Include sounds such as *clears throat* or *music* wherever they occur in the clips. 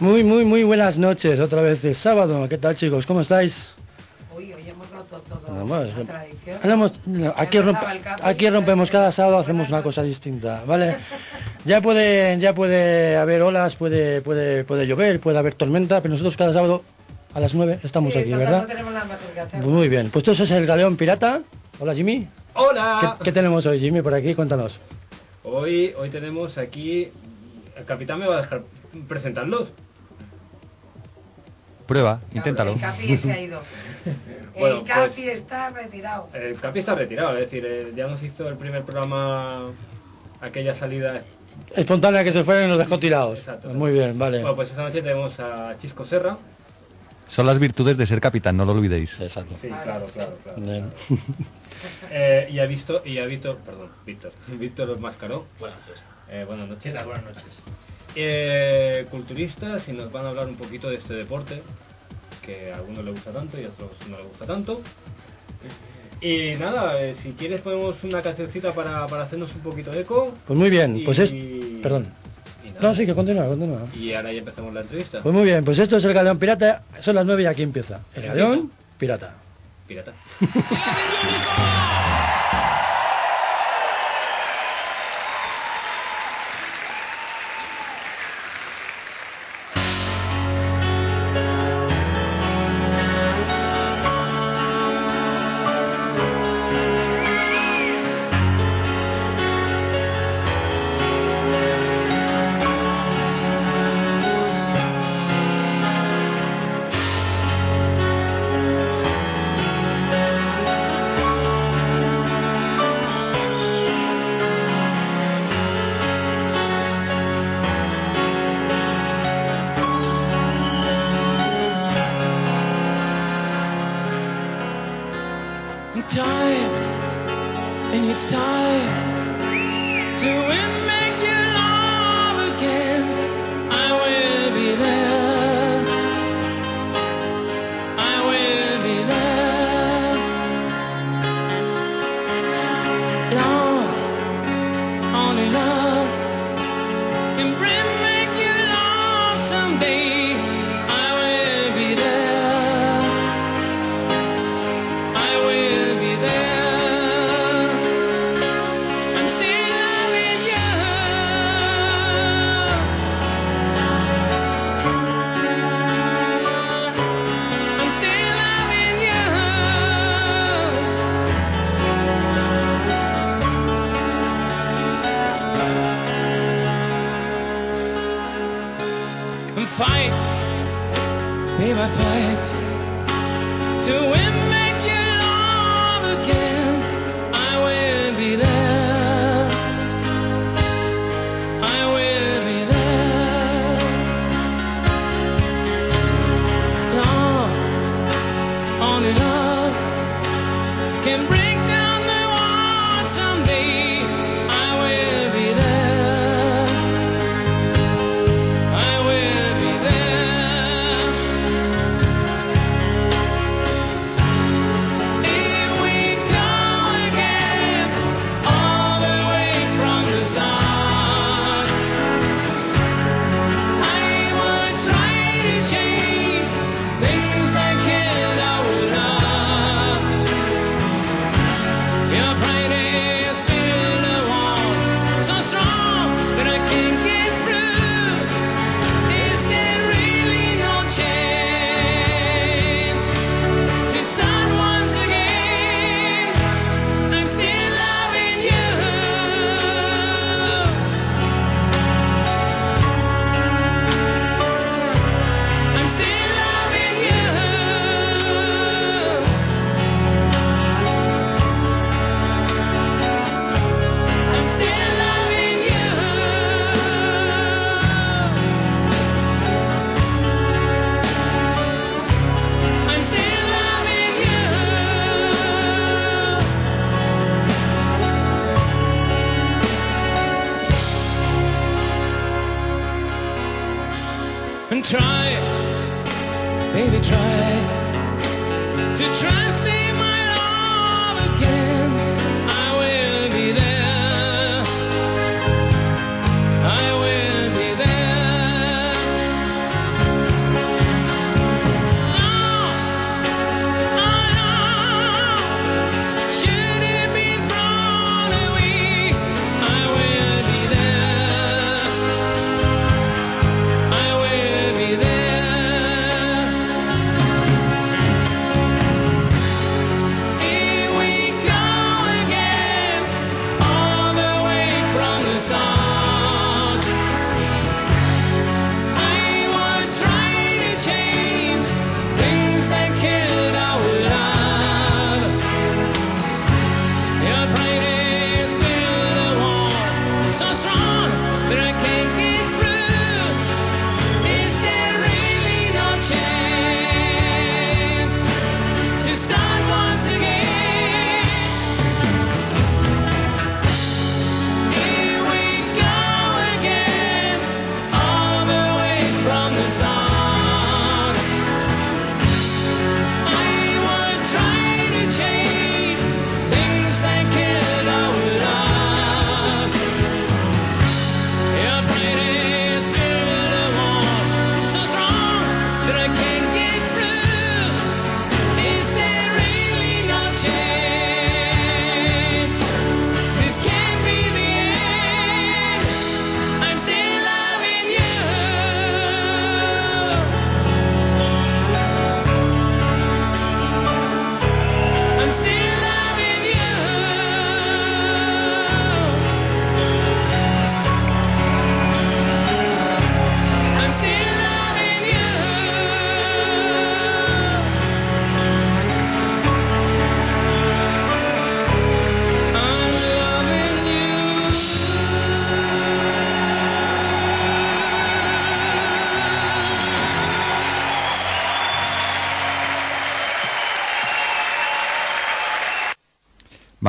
Muy, muy, muy buenas noches. Otra vez de sábado. ¿Qué tal, chicos? ¿Cómo estáis? Uy, hoy hemos roto todo. Tradición. ahora hemos- no, aquí, rompe- rompemos cada sábado, hacemos una cosa distinta, ¿vale? *laughs* Ya puede, ya puede haber olas, puede, puede, puede llover, puede haber tormenta, pero nosotros cada sábado a las 9 estamos Sí, aquí, ¿verdad? No tenemos. Muy bien, pues esto es el Galeón Pirata. Hola, Jimmy. ¡Hola! ¿Qué, qué tenemos hoy, Jimmy, por aquí? Cuéntanos. Hoy, hoy tenemos aquí. El capitán me va a dejar presentarlos. Prueba, inténtalo. El Capi se ha ido. *laughs* Bueno, el Capi pues- está retirado. El Capi está retirado, es decir, eh, ya nos hizo el primer programa, aquella salida. Espontánea que se fueron y nos dejó tirados. Exacto. Muy bien, vale. Bueno, pues esta noche tenemos a Chisco Serra. Son las virtudes de ser capitán, no lo olvidéis. Exacto. Sí, claro, claro, claro. *laughs* Eh, y ha visto, y ha visto, perdón, Víctor, Víctor Mascaró. Buenas noches. buenas noches. buenas noches. Eh, culturistas y nos van a hablar un poquito de este deporte que a algunos le gusta tanto y a otros no le gusta tanto. Y nada, eh, si quieres ponemos una cancioncita para, para hacernos un poquito de eco. Pues muy bien, pues es... Perdón. No, sí, que continúa, continúa. Y ahora ya empezamos la entrevista. Pues muy bien, pues esto es el Galeón Pirata, son las 9 y aquí empieza. El Galeón Pirata. Pirata. *laughs*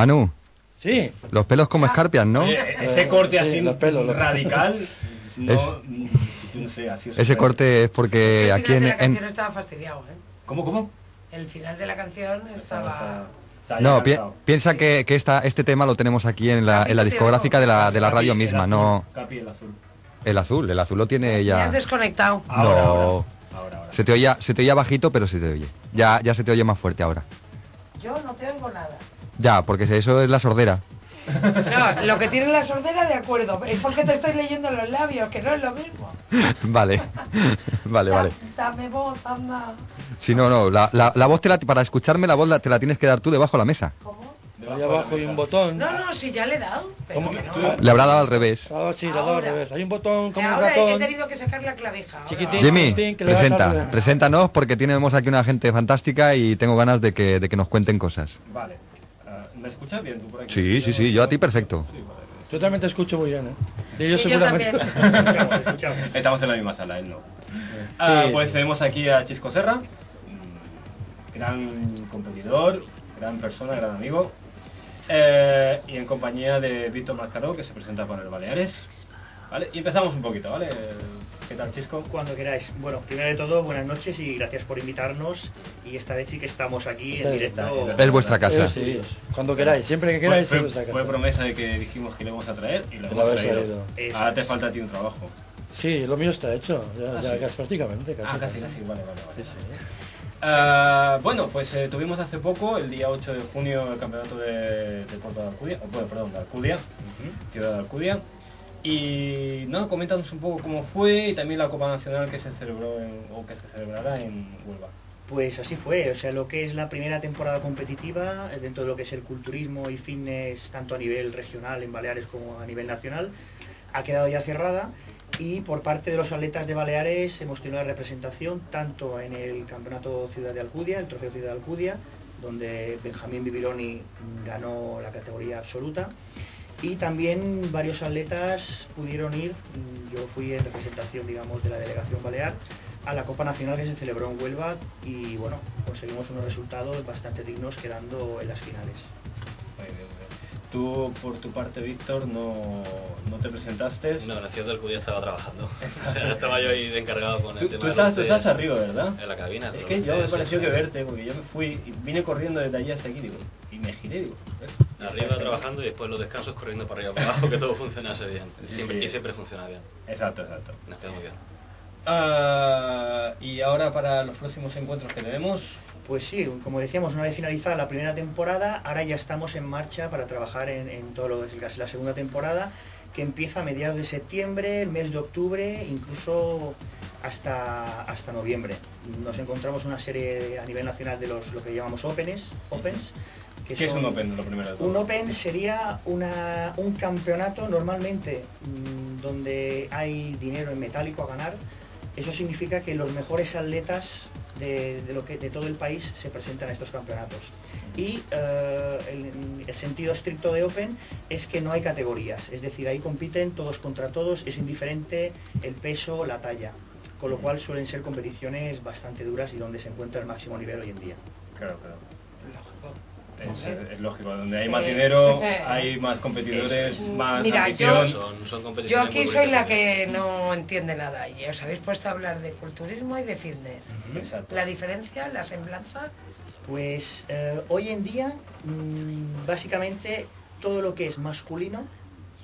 Manu, Sí, los pelos como escarpias, ¿no? Oye, ese corte Sí, así los pelos, los- radical, *laughs* no, no sé, así os Ese corte es porque el aquí final en... de la en- canción estaba fastidiado, ¿eh? ¿Cómo, cómo? El final de la canción estaba... No, pi- piensa que, que esta, este tema lo tenemos aquí en la, en la discográfica de la, de la radio Capi, el misma, azul, no Capi, el azul. el azul. El azul lo tiene has ya... desconectado. Ahora, No. ahora, ahora, ahora. Se te, oía, se te oía bajito, pero se te oye. Ya, ya se te oye más fuerte ahora. Yo no te oigo nada. Ya, porque eso es la sordera. No, lo que tiene la sordera, de acuerdo. Es porque te estoy leyendo los labios, que no es lo mismo. *laughs* vale, vale, *laughs* vale. Da- Dame voz, anda. Si no, no, la, la, la voz te la, para escucharme la voz la- te la tienes que dar tú debajo de la mesa. ¿Cómo? Debajo ahí abajo hay un botón. No, no, sí, ya le he dado. Pero ¿Cómo? que no. Le habrá dado al revés. Ah, sí, le he dado al revés. Hay un botón como un Ahora he ratón. tenido que sacar la clavija. ahora. Chiquitín. Jimmy, que presenta, preséntanos porque tenemos aquí una gente fantástica y tengo ganas de que, de que nos cuenten cosas. Vale. ¿Me escuchas bien tú por aquí? Sí, sí, sí, yo a ti perfecto. Sí, vale. Yo también te escucho muy bien, ¿eh? Y yo Sí, yo seguramente. también. *laughs* Estamos en la misma sala, él no. Ah, Sí, pues sí. tenemos aquí a Chisco Serra, mm, gran competidor, gran persona, gran amigo. Eh, y en compañía de Víctor Mascaró, que se presenta con el Baleares. ¿Vale? Y empezamos un poquito, ¿vale? ¿Qué tal, Chisco? Cuando queráis. Bueno, primero de todo, buenas noches y gracias por invitarnos. Y esta vez sí que estamos aquí Está en directo. Es vuestra casa. Eh, sí, cuando queráis, siempre que Fue, queráis, fue- es vuestra fue casa. promesa de que dijimos que le íbamos a traer y lo lo hemos traído. Eso Ahora es. te falta a ti un trabajo. Sí, lo mío está hecho. Ya, Ah, ya sí. casi prácticamente. Casi, Ah, casi, casi, vale, vale, vale. Sí, sí. Ah, bueno, pues eh, tuvimos hace poco, el día 8 de junio, el campeonato de, de Puerto de Alcudia, oh, bueno, perdón, de Alcudia, ciudad de Alcudia. Y nada, coméntanos un poco cómo fue y también la Copa Nacional que se celebró o que se celebrará en Huelva. Pues así fue, o sea, lo que es la primera temporada competitiva eh, dentro de lo que es el culturismo y fitness, tanto a nivel regional en Baleares como a nivel nacional, ha quedado ya cerrada y por parte de los atletas de Baleares hemos tenido la representación tanto en el Campeonato Ciudad de Alcudia, el Trofeo Ciudad de Alcudia, donde Benjamín Bibiloni ganó la categoría absoluta, y también varios atletas pudieron ir, yo fui en representación, digamos, de la delegación balear, a la Copa Nacional que se celebró en Huelva y bueno, conseguimos unos resultados bastante dignos quedando en las finales. Muy bien, muy bien. Tú, por tu parte, Víctor, no, no te presentaste. No, en la ciudad del Cudía estaba trabajando. *laughs* O sea, estaba yo ahí de encargado con el tema tú de estás, tú estás arriba, ¿verdad? En la cabina. Es que yo me pareció que verte, porque yo me fui y vine corriendo desde allí hasta aquí digo, y me giré, digo. "Joder, Arriba trabajando y después los descansos corriendo para arriba para abajo, que todo *laughs* funcionase bien. Sí, Siempre- sí. Y siempre funciona bien. gente". Exacto, exacto. Nos queda muy bien. Ah, y ahora para los próximos encuentros que tenemos, Pues sí, como decíamos, una vez finalizada la primera temporada, ahora ya estamos en marcha para trabajar en, en todo lo que es la segunda temporada, que empieza a mediados de septiembre, el mes de octubre, incluso hasta, hasta noviembre. Nos encontramos una serie a nivel nacional de los lo que llamamos Opens, opens que ¿qué es un Open? Lo primero de todo. Un Open sería una- un campeonato normalmente mm, donde hay dinero en metálico a ganar. Eso significa que los mejores atletas de, todo el país se presentan a estos campeonatos. Y eh, el, el sentido estricto de Open es que no hay categorías, es decir, ahí compiten todos contra todos, es indiferente el peso, la talla, con lo cual suelen ser competiciones bastante duras y donde se encuentra el máximo nivel hoy en día. Claro, claro. Es, es lógico, donde hay más Eh, dinero, eh, hay más competidores, es. más Mira, ambición. Son, son Yo competiciones aquí soy la que también. no entiende nada y os habéis puesto a hablar de culturismo y de fitness. Exacto. La diferencia, la semblanza, Pues eh, hoy en día, mm, básicamente, todo lo que es masculino,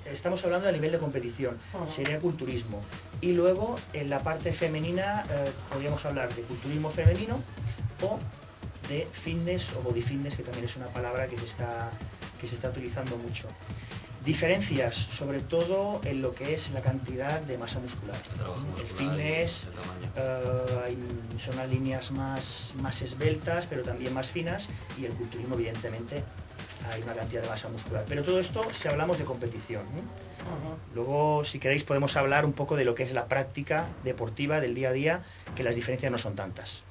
estamos hablando a nivel de competición, Ujú. sería culturismo. Y luego, en la parte femenina, eh, podríamos hablar de culturismo femenino o de fitness o body fitness, que también es una palabra que se está, que se está utilizando mucho. Diferencias, sobre todo en lo que es la cantidad de masa muscular. El El fitness eh, son las líneas más, más esbeltas, pero también más finas, y el culturismo, evidentemente, hay una cantidad de masa muscular. Pero todo esto si hablamos de competición. ¿no? Luego, si queréis, podemos hablar un poco de lo que es la práctica deportiva del día a día, que las diferencias no son tantas.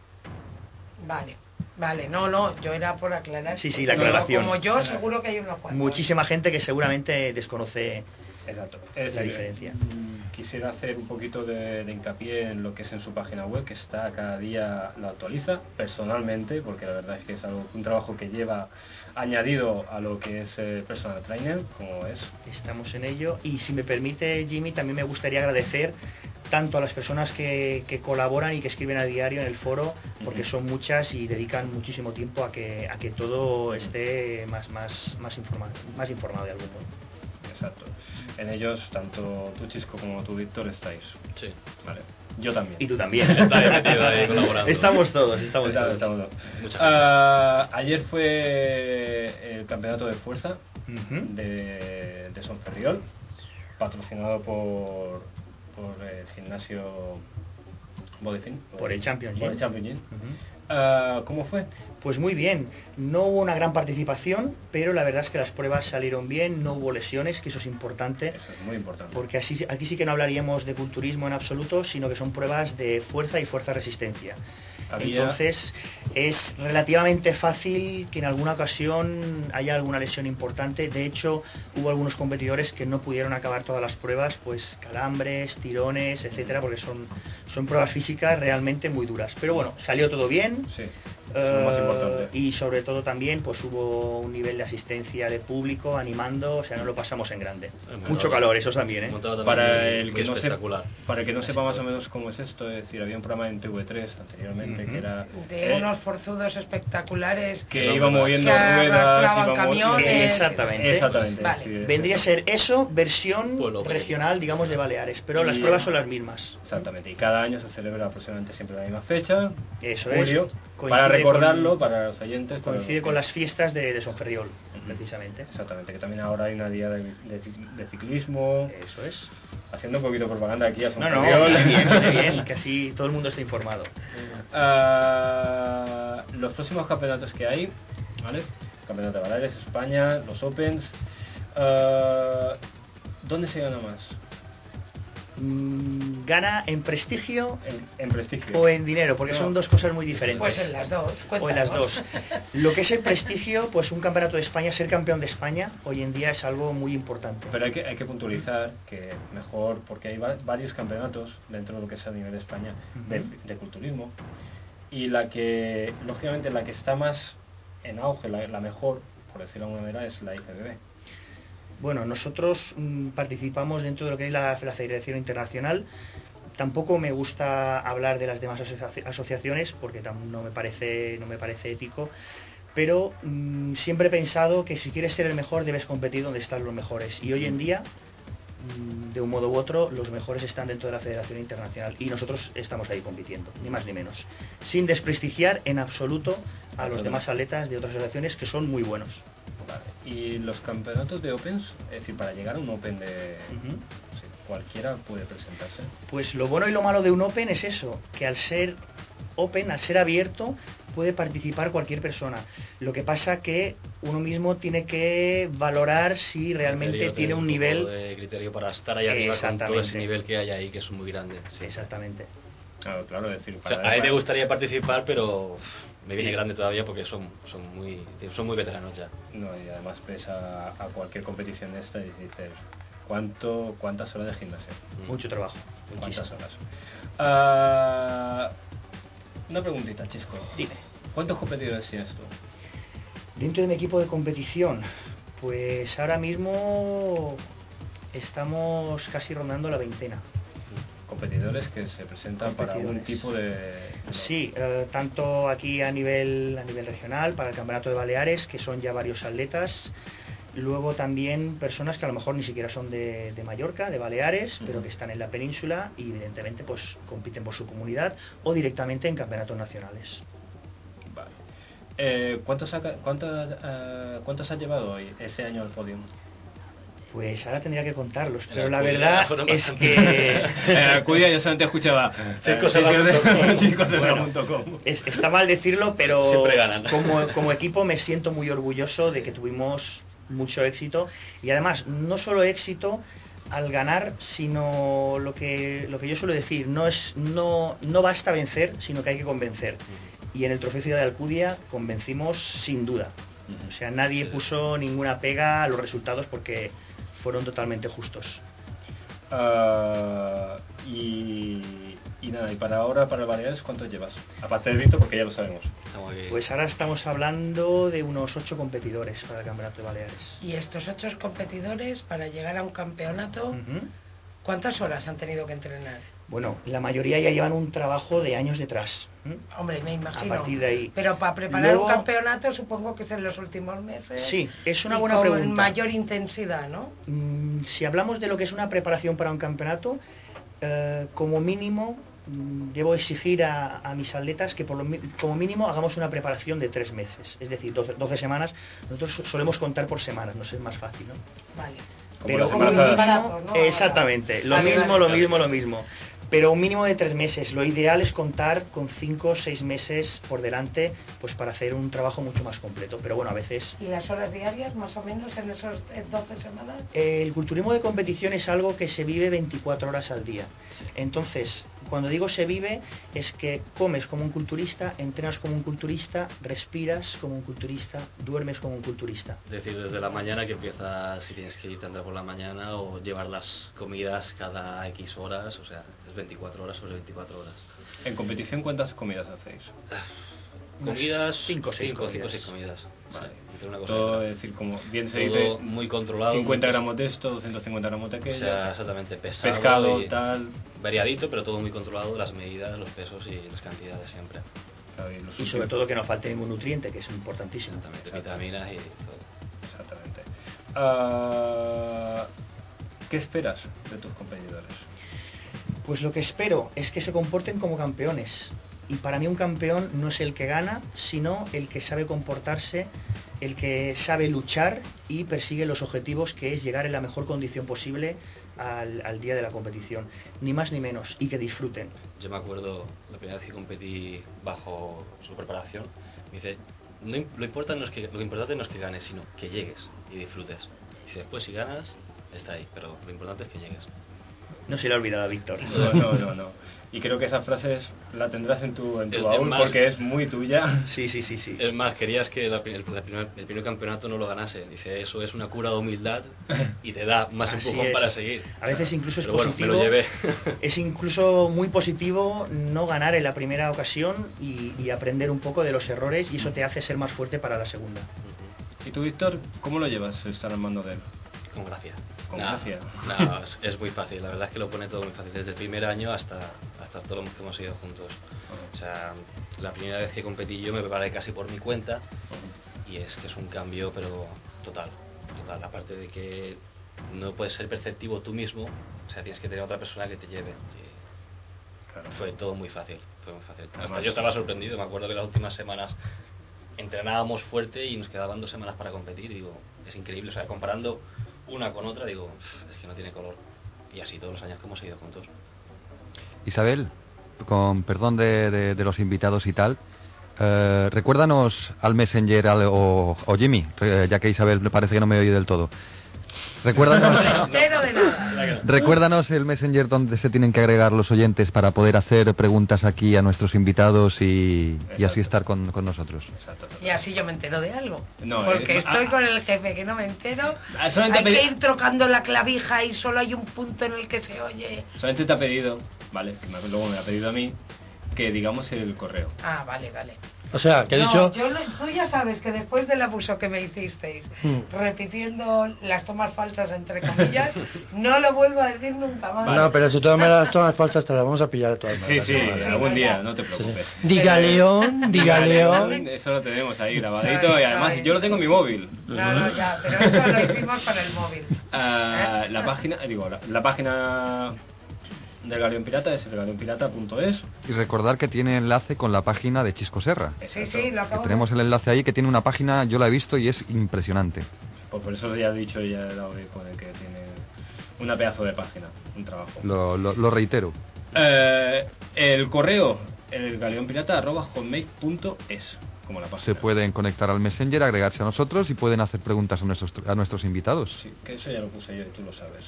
vale. Vale, no, no, yo era por aclarar. Sí, sí, la aclaración. Como yo, seguro que hay unos cuantos. Muchísima gente que seguramente desconoce Exacto. Es la diferencia. mm, Quisiera hacer un poquito de, de hincapié en lo que es en su página web, que está cada día, lo actualiza personalmente, porque la verdad es que es algo, un trabajo que lleva añadido a lo que es eh, personal trainer, como es. Estamos en ello. Y si me permite, Jimmy, también me gustaría agradecer tanto a las personas que, que colaboran y que escriben a diario en el foro, porque son muchas y dedican muchísimo tiempo a que, a que todo esté más, más, más, informado, más informado de algún modo. Exacto. En ellos, tanto tú, Chisco, como tú, Víctor, estáis. Sí. Vale. Yo también. Y tú también. *laughs* Ahí colaborando. Estamos todos, estamos Estamos- todos. estamos. Ah, ayer fue el campeonato de fuerza de, de Son Ferriol, patrocinado por, por el gimnasio Bodefin. Por el Champions Gym. Por el Champions Gym. Ah, ¿Cómo fue? Pues muy bien, no hubo una gran participación, pero la verdad es que las pruebas salieron bien, no hubo lesiones, que eso es importante, Eso es muy importante. porque así, aquí sí que no hablaríamos de culturismo en absoluto, sino que son pruebas de fuerza y fuerza-resistencia. Había- Entonces es relativamente fácil que en alguna ocasión haya alguna lesión importante. De hecho, hubo algunos competidores que no pudieron acabar todas las pruebas, pues calambres, tirones, etcétera, porque son, son pruebas físicas realmente muy duras. Pero bueno, salió todo bien. Sí, eso importante. y sobre todo también pues hubo un nivel de asistencia de público animando, o sea, no lo pasamos en grande. Mucho calor, eso también, ¿eh? también Para el, que no espectacular. sepa, para el que no sepa más o menos cómo es esto, es decir, había un programa en TV3 anteriormente que era De eh, unos forzudos espectaculares que No, iba no, moviendo que ruedas, arrastraban iba mo- camiones. Exactamente. Exactamente. Vale. sí. Vendría a ser eso, versión Pueblo regional, digamos, de Baleares, pero las pruebas son las mismas. Exactamente, y cada año se celebra aproximadamente siempre la misma fecha, Eso julio, es. Para recordarlo con- para los oyentes. Coincide con las fiestas de, de Sonferriol, precisamente. Exactamente, que también ahora hay una día de, de cic- de ciclismo, Eso es. haciendo un poquito de propaganda aquí a San No, no, bien, *laughs* que así todo el mundo esté informado. Ah, los próximos campeonatos que hay, ¿vale? Campeonato de Baleares, España, los Opens. ah, ¿Dónde se gana más? Mm, ¿Gana en prestigio En, en prestigio. o en dinero? Porque No. son dos cosas muy diferentes. Pues en las dos. o en las dos. Lo que es el prestigio, pues un campeonato de España, ser campeón de España, hoy en día es algo muy importante. Pero hay que, hay que puntualizar que mejor, porque hay va- varios campeonatos dentro de lo que es a nivel de España de, culturismo. Y la que, lógicamente, la que está más en auge, la, la mejor, por decirlo de alguna manera, es la IFBB. Bueno, nosotros mm, participamos dentro de lo que es la, la Federación Internacional. Tampoco me gusta hablar de las demás asocia- asociaciones porque no me parece, no me parece ético. Pero mm, siempre he pensado que si quieres ser el mejor debes competir donde están los mejores. Y hoy en día, mm, de un modo u otro, los mejores están dentro de la Federación Internacional y nosotros estamos ahí compitiendo, ni más ni menos. Sin desprestigiar en absoluto a los demás atletas de otras asociaciones que son muy buenos. Vale. Y los campeonatos de Opens, es decir, para llegar a un Open de... Cualquiera puede presentarse. Pues lo bueno y lo malo de un Open es eso, que al ser Open, al ser abierto, puede participar cualquier persona. Lo que pasa que uno mismo tiene que valorar si realmente Criterio, tiene un nivel... de criterio para estar ahí arriba con todo Exactamente. ese nivel que hay ahí, que es muy grande. sí. Exactamente. Claro, claro, es decir, O sea, para- a mí me gustaría participar, pero uf, me viene grande todavía porque son, son, muy, son muy veteranos ya. No, y además ves a, a cualquier competición de esta y dices, ¿cuánto, ¿cuántas horas de gimnasio? Mm. Mucho trabajo. ¿Cuántas Muchísimo. horas? Ah, una preguntita, Chisco. Dime. ¿Cuántos competidores tienes tú? Dentro de mi equipo de competición, pues ahora mismo estamos casi rondando la veintena. Competidores que se presentan para algún tipo de... Sí, eh, tanto aquí a nivel, a nivel regional, para el Campeonato de Baleares, que son ya varios atletas. Luego también personas que a lo mejor ni siquiera son de, de Mallorca, de Baleares, pero que están en la península y evidentemente pues compiten por su comunidad o directamente en campeonatos nacionales. Vale. Eh, ¿cuántos, ha, cuántos, eh, ¿Cuántos has llevado hoy, ese año al podio? Pues ahora tendría que contarlos, En pero la verdad *laughs* es que *laughs* En Alcudia yo solamente escuchaba *laughs* Chiscoserra.com. está mal decirlo, pero como equipo me siento muy orgulloso de que tuvimos mucho éxito y además no solo éxito, al ganar, sino lo que, lo que yo suelo decir, no, es, no, no basta vencer, sino que hay que convencer. Y en el Trofeo Ciudad de Alcudia convencimos sin duda. O sea, nadie puso ninguna pega a los resultados porque fueron totalmente justos. Ah, y, y nada, y para ahora, para el Baleares, ¿cuántos llevas? Aparte de Víctor, porque ya lo sabemos. Pues ahora estamos hablando de unos ocho competidores para el Campeonato de Baleares. Y estos ocho competidores, para llegar a un campeonato. ¿cuántas horas han tenido que entrenar? Bueno, la mayoría ya llevan un trabajo de años detrás. Hombre, me A imagino. partir de ahí. Pero para preparar Luego- un campeonato, supongo que es en los últimos meses. Sí, es una y buena con pregunta. mayor intensidad, ¿no? Mm, si hablamos de lo que es una preparación para un campeonato, eh, como mínimo mm, debo exigir a, a mis atletas que por lo como mínimo hagamos una preparación de tres meses, es decir, 12, 12 semanas. Nosotros so- solemos contar por semanas, no es más fácil, ¿no? Vale. Como Pero como mínimo, exactamente, lo Vale, mismo, vale, lo vale. mismo, lo mismo. Pero un mínimo de tres meses. Lo ideal es contar con cinco o seis meses por delante, pues para hacer un trabajo mucho más completo. Pero bueno, a veces ¿Y las horas diarias, más o menos, en esos eh, 12 semanas? El culturismo de competición es algo que se vive 24 horas al día. Entonces, cuando digo se vive, es que comes como un culturista, entrenas como un culturista, respiras como un culturista, duermes como un culturista. Es decir, desde la mañana que empiezas, si tienes que irte a andar por la mañana o llevar las comidas cada X horas, o sea, es 24 horas sobre 24 horas. En competición, ¿cuántas comidas hacéis? Comidas, cinco o seis cinco, cinco o comidas. Vale. Sí, una cosa Todo, es decir, como bien se Todo dice, muy controlado. 50 muy gramos de esto, 250 gramos de O aquello, sea, exactamente, pesado pescado, y tal. variadito, pero todo muy controlado, las medidas, los pesos y las cantidades siempre. claro, y sobre últimos- todo que no falte ningún nutriente, que es importantísimo. Exactamente, vitaminas y todo. Exactamente. Ah, ¿Qué esperas de tus competidores? Pues lo que espero es que se comporten como campeones. Y para mí un campeón no es el que gana, sino el que sabe comportarse, el que sabe luchar y persigue los objetivos, que es llegar en la mejor condición posible al, al día de la competición. Ni más ni menos. Y que disfruten. Yo me acuerdo la primera vez que competí bajo su preparación, me dice, no, lo, importa no es que, lo importante no es que ganes, sino que llegues y disfrutes. Dice, después si ganas, está ahí, pero lo importante es que llegues. No se le ha olvidado a Víctor. No, no, no, no. Y creo que esa frase es- la tendrás en tu, en tu Es- baúl es más- porque es muy tuya. Sí, sí, sí, sí. Es más, querías que la el, la primer, el primer campeonato no lo ganase. Dice, eso es una cura de humildad y te da más Así empujón es. para seguir. A veces incluso es Pero bueno, positivo. me lo llevé. Es incluso muy positivo no ganar en la primera ocasión y, y aprender un poco de los errores y eso te hace ser más fuerte para la segunda. ¿Y tú, Víctor, cómo lo llevas estar al mando de él? Con gracia. Con gracia. es, *laughs* es muy fácil, la verdad es que lo pone todo muy fácil, desde el primer año hasta, hasta todo lo que hemos ido juntos. O sea, la primera vez que competí yo me preparé casi por mi cuenta y es que es un cambio, pero total, total. Aparte de que no puedes ser perceptivo tú mismo, o sea, tienes que tener otra persona que te lleve. Claro. fue todo muy fácil, fue muy fácil. Hasta yo estaba sorprendido, me acuerdo que las últimas semanas entrenábamos fuerte y nos quedaban dos semanas para competir digo, es increíble, o sea, comparando una con otra, digo, "Uf, es que no tiene color. Y así todos los años que hemos ido juntos. Isabel, con perdón de, de- de los invitados y tal, eh, recuérdanos al Messenger al- o, o Jimmy, re- ya que Isabel me parece que no me oye del todo. Recuérdanos, *laughs* recuérdanos el Messenger donde se tienen que agregar los oyentes para poder hacer preguntas aquí a nuestros invitados y, y así estar con, con nosotros. Exacto, exacto. Y así yo me entero de algo. No, Porque eh, estoy ah, con el jefe que no me entero. Ah, solamente Hay que ir trocando la clavija y solo hay un punto en el que se oye. Solamente te ha pedido, vale, que me- luego me ha pedido a mí, que digamos el correo. Ah, vale, vale. O sea, que ha No, dicho... yo lo- tú ya sabes que después del abuso que me hicisteis, Hmm. repitiendo las tomas falsas entre comillas, *laughs* no lo vuelvo a decir nunca más. No, pero si todas las *laughs* tomas falsas te las vamos a pillar de todas Sí, maneras. sí, ¿no? sí, algún día, no te preocupes. Diga León, *laughs* diga León. Eso lo tenemos ahí grabadito y además yo lo tengo en mi móvil. No, no, ya, pero eso lo hicimos con el móvil. Ah, ¿Eh? la página, digo, la, la página del Galeón Pirata es elgaleonpirata.es. Y recordar que tiene enlace con la página de Chisco Serra. Sí, sí, lo Que acabo de tenemos el enlace ahí que tiene una página, yo la he visto y es impresionante. Pues por eso ya he dicho ya he dado eco de que tiene una pedazo de página, un trabajo. Lo, lo- lo reitero. Eh, el correo, el galeonpirata.hotmail.es, como la página. Se pueden conectar al Messenger, agregarse a nosotros y pueden hacer preguntas a nuestros, a nuestros invitados. Sí, que eso ya lo puse yo y tú lo sabes.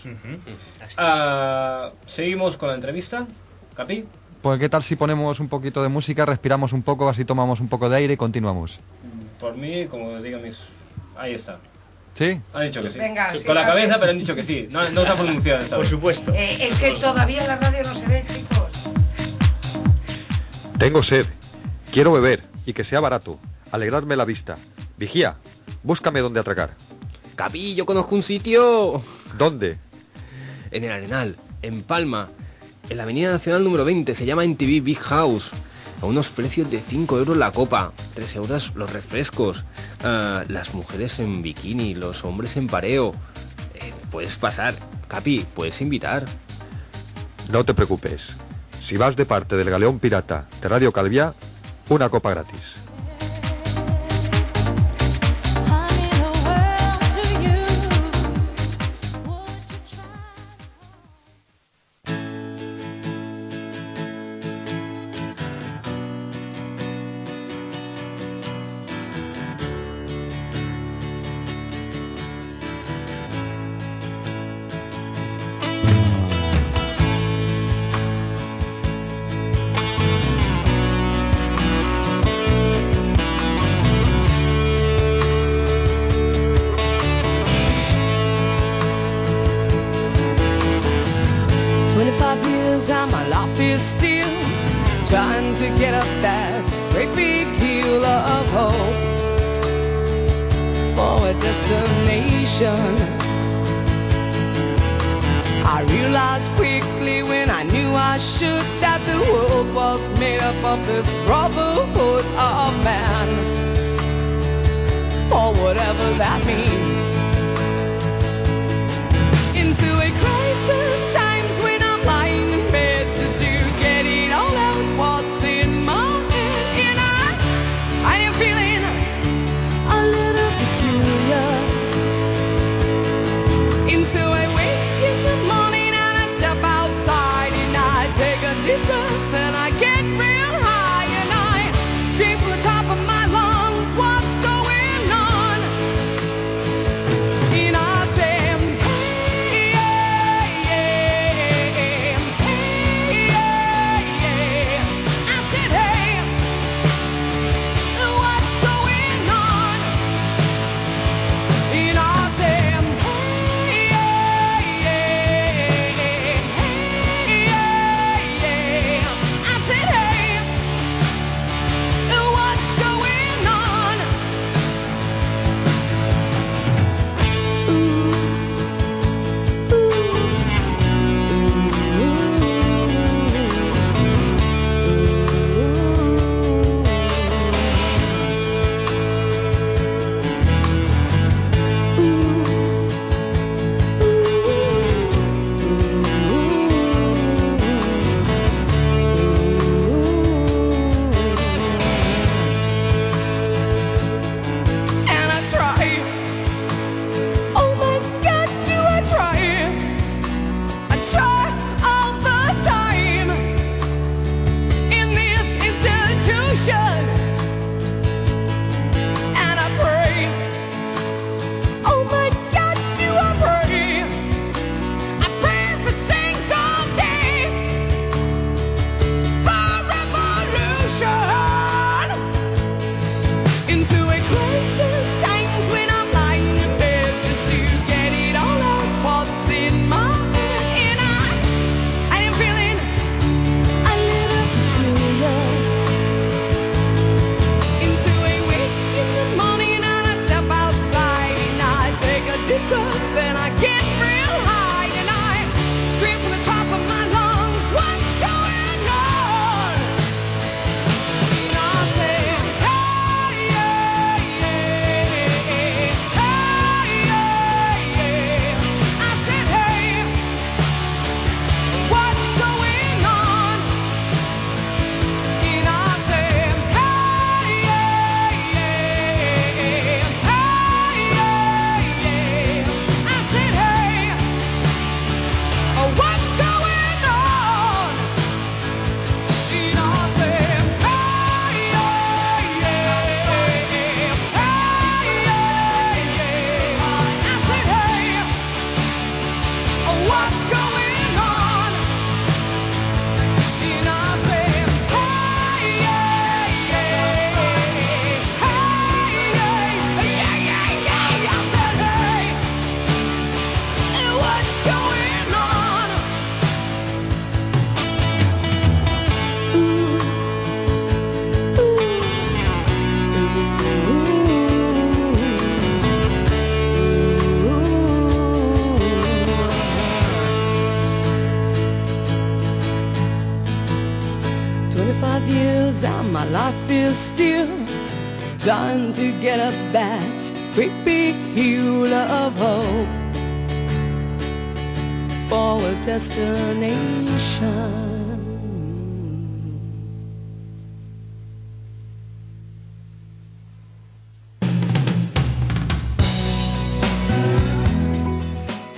Ah, Seguimos con la entrevista. Capi, Pues qué tal si ponemos un poquito de música, respiramos un poco, así tomamos un poco de aire y continuamos. por mí, como digan mis... Ahí está. ¿Sí? Han dicho que sí. Venga, Sí, sí, con la cabeza, pero han dicho que sí. No, no se ha pronunciado esta Por supuesto. Eh, es que todavía la radio no se ve, chicos. Tengo sed. Quiero beber y que sea barato. Alegrarme la vista. Vigía, búscame dónde atracar. Capi, yo conozco un sitio ¿Dónde? en el Arenal, en Palma, en la Avenida Nacional número 20, se llama NTV Big House. A unos precios de 5 euros la copa, 3 euros los refrescos, ah, las mujeres en bikini, los hombres en pareo. Eh, puedes pasar, Capi, puedes invitar. No te preocupes. Si vas de parte del Galeón Pirata de Radio Calvia, una copa gratis.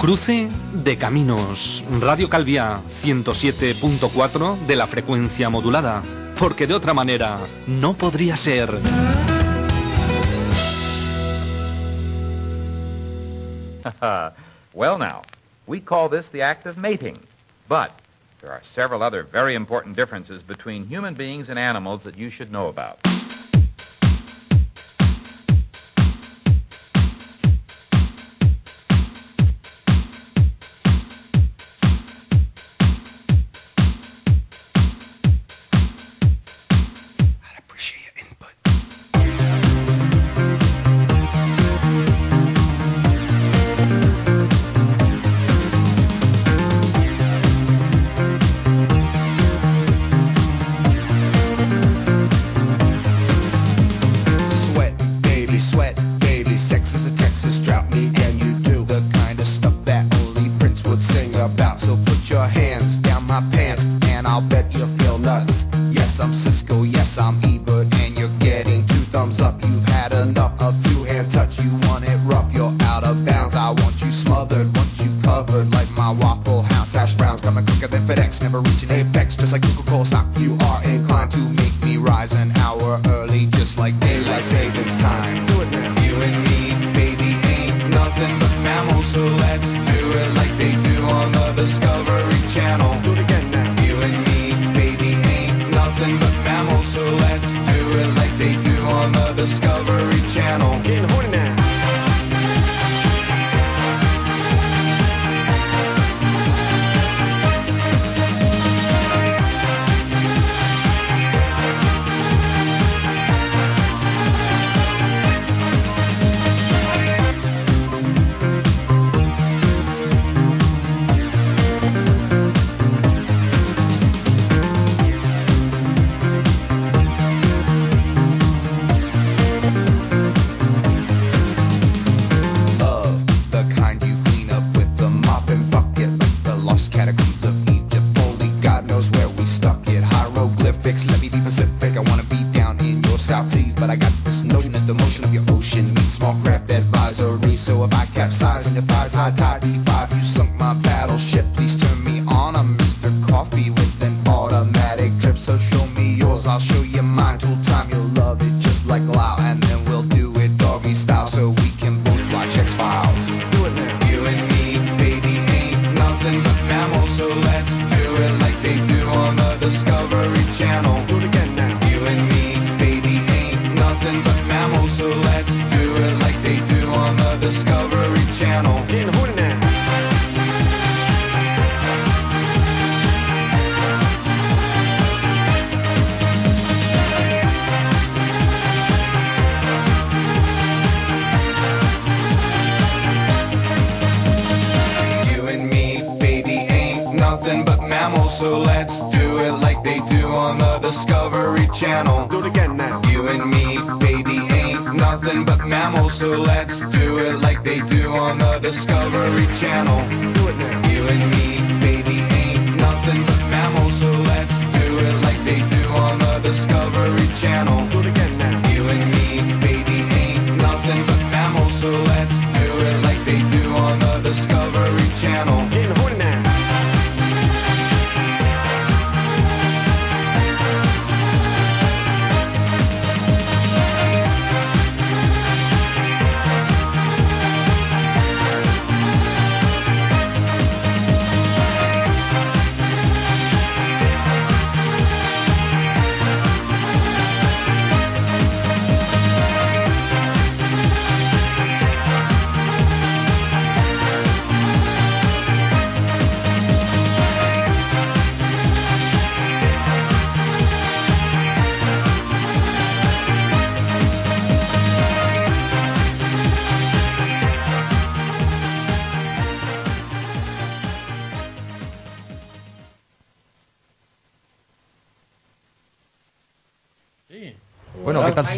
Cruce de Caminos, Radio Calvia 107.4 de la frecuencia modulada, porque de otra manera no podría ser. *laughs* well, now, we call this the act of mating, but there are several other very important differences between human beings and animals that you should know about.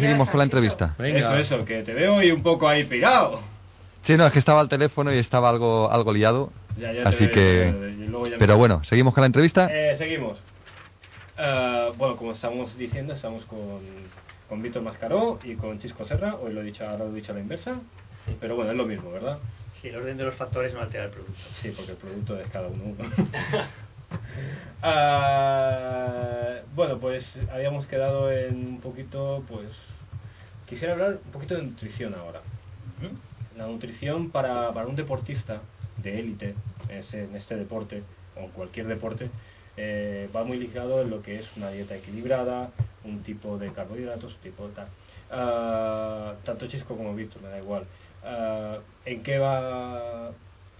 Seguimos con la entrevista? Eso, eso, que te veo y un poco ahí pirado. Sí, no, es que estaba al teléfono y estaba algo, algo liado. Ya, ya así veo, que... veo, ya Pero bueno, seguimos con la entrevista. Eh, seguimos. Eh, bueno, como estamos diciendo, estamos con, con Víctor Mascaró y con Chisco Serra. Hoy lo he dicho, ahora lo he dicho a la inversa. Pero bueno, es lo mismo, ¿verdad? Sí, el orden de los factores no altera el producto. Sí, porque el producto es cada uno uno. Ah, bueno, pues habíamos quedado en un poquito, pues... Quisiera hablar un poquito de nutrición ahora. La nutrición para, para un deportista de élite en, este deporte, o en cualquier deporte, eh, va muy ligado en lo que es una dieta equilibrada, un tipo de carbohidratos, tipo tal. Ah, tanto Chisco como Víctor, me da igual. Ah, ¿En qué va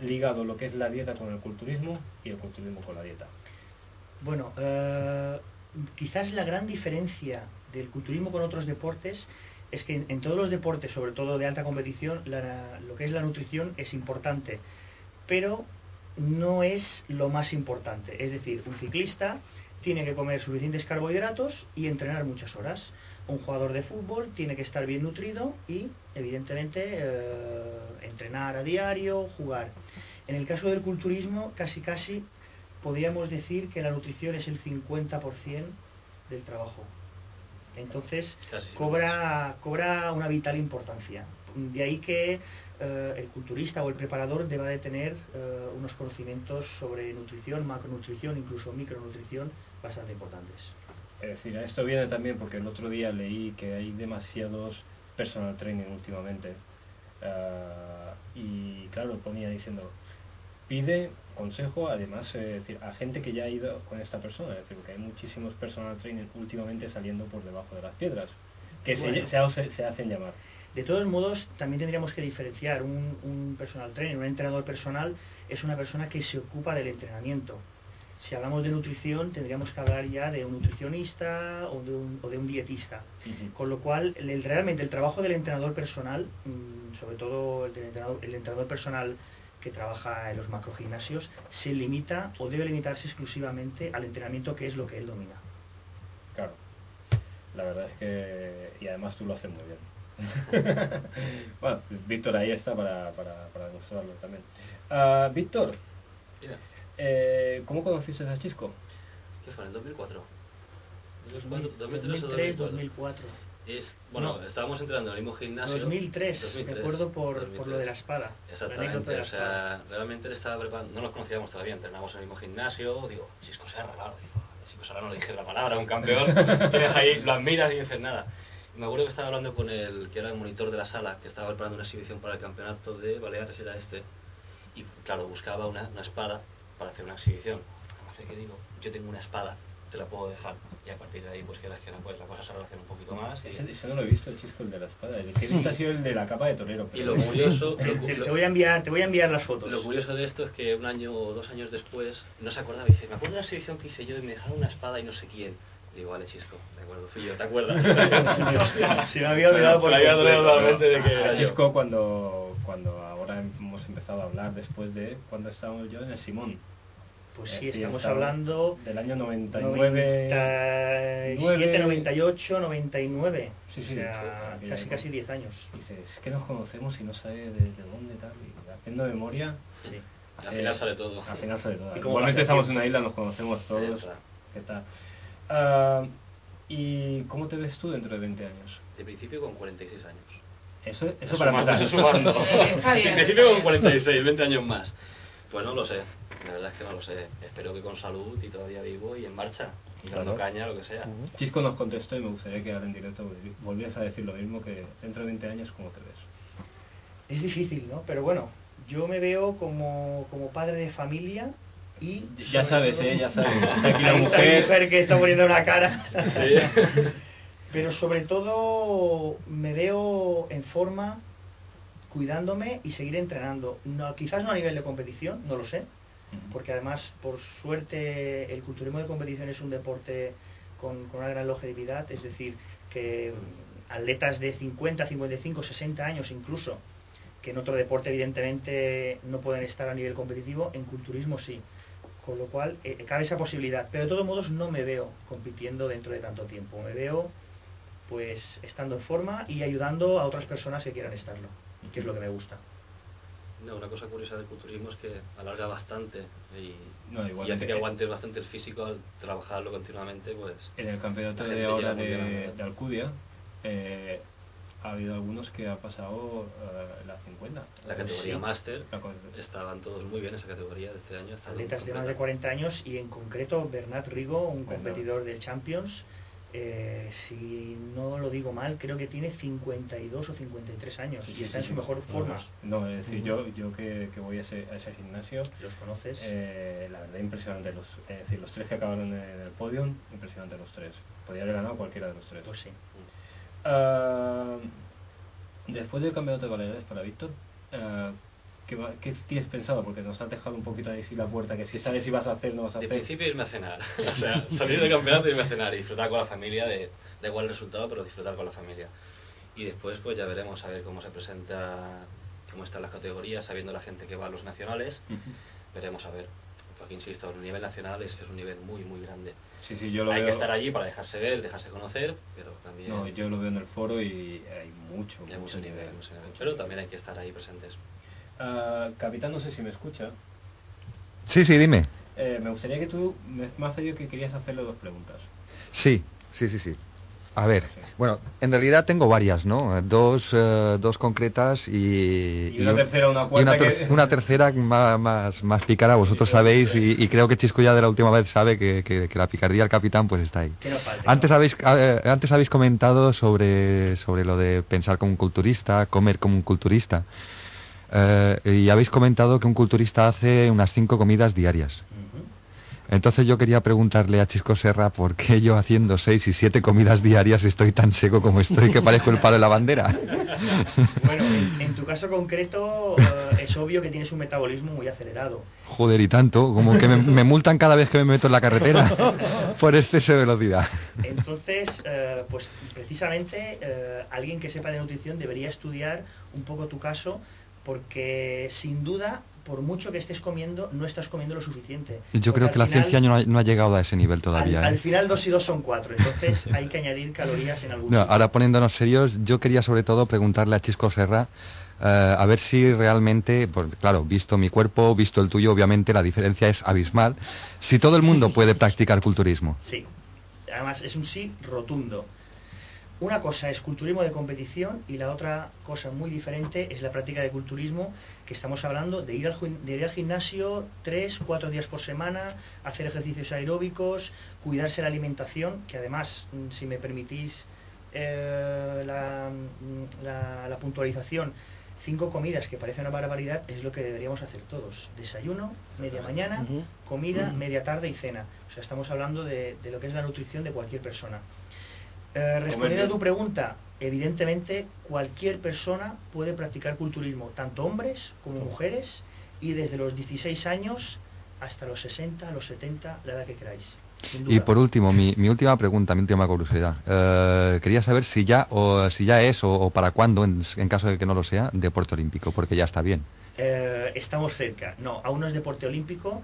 ligado lo que es la dieta con el culturismo y el culturismo con la dieta? Bueno, eh, quizás la gran diferencia del culturismo con otros deportes es que en, todos los deportes, sobre todo de alta competición, lo que es la nutrición es importante, pero no es lo más importante. Es decir, un ciclista tiene que comer suficientes carbohidratos y entrenar muchas horas. Un jugador de fútbol tiene que estar bien nutrido y, evidentemente, eh, entrenar a diario, jugar. En el caso del culturismo, casi casi podríamos decir que la nutrición es el 50% del trabajo. Entonces, Casi, cobra, cobra una vital importancia. De ahí que eh, el culturista o el preparador deba de tener eh, unos conocimientos sobre nutrición, macronutrición, incluso micronutrición bastante importantes. Es decir, esto viene también porque el otro día leí que hay demasiados personal training últimamente. Ah, y claro, ponía diciendo, pide consejo, además, eh, decir, a gente que ya ha ido con esta persona. Es decir, que hay muchísimos personal training últimamente saliendo por debajo de las piedras, que se- Bueno. se, hace- se hacen llamar. De todos modos, también tendríamos que diferenciar. Un, un personal trainer, un entrenador personal, es una persona que se ocupa del entrenamiento. Si hablamos de nutrición, tendríamos que hablar ya de un nutricionista o de un, o de un dietista. Con lo cual, el- realmente el trabajo del entrenador personal, mm, sobre todo el, entrenador, el entrenador personal que trabaja en los macrogimnasios, se limita o debe limitarse exclusivamente al entrenamiento que es lo que él domina. Claro. La verdad es que... Y además tú lo haces muy bien. *laughs* bueno, Víctor ahí está para, para, para demostrarlo también. Ah, Víctor, Mira, eh, ¿cómo conociste a Chisco? ¿qué fue? ¿En el 2004? 2004, 2003 o 2003, 2004. 2004. Es, bueno, No. estábamos entrando en el mismo gimnasio. 2003, 2003, recuerdo por, por 2003. lo de la espada. Exactamente, la o sea, realmente él estaba preparando, no nos conocíamos todavía, entrenamos en el mismo gimnasio, digo, Chisco Serra, claro, digo, Chisco Serra no le dije la palabra, un campeón, *laughs* tienes ahí, lo admiras y dices nada. Y me acuerdo que estaba hablando con el que era el monitor de la sala, que estaba preparando una exhibición para el campeonato de Baleares, era este, y claro, buscaba una, una espada para hacer una exhibición. Hace que digo, yo tengo una espada, te la puedo dejar, y a partir de ahí, pues quieras que no, pues la cosa se relaciona un poquito más. y- Ese, ese no lo he visto, el Chisco, el de la espada. El que he visto ha sido el de la capa de torero. Y lo curioso, Te, lo, te- lo- te voy a enviar, te voy a enviar las fotos. lo curioso de esto es que un año o dos años después no se acordaba. Dice, me acuerdo de una exhibición que hice yo y me dejaron una espada y no sé quién. Digo, vale, chisco, de acuerdo, fui yo, ¿te acuerdas? *laughs* Se me había olvidado por Se me había totalmente de que a. Chisco cuando, cuando ahora hemos empezado a hablar después de cuando estábamos yo en el Simón. Pues Es sí, estamos hablando del año 99. 97, 98, 99. Sí, sí, o sea, sí, casi casi 10 años. Dices, es que nos conocemos y no sabe de, de dónde tal. Y haciendo memoria. Sí. Al final sale todo. Al final sale todo. ¿Y cómo Igualmente estamos en una isla, nos conocemos todos. ¿Qué tal? Ah, ¿Y cómo te ves tú dentro de 20 años? De principio con 46 años. Eso, eso para Sumando, eso sumando. *laughs* Está bien. En principio con 46, 20 años más. Pues no lo sé, la verdad es que no lo sé. Espero que con salud y todavía vivo y en marcha. Y dando Claro. caña, lo que sea. Chisco nos contestó y me gustaría que ahora en directo volvi- volvieras a decir lo mismo que dentro de 20 años, ¿cómo te ves? Es difícil, ¿no? Pero bueno, yo me veo como, como padre de familia y... Ya sabes, todo- ¿eh? Ya *laughs* sabes. Está aquí la Ahí está mi mujer. mujer que está poniendo una cara. Sí. *laughs* Pero sobre todo me veo en forma, cuidándome y seguir entrenando. No, quizás no a nivel de competición, no lo sé, porque además, por suerte, el culturismo de competición es un deporte con, una gran longevidad, es decir, que atletas de 50, 55, 60 años incluso, que en otro deporte evidentemente no pueden estar a nivel competitivo, en culturismo sí. Con lo cual, eh, cabe esa posibilidad. Pero de todos modos no me veo compitiendo dentro de tanto tiempo. Me veo pues estando en forma y ayudando a otras personas que quieran estarlo, que es lo que me gusta. No, una cosa curiosa del culturismo es que alarga bastante y, No, igual y hace que- que aguantes bastante el físico al trabajarlo continuamente, pues... En el campeonato de ahora de, de Alcudia eh, ha habido algunos que ha pasado eh, la 50. La categoría Sí. máster estaban todos muy bien esa categoría de este año. Atletas de más de 40 años y en concreto Bernat Rigo, un competidor del Champions, eh, si no lo digo mal, creo que tiene 52 o 53 años Sí, y está sí, en su mejor forma. No, es decir, yo, yo que, que voy a ese, a ese gimnasio, ¿Los conoces? eh, la verdad impresionante. Los, es decir, los tres que acabaron en el podio, impresionante los tres. Podría haber ganado cualquiera de los tres. Pues sí. Ah, después del campeonato de Baleares para Víctor, ah, ¿qué, va- qué tienes pensado? Porque nos has dejado un poquito ahí sin la puerta, que si sabes si vas a hacer, no vas a De hacer. principio irme a cenar, *laughs* o sea, salir del campeonato y irme a cenar y disfrutar con la familia, de, da igual el resultado, pero disfrutar con la familia. Y después pues ya veremos a ver cómo se presenta, cómo están las categorías, sabiendo la gente que va a los nacionales, veremos a ver. Porque insisto, el nivel nacional es es un nivel muy muy grande. Sí, sí, yo lo Hay veo. que estar allí para dejarse ver, dejarse conocer, pero también No, yo lo veo en el foro y hay mucho, hay mucho nivel, mucho nivel. mucho Pero nivel. también hay que estar ahí presentes. Ah, capitán, no sé si me escucha. Sí, sí, dime. Eh, me gustaría que tú me, me has pedido que querías hacerle dos preguntas. Sí, sí, sí, sí. A ver, bueno, en realidad tengo varias, ¿no? Dos, eh, dos concretas y... Y una un- tercera, una y cuarta ter- que- una tercera más, más, más pícara, vosotros sabéis, y, y creo que Chisco ya de la última vez sabe que, que- que la picardía del capitán pues está ahí. Que no falte, Antes ¿no? habéis, eh, antes habéis comentado sobre, sobre lo de pensar como un culturista, comer como un culturista. Eh, y habéis comentado que un culturista hace unas cinco comidas diarias. Entonces yo quería preguntarle a Chisco Serra por qué yo haciendo seis y siete comidas diarias estoy tan seco como estoy que parezco el palo de la bandera. Bueno, en, en tu caso concreto eh, es obvio que tienes un metabolismo muy acelerado. Joder, y tanto, como que me, me multan cada vez que me meto en la carretera *laughs* por exceso de velocidad. Entonces, eh, pues precisamente alguien que sepa de nutrición debería estudiar un poco tu caso porque sin duda, por mucho que estés comiendo, no estás comiendo lo suficiente. Yo creo que la final- ciencia no ha, no ha llegado a ese nivel todavía. Al, ¿eh? al final dos y dos son cuatro, entonces *laughs* hay que añadir calorías en algún No, sitio. ahora poniéndonos serios, yo quería sobre todo preguntarle a Chisco Serra eh, a ver si realmente, pues, claro, visto mi cuerpo, visto el tuyo, obviamente la diferencia es abismal. Si todo el mundo puede *laughs* practicar culturismo. Sí, además es un sí rotundo. Una cosa es culturismo de competición y la otra cosa muy diferente es la práctica de culturismo, que estamos hablando de ir al, gim- de ir al gimnasio tres, cuatro días por semana, hacer ejercicios aeróbicos, cuidarse la alimentación, que además, mm, si me permitís eh, la, mm, la- la puntualización, cinco comidas que parece una barbaridad es lo que deberíamos hacer todos. Desayuno, media mañana, comida, media tarde y cena. O sea, estamos hablando de, de lo que es la nutrición de cualquier persona. Eh, respondiendo a tu pregunta, evidentemente cualquier persona puede practicar culturismo, tanto hombres como mujeres, y desde los 16 años hasta los 60, los 70, la edad que queráis. Y por último, mi, mi última pregunta, mi última curiosidad. Eh, quería saber si ya o si ya es o, o para cuándo, en, en caso de que no lo sea, deporte olímpico, porque ya está bien. Eh, estamos cerca. No, aún no es deporte olímpico,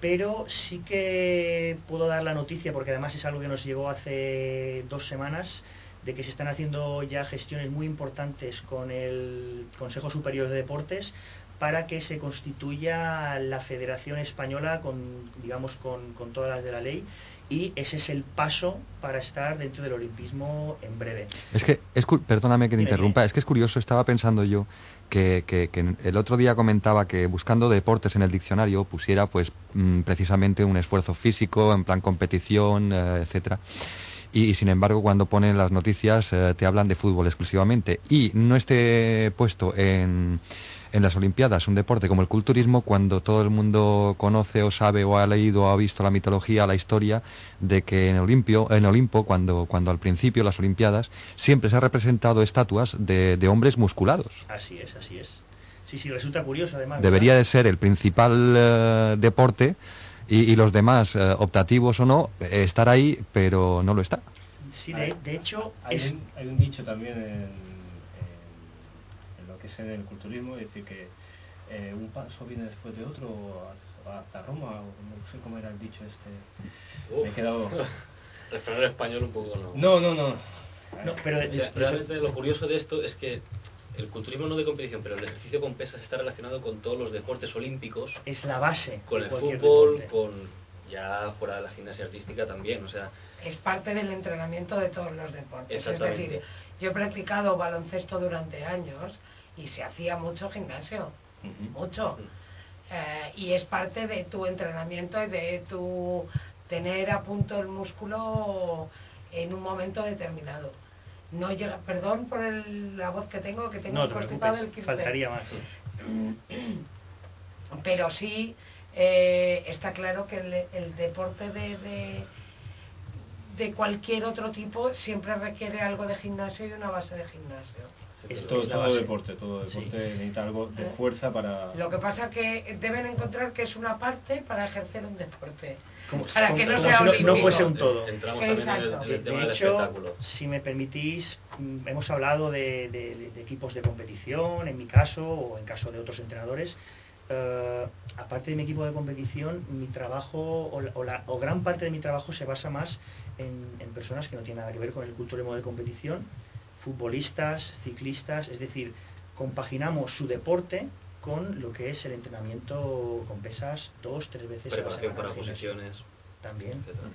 pero sí que puedo dar la noticia, porque además es algo que nos llegó hace dos semanas, de que se están haciendo ya gestiones muy importantes con el Consejo Superior de Deportes para que se constituya la Federación Española con, digamos, con, con todas las de la ley y ese es el paso para estar dentro del olimpismo en breve. Es que, es, perdóname que te interrumpa, es que es curioso, estaba pensando yo que, el otro día comentaba que buscando deportes en el diccionario pusiera pues mm, precisamente un esfuerzo físico, en plan competición, eh, etcétera. Y, sin embargo cuando ponen las noticias eh, te hablan de fútbol exclusivamente y no esté puesto en, en las Olimpiadas un deporte como el culturismo cuando todo el mundo conoce o sabe o ha leído o ha visto la mitología, la historia de que en Olimpio, en Olimpo cuando, cuando al principio las Olimpiadas siempre se ha representado estatuas de, de hombres musculados. Así es, así es. Sí, sí, resulta curioso además. Debería ¿verdad? de ser el principal eh, deporte y, y los demás, eh, optativos o no, eh, estar ahí, pero no lo está. Sí, de, de hecho, Hay, es, un, hay un dicho también en, que es en el culturismo, es decir, que eh, un paso viene después de otro o hasta- Roma, o no sé cómo era el dicho este. Me he quedado... *laughs* Refrán español un poco no. No, no, no. No, pero O sea, realmente lo curioso de esto es que el culturismo no de competición, pero el ejercicio con pesas está relacionado con todos los deportes olímpicos, es la base. con el fútbol, deporte. con ya fuera de la gimnasia artística también, o sea, Es parte del entrenamiento de todos los deportes. Es decir, yo he practicado baloncesto durante años y se hacía mucho gimnasio, mucho. Eh, y es parte de tu entrenamiento y de tu tener a punto el músculo en un momento determinado. No llega, perdón por el- la voz que tengo, que tengo No te constipado preocupes, 15. faltaría más. *clears throat* pero sí eh, está claro que el, el deporte de, de, de cualquier otro tipo siempre requiere algo de gimnasio y una base de gimnasio. Es- todo es deporte, todo deporte necesita algo de Eh. fuerza para... Lo que pasa que deben encontrar que es una parte para ejercer un deporte. Como, para como- que no sea si no, fuese un todo. entramos también en el, Exacto. en De, el tema de del hecho, espectáculo. si me permitís, mm, hemos hablado de, de- de equipos de competición, en mi caso, o en caso de otros entrenadores. Eh, aparte de mi equipo de competición, mi trabajo, o, la- o la- o gran parte de mi trabajo se basa más en, en personas que no tienen nada que ver con el culturismo de competición, futbolistas, ciclistas, es decir, compaginamos su deporte con lo que es el entrenamiento con pesas dos, tres veces a la Preparación semana. para posiciones, También. etcétera.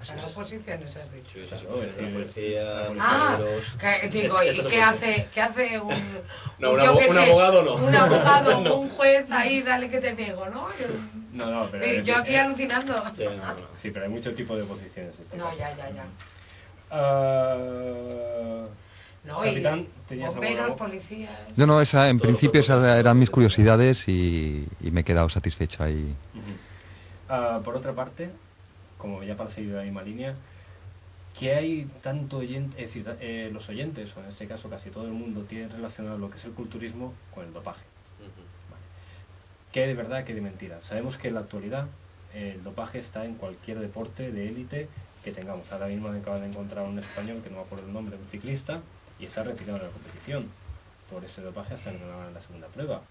Así Para es. oposiciones, has dicho. Sí, sí, sí, Claro, policía, Ah, que- digo, ¿y qué hace, qué hace un, *laughs* No, un- un sé, abogado no. Un abogado, *laughs* No. un juez, ahí dale que te pego, ¿no? Yo, *laughs* No, no, pero... sí, yo aquí eh, alucinando. Sí, no, no. Sí, pero hay muchos tipos de posiciones. en este No, caso. ya, ya, ya. Ah, No, Capitán, y ¿tenías bomberos, policías. No, no, esa, en principio esas eran mis curiosidades y, y me he quedado satisfecho ahí. Ah, por otra parte, como ya para seguir la misma línea, ¿qué hay tanto oyente, es decir, eh, los oyentes, o en este caso casi todo el mundo, tienen relacionado lo que es el culturismo con el dopaje? Ujú. ¿Qué hay de verdad, qué de mentira? Sabemos que en la actualidad eh, el dopaje está en cualquier deporte de élite que tengamos. Ahora mismo me acaban de encontrar un español, que no me acuerdo el nombre, un ciclista, y está retirado de la competición por ese dopaje hasta que no la segunda prueba.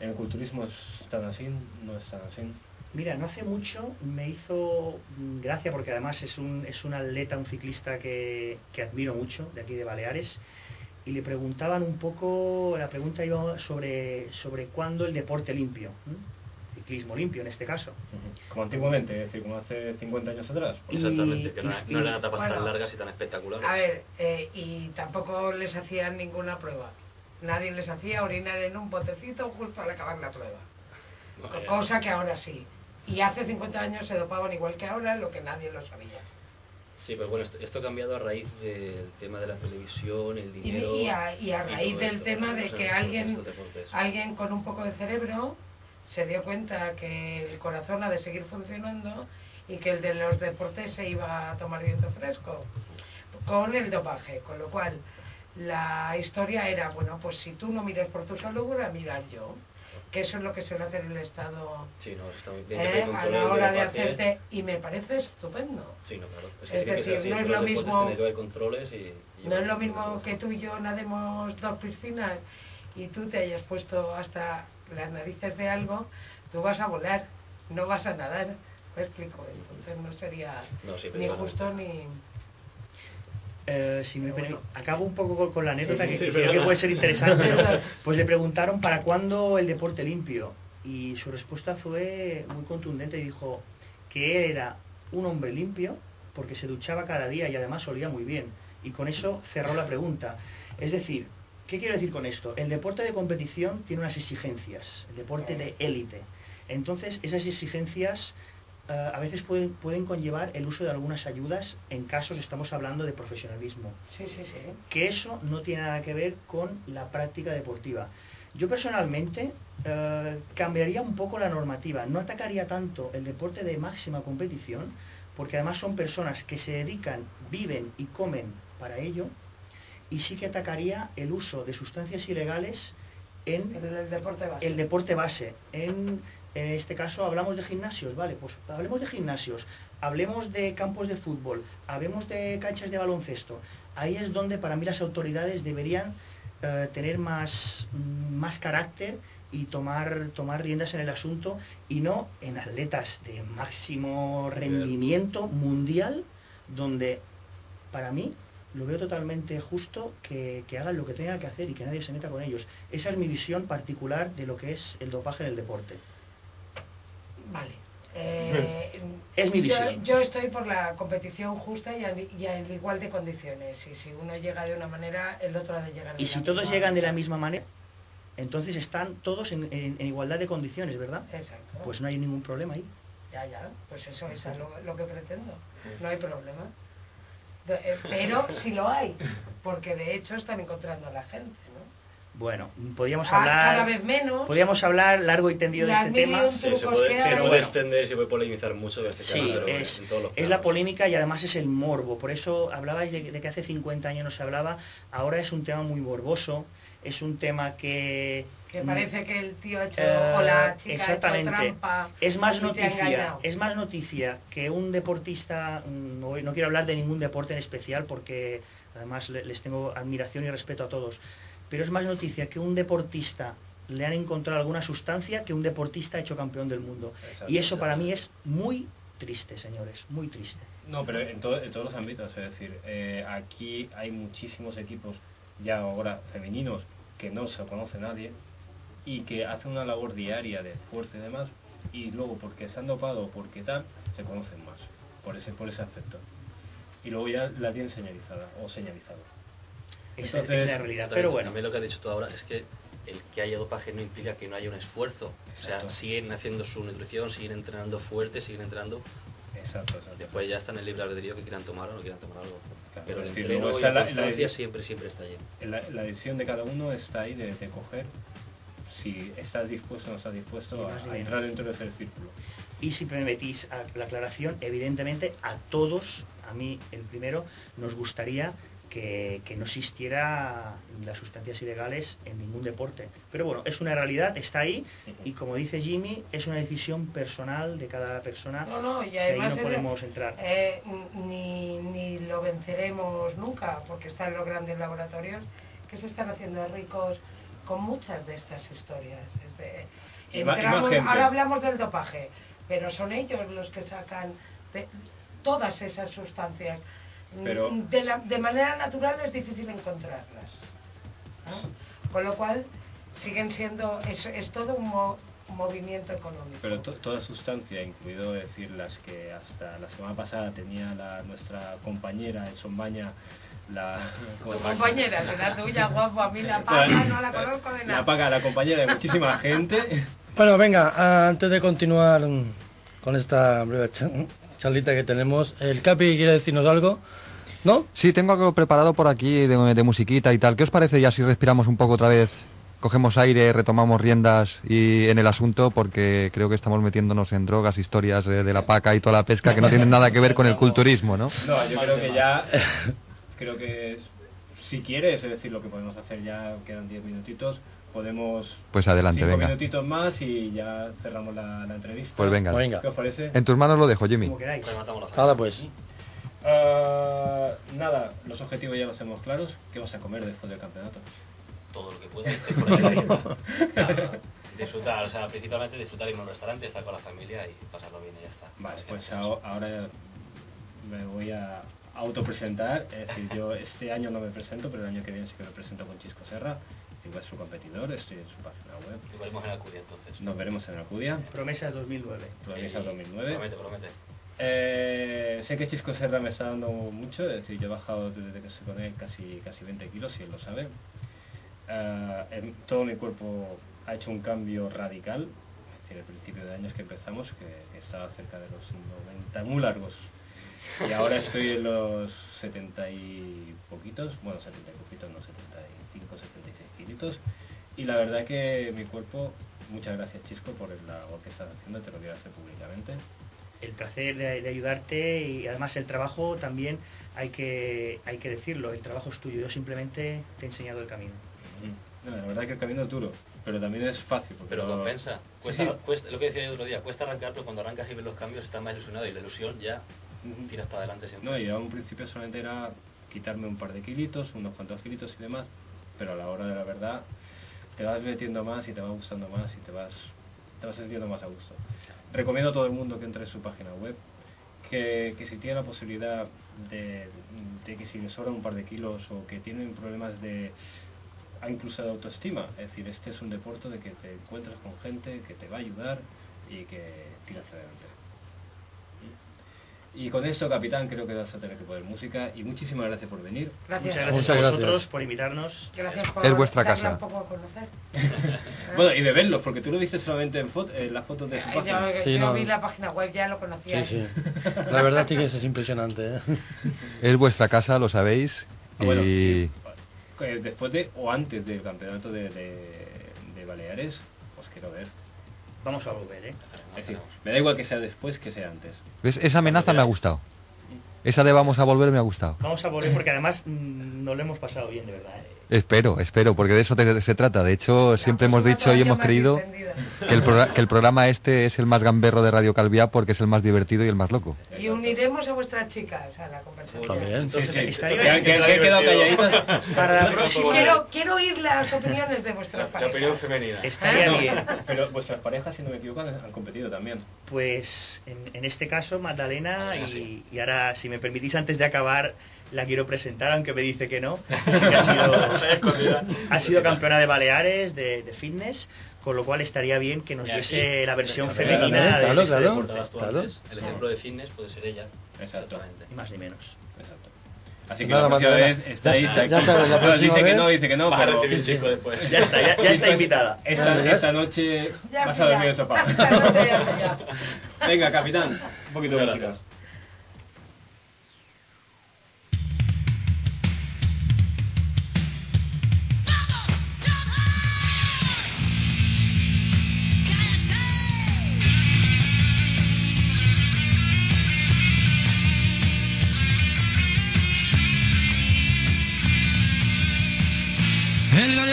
¿En el culturismo es tan así? ¿No es tan así? Mira, no hace mucho me hizo gracia porque además es un, es un atleta, un ciclista que, que admiro mucho, de aquí de Baleares, y le preguntaban un poco, la pregunta iba sobre, sobre cuándo el deporte limpio. Ciclismo limpio en este caso. Como antiguamente, es decir, como hace 50 años atrás. Y- Exactamente, que no, y- no eran etapas bueno, tan largas y tan espectaculares. A ver, eh, y tampoco les hacían ninguna prueba. Nadie les hacía orinar en un botecito justo al acabar la prueba. Cosa que ahora sí. Y hace 50 años se dopaban igual que ahora, lo que nadie lo sabía. Sí, pero bueno, esto, esto ha cambiado a raíz del tema de la televisión, el Y, dinero. y a, y a y raíz del esto, tema de sea, que alguien, alguien con un poco de cerebro se dio cuenta que el corazón ha de seguir funcionando y que el de los deportes se iba a tomar viento fresco con el dopaje, con lo cual la historia era, bueno, pues si tú no miras por tu salud, voy a mirar yo, que eso es lo que suele hacer el Estado Sí, no, está muy bien. ¿eh? a la hora de hacerte, y me parece estupendo. Sí, no, claro. Es, Es que decir, no es lo mismo- controles y... y No es lo mismo de que tú y yo nademos dos piscinas y tú te hayas puesto hasta las narices de algo, tú vas a volar, no vas a nadar. Me explico, entonces no sería No, sí, ni justo ni... Eh, si me bueno. acabo un poco con, la anécdota Sí, sí, que sí, creo que puede ser interesante. *laughs* Pues le preguntaron para cuándo el deporte limpio y su respuesta fue muy contundente y dijo que era un hombre limpio porque se duchaba cada día y además olía muy bien. Y con eso cerró la pregunta. Es decir, ¿qué quiero decir con esto? El deporte de competición tiene unas exigencias, el deporte de élite. Entonces, esas exigencias eh, a veces pueden, pueden conllevar el uso de algunas ayudas en casos estamos hablando de profesionalismo Sí, sí, sí. que eso no tiene nada que ver con la práctica deportiva. Yo personalmente eh, cambiaría un poco la normativa, no atacaría tanto el deporte de máxima competición, porque además son personas que se dedican, viven y comen para ello, y sí que atacaría el uso de sustancias ilegales en El, el deporte base. el deporte base. En, en este caso hablamos de gimnasios, vale, pues hablemos de gimnasios, hablemos de campos de fútbol, hablemos de canchas de baloncesto. Ahí es donde para mí las autoridades deberían eh, tener más, más carácter y tomar, tomar riendas en el asunto y no en atletas de máximo rendimiento mundial, donde para mí lo veo totalmente justo que, que hagan lo que tengan que hacer y que nadie se meta con ellos. Esa es mi visión particular de lo que es el dopaje en el deporte. Vale. Eh, Es mi visión. Yo, estoy por la competición justa y, al- y igual de condiciones. Y si uno llega de una manera, el otro ha de llegar de Y la si todos llegan de la misma manera, entonces están todos en, en- en igualdad de condiciones, ¿verdad? Exacto. Pues no hay ningún problema ahí. Ya, ya, pues eso es lo, lo que pretendo. No hay problema. Eh, Pero sí lo hay, porque de hecho están encontrando a la gente, ¿no? Bueno, podríamos Ah, hablar. cada vez menos. Podríamos hablar largo y tendido de este y tema. Sí, se puede, que se hay. puede bueno. extender, se puede polemizar mucho de este Sí, tema, pero es, en todos los es la polémica y además es el morbo. Por eso hablabais de, de que hace 50 años no se hablaba. Ahora es un tema muy morboso. Es un tema que. Que parece que el tío ha hecho, Eh, o la chica ha hecho exactamente. trampa. Es más ha noticia, es más noticia que un deportista, mm, no, no quiero hablar de ningún deporte en especial porque además le- les tengo admiración y respeto a todos, pero es más noticia que un deportista le han encontrado alguna sustancia que un deportista hecho campeón del mundo. Y eso para mí es muy triste, señores, muy triste. No, pero en, to- en todos los ámbitos, es decir, eh, aquí hay muchísimos equipos ya ahora femeninos que no se conoce nadie y que hacen una labor diaria de esfuerzo y demás y luego porque se han dopado o porque tal, se conocen más por ese, por ese aspecto. Y luego ya la tienen señalizada o señalizado. Esa es la realidad. Pero bueno, También lo que has dicho tú ahora es que el que haya dopaje no implica que no haya un esfuerzo. O sea, siguen haciendo su nutrición, siguen entrenando fuerte, siguen entrenando. Exacto, exacto. Después ya está en el libre albedrío que quieran tomar o no quieran tomar algo. Claro, Pero el es decir, entreno y la la- siempre, siempre está allí. La, la decisión de cada uno está ahí de, de coger si estás dispuesto o no estás dispuesto a, entrar dentro de ese círculo. Y si permitís la aclaración, evidentemente a todos, a mí el primero, nos gustaría que, que no existiera las sustancias ilegales en ningún deporte. Pero bueno, es una realidad, está ahí y como dice Jimmy, es una decisión personal de cada persona No, no, y que ahí además no podemos entrar. eh, ni, ni lo venceremos nunca, porque están los grandes laboratorios que se están haciendo ricos con muchas de estas historias. Entramos- ahora hablamos del dopaje, pero son ellos los que sacan de- todas esas sustancias. Pero- de, la- de manera natural es difícil encontrarlas. ¿no? Con lo cual siguen siendo, es, es todo un, mo- un movimiento económico. Pero to- toda sustancia, incluido decir las que hasta la semana pasada tenía la, nuestra compañera en Sombaña, la Tu *laughs* compañera será tuya, *laughs* guapo, a mí la paga, no la conozco de La nada. paga la compañera de muchísima *laughs* gente. Bueno, venga, antes de continuar con esta breve cha- charlita que tenemos, ¿el Capi quiere decirnos algo? ¿No? Sí, tengo algo preparado por aquí de, de musiquita y tal. ¿Qué os parece ya si respiramos un poco otra vez? Cogemos aire, retomamos riendas y en el asunto porque creo que estamos metiéndonos en drogas, historias de, de la paca y toda la pesca que no tienen nada que ver con el culturismo, ¿no? No, yo creo que ya, *laughs* creo que si quieres, es decir, lo que podemos hacer ya, quedan 10 minutitos, podemos... Pues adelante, cinco venga. minutitos más y ya cerramos la, la entrevista. Pues venga. Venga. ¿Qué os parece? En tus manos lo dejo, Jimmy. Como queráis. Nada, pues. Ah, nada, los objetivos ya los tenemos claros. ¿Qué vas a comer después del campeonato? Todo lo que pueda esté por ahí. Nada, *laughs* disfrutar, o sea, principalmente disfrutar a un restaurante, estar con la familia y pasarlo bien y ya está. Vale, Es que pues no ahora me voy a autopresentar. Es decir, yo este año no me presento, pero el año que viene sí que me presento con Chisco Serra, es vuestro competidor. Estoy en su página web. Nos veremos en Alcudia entonces. Nos veremos en Alcudia, Promesas 2009. Promesa Y 2009. Promete, promete. Eh, sé que Chisco Serra me está dando mucho, es decir, yo he bajado desde que estoy con él casi, casi 20 kilos, y él lo sabe. Eh, en- todo mi cuerpo ha hecho un cambio radical, es decir, el principio de años que empezamos, que, que estaba cerca de los 90, muy largos. Y ahora *laughs* estoy en los 70 y poquitos, bueno, 70 y poquitos, no 75, 76 kilitos. Y la verdad que mi cuerpo, muchas gracias Chisco por la labor que estás haciendo, te lo quiero hacer públicamente. el placer de, de ayudarte y además el trabajo también hay que, hay que decirlo, el trabajo es tuyo, yo simplemente te he enseñado el camino. No, la verdad que el camino es duro, pero también es fácil. Porque Pero lo- compensa. Cuesta, sí. cuesta- lo que decía yo el otro día, cuesta arrancar, pero cuando arrancas y ves los cambios estás más ilusionado y la ilusión ya tiras para adelante siempre. No, y a un principio solamente era quitarme un par de kilitos, unos cuantos kilitos y demás, pero a la hora de la verdad te vas metiendo más y te va gustando más y te vas, te vas sintiendo más a gusto. Recomiendo a todo el mundo que entre en su página web, que, que si tiene la posibilidad de, de que si le sobran un par de kilos o que tienen problemas de incluso de autoestima, es decir, este es un deporte de que te encuentras con gente que te va a ayudar y que tira hacia adelante. Y con esto, capitán, creo que vas a tener que poner música y muchísimas gracias por venir. Gracias. Muchas gracias Muchas a gracias. vosotros por invitarnos. Gracias por Es vuestra casa. un poco a conocer. *laughs* Bueno, y de verlo, porque tú lo viste solamente en, foto, en las fotos de su Yo, página. yo Sí, no. vi la página web, ya lo conocía. Sí, sí. *laughs* La verdad que es impresionante. ¿eh? *laughs* Es vuestra casa, lo sabéis. Ah, bueno, Y Eh, Después de o antes del campeonato de, de, de Baleares, os quiero ver. Vamos a volver, ¿eh? Es decir, me da igual que sea después que sea antes. ¿ves? esa amenaza me ha gustado. Esa de vamos a volver me ha gustado. Vamos a volver porque además mm, nos lo hemos pasado bien, de verdad. ¿eh? Espero, espero, porque de eso te- se trata. De hecho, siempre hemos próxima dicho y hemos creído que el, que el programa este es el más gamberro de Radio Calviá porque es el más divertido y el más loco. Y uniremos a vuestras chicas a la conversación. También. Sí, sí. estaría Que- bien. que- que he quedado calladita. Para la próxima Quiero, quiero oír las opiniones de vuestras La parejas. opinión femenina. estaría No, bien. Pero vuestras parejas, si no me equivoco, han, competido también. Pues en, en este caso, Magdalena, y, sí. y ahora, si me permitís, antes de acabar, la quiero presentar, aunque me dice que no. *laughs* Sí que ha, sido, ha sido campeona de Baleares, de, de fitness, con lo cual estaría bien que nos diese la versión femenina de claro, este claro. deporte. Tú Claro. antes, el ejemplo de fitness puede ser ella. Exacto. Exactamente. Ni más ni menos. Exacto. Así que Nada la más, próxima vez Ya estáis está, aquí. ya sabes, la Bueno, próxima dice que no, dice que no, pero... sí. chico después. Ya está, ya, ya está invitada. Esta, Ya. esta noche Ya, vas a dormir ya. en sofá. *laughs* Ya, ya, ya. Venga, capitán, un poquito de música.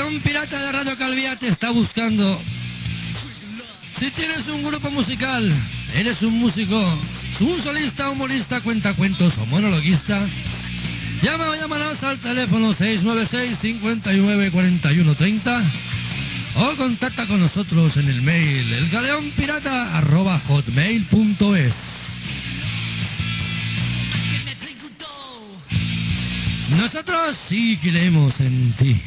Galeón pirata de Radio Calvía te está buscando. Si tienes un grupo musical, eres un músico, un solista, humorista, cuentacuentos o monologuista, llama o llamarás al teléfono 696 59 41 30 o contacta con nosotros en el mail elgaleonpirata@hotmail.es. Nosotros sí creemos en ti.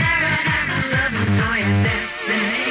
Paradise and love, enjoying this.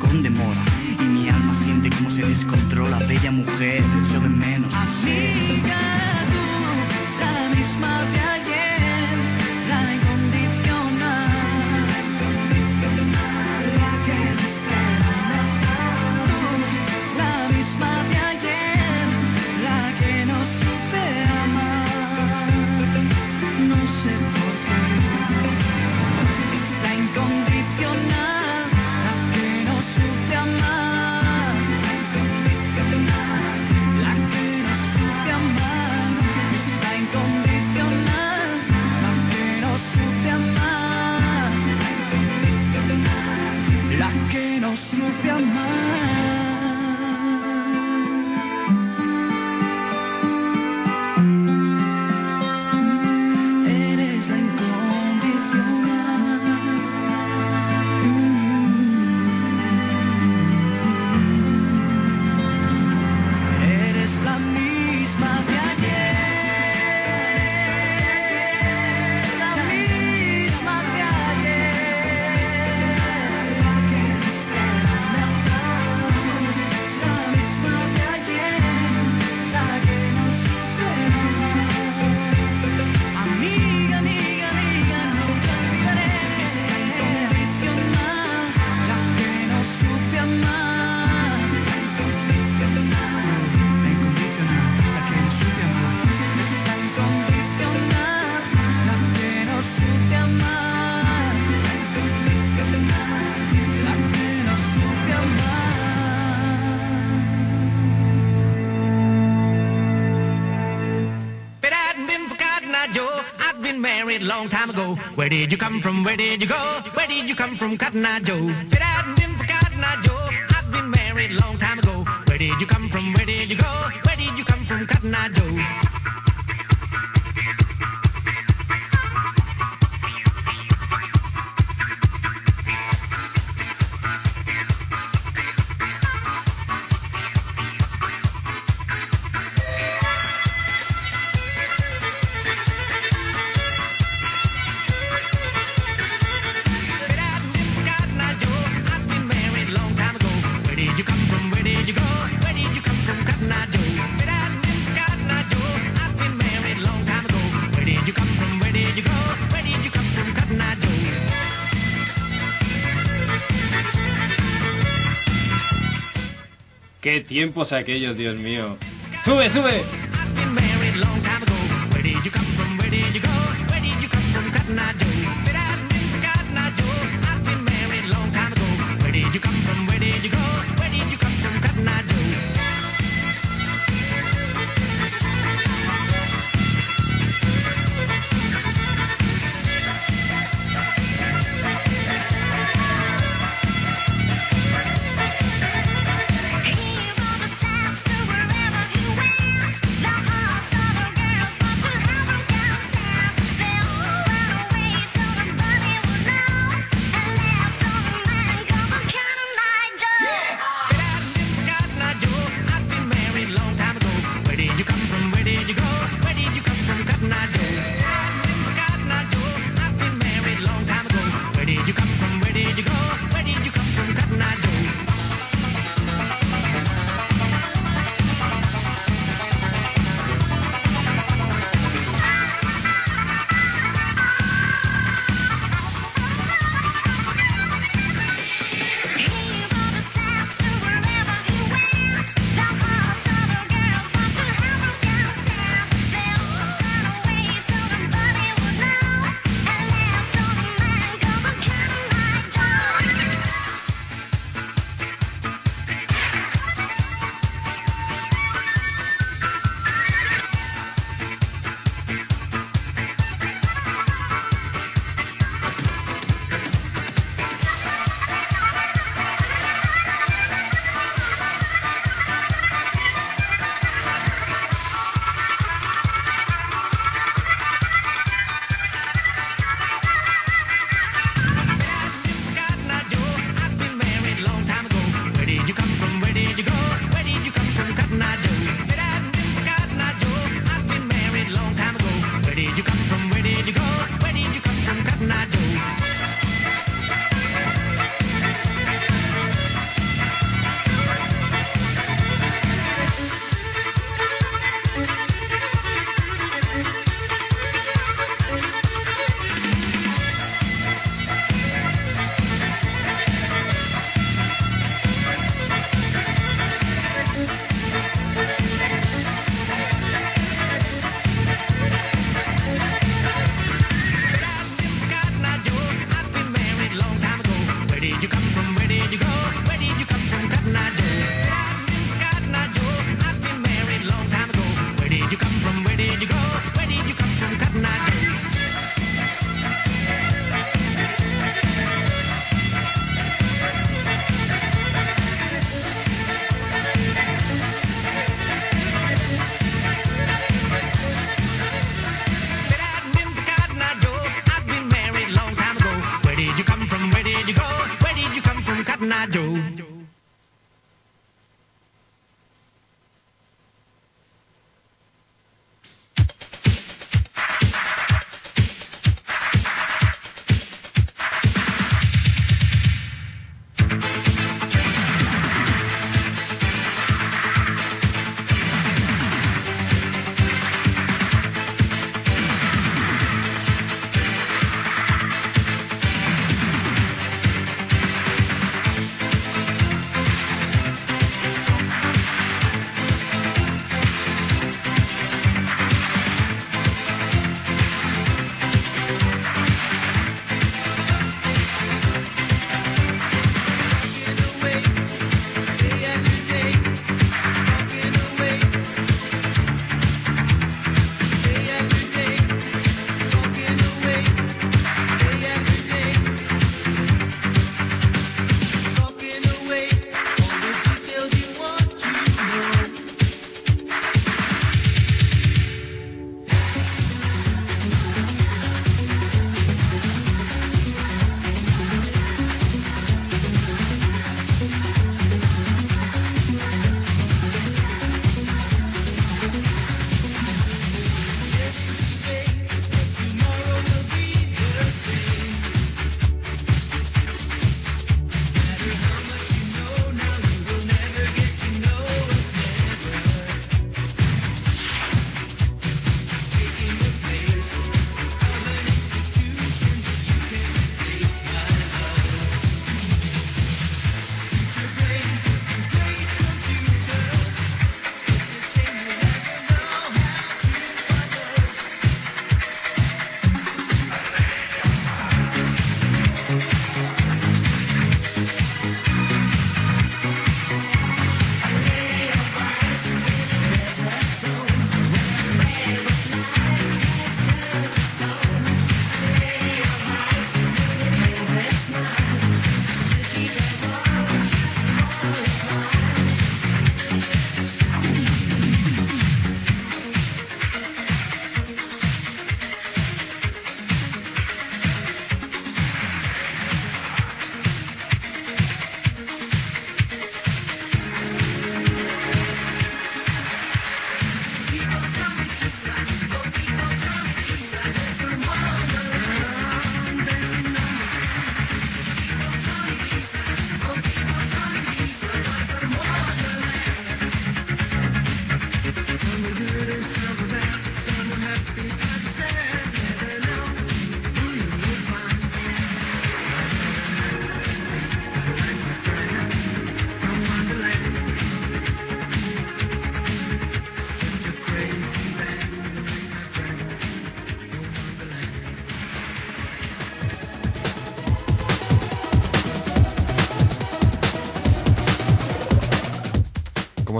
con demora y mi alma siente cómo se descontrola. Bella mujer, yo de menos. Amiga. Where did you come from? Where did you go? Where did you come from, Cotton Eye Joe? Fit out and in for Cotton Eye Joe. I've been married a long time ago. Where did you come from? Where did you go? tiempos aquellos, Dios mío. ¡Sube, sube!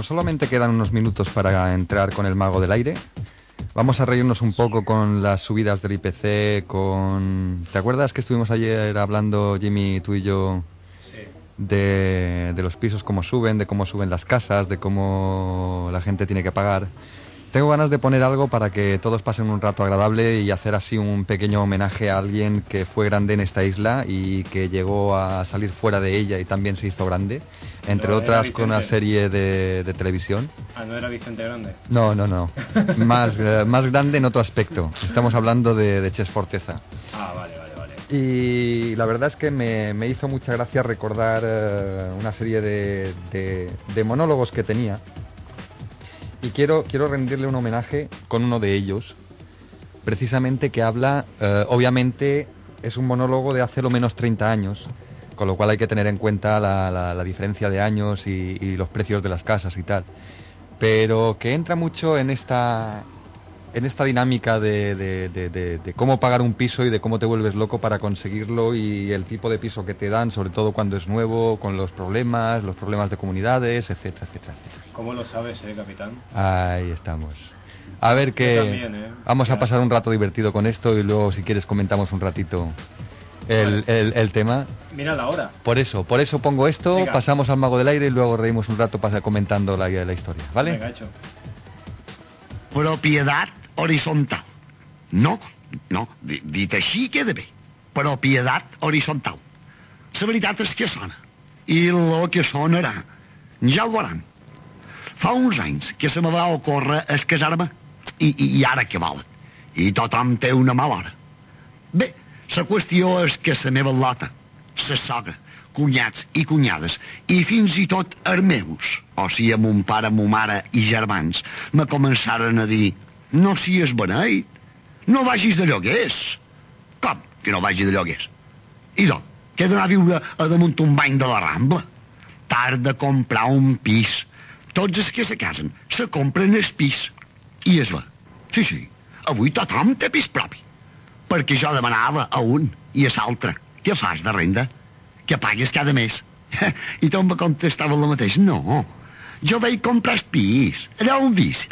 Solamente quedan unos minutos para entrar con el mago del aire, vamos a reírnos un poco con las subidas del IPC, con... ¿Te acuerdas que estuvimos ayer hablando, Jimmy, tú y yo, de, de los pisos, cómo suben, de cómo suben las casas, de cómo la gente tiene que pagar? Tengo ganas de poner algo para que todos pasen un rato agradable y hacer así un pequeño homenaje a alguien que fue grande en esta isla y que llegó a salir fuera de ella y también se hizo grande, entre No, otras con una serie de, de televisión. Ah, no era Vicente Grande. No, no, no. *laughs* Más, eh, más grande en otro aspecto. Estamos hablando de, de Ches Forteza. Ah, vale, vale, vale. Y la verdad es que me, me hizo mucha gracia recordar eh, una serie de, de- de monólogos que tenía. Y quiero, quiero rendirle un homenaje con uno de ellos, precisamente que habla, eh, obviamente es un monólogo de hace lo menos 30 años, con lo cual hay que tener en cuenta la, la- la diferencia de años y, y los precios de las casas y tal. Pero que entra mucho en esta, en esta dinámica de, de- de- cómo pagar un piso y de cómo te vuelves loco para conseguirlo y el tipo de piso que te dan, sobre todo cuando es nuevo, con los problemas, los problemas de comunidades, etcétera, etcétera, etcétera. ¿Cómo lo sabes, eh, capitán? Ahí estamos. A ver que también, ¿eh? vamos a pasar un rato divertido con esto y luego si quieres comentamos un ratito el, el- el tema. Mira la hora. Por eso, por eso pongo esto, Venga. pasamos al mago del aire y luego reímos un rato pasa comentando la, la historia, ¿vale? Venga, hecho. Propietat horitzontal. No, no, di- dit així queda bé. Propietat horitzontal. La veritat és que sona. I el que sonarà, ja ho veuran. Fa uns anys que se me va ocórrer es casar-me. I, i, I ara què vol? I tothom té una mala hora. Bé, la qüestió és que la meva lota, la sogra, cunyats i cunyades, i fins i tot els meus, o sigui, mon pare, mon mare i germans, me començaren a dir no sigues beneit, no vagis de lloguers. Com que no vagi de lloguers? Doncs, que he d'anar a viure a damunt un bany de la Rambla? Tard de comprar un pis. Tots els que se casen se compren el pis. I es va. Sí, sí, avui tothom té pis propi. Perquè jo demanava a un i a l'altre. Què fas de renda? Que pagues cada mes. *laughs* I em va contestava el mateix. No, jo vaig comprar el pis. Era un vici.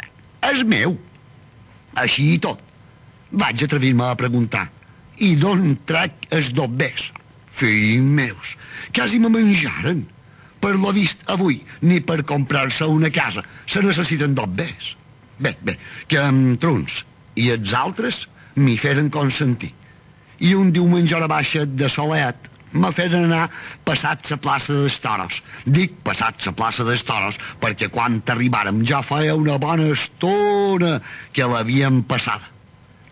És meu. Així i tot. Vaig atrevir-me a preguntar. I d'on trec els dobbers? Fills meus, quasi me menjaren. Per lo vist avui, ni per comprar-se una casa se necessiten dobbers. Bé, bé, que amb truns i els altres m'hi feren consentir. I un diumenge a la baixa de Solet me feren anar passat la plaça dels Toros. Dic passat la plaça dels Toros perquè quan arribàrem ja feia una bona estona que l'havíem passada.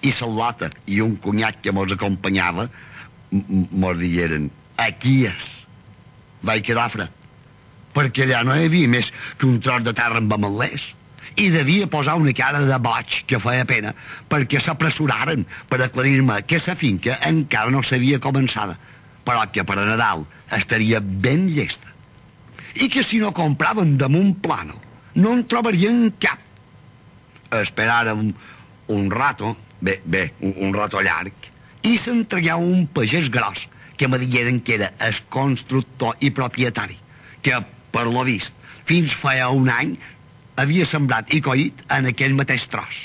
I Salota i un cunyat que mos acompanyava mos digueren aquí és. Vaig quedar fred perquè allà no hi havia més que un tros de terra amb ametllers i devia posar una cara de boig que feia pena perquè s'apressuraren per aclarir-me que la finca encara no s'havia començada però que per a Nadal estaria ben llesta. I que si no compraven damunt plano no en trobarien cap. Esperàrem un rato bé, bé, un, un rato llarg i s'entregà un pagès gros que me digueren que era el constructor i propietari que per lo vist fins feia un any havia sembrat i collit en aquell mateix tros.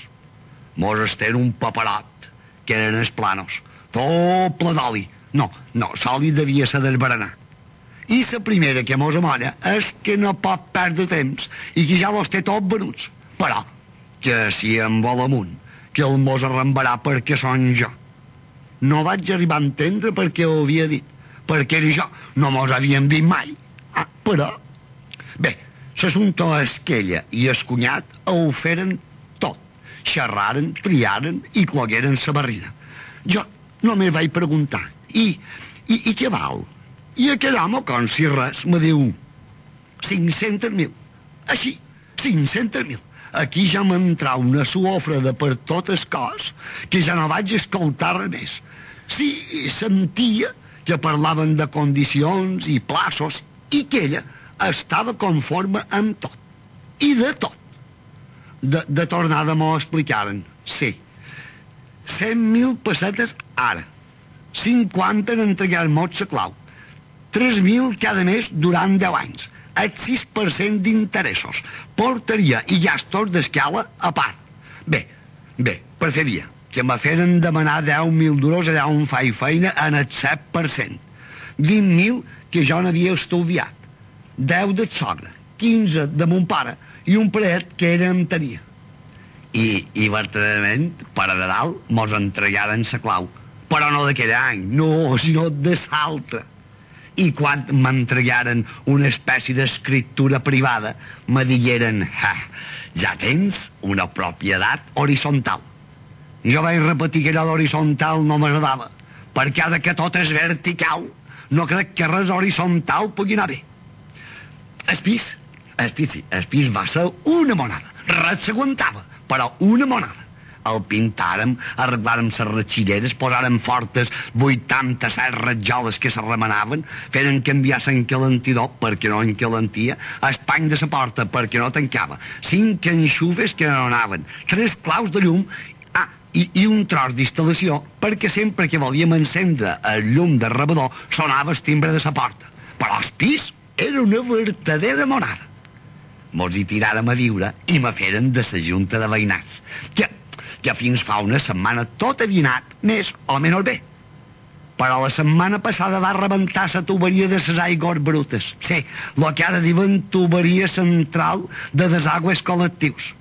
Mos estén un paperot que eren els planos tot ple d'oli. No, no, l'oli devia ser del berenar. I la primera que mos amolla és que no pot perdre temps i que ja los té tots venuts. Però que si em vol amunt que el mos arrambarà perquè són jo. No vaig arribar a entendre per què ho havia dit perquè era jo, no mos havíem dit mai. Ah, però bé, l'assumpte és que ella i el cunyat ho feren tot. Xerraren, triaren i clogueren sa barrina jo només vaig preguntar. I, i, i què val? i aquell home, com si res, me diu 500.000 així, 500.000 aquí ja m'entrà una suofreda per tot el cos que ja no vaig escoltar més. Sí, sentia que parlaven de condicions i plaços i que ella estava conforme amb tot. I de tot. De, de tornada m'ho explicaren. Sí. 100.000 pessetes ara. 50 en entregar-nos la clau. 3.000 cada mes durant 10 anys el 6% d'interessos, portaria i gastos d'escala a part. Bé, bé, per fer via, que me feren demanar 10.000 duros allà on faig feina en el 7%. 20.000 que jo n'havia estudiat. 10 de sogra, 15 de mon pare i un paret que era em tenia. i, i verdaderament per a Nadal mos entregaren la clau. Però no d'aquell any, no, sinó de l'altre. I quan m'entregaren una espècie d'escriptura privada me digueren ah, ja tens una propietat horitzontal. Jo vaig repetir que allò d'horitzontal no m'agradava perquè ara que tot és vertical no crec que res horitzontal pugui anar bé el pis, el pis, sí, el pis va ser una monada. Res s'aguantava, però una monada. El pintàrem, arreglàrem les ratxireres, posàrem fortes 87 ratjoles que se remanaven, feren canviar l'encalentidor perquè no encalentia, espany de la porta perquè no tancava, cinc enxufes que no anaven, tres claus de llum ah, i, i un tros d'instal·lació perquè sempre que volíem encendre el llum de rebedor sonava el timbre de la porta. Però el pis era una verdadera morada. Mos hi tiràrem a viure i me feren de la junta de veïnats, que, que fins fa una setmana tot havia anat més o menys bé. Però la setmana passada va rebentar la tuberia de les aigües brutes. Sí, el que ara diuen tuberia central de desagües col·lectius.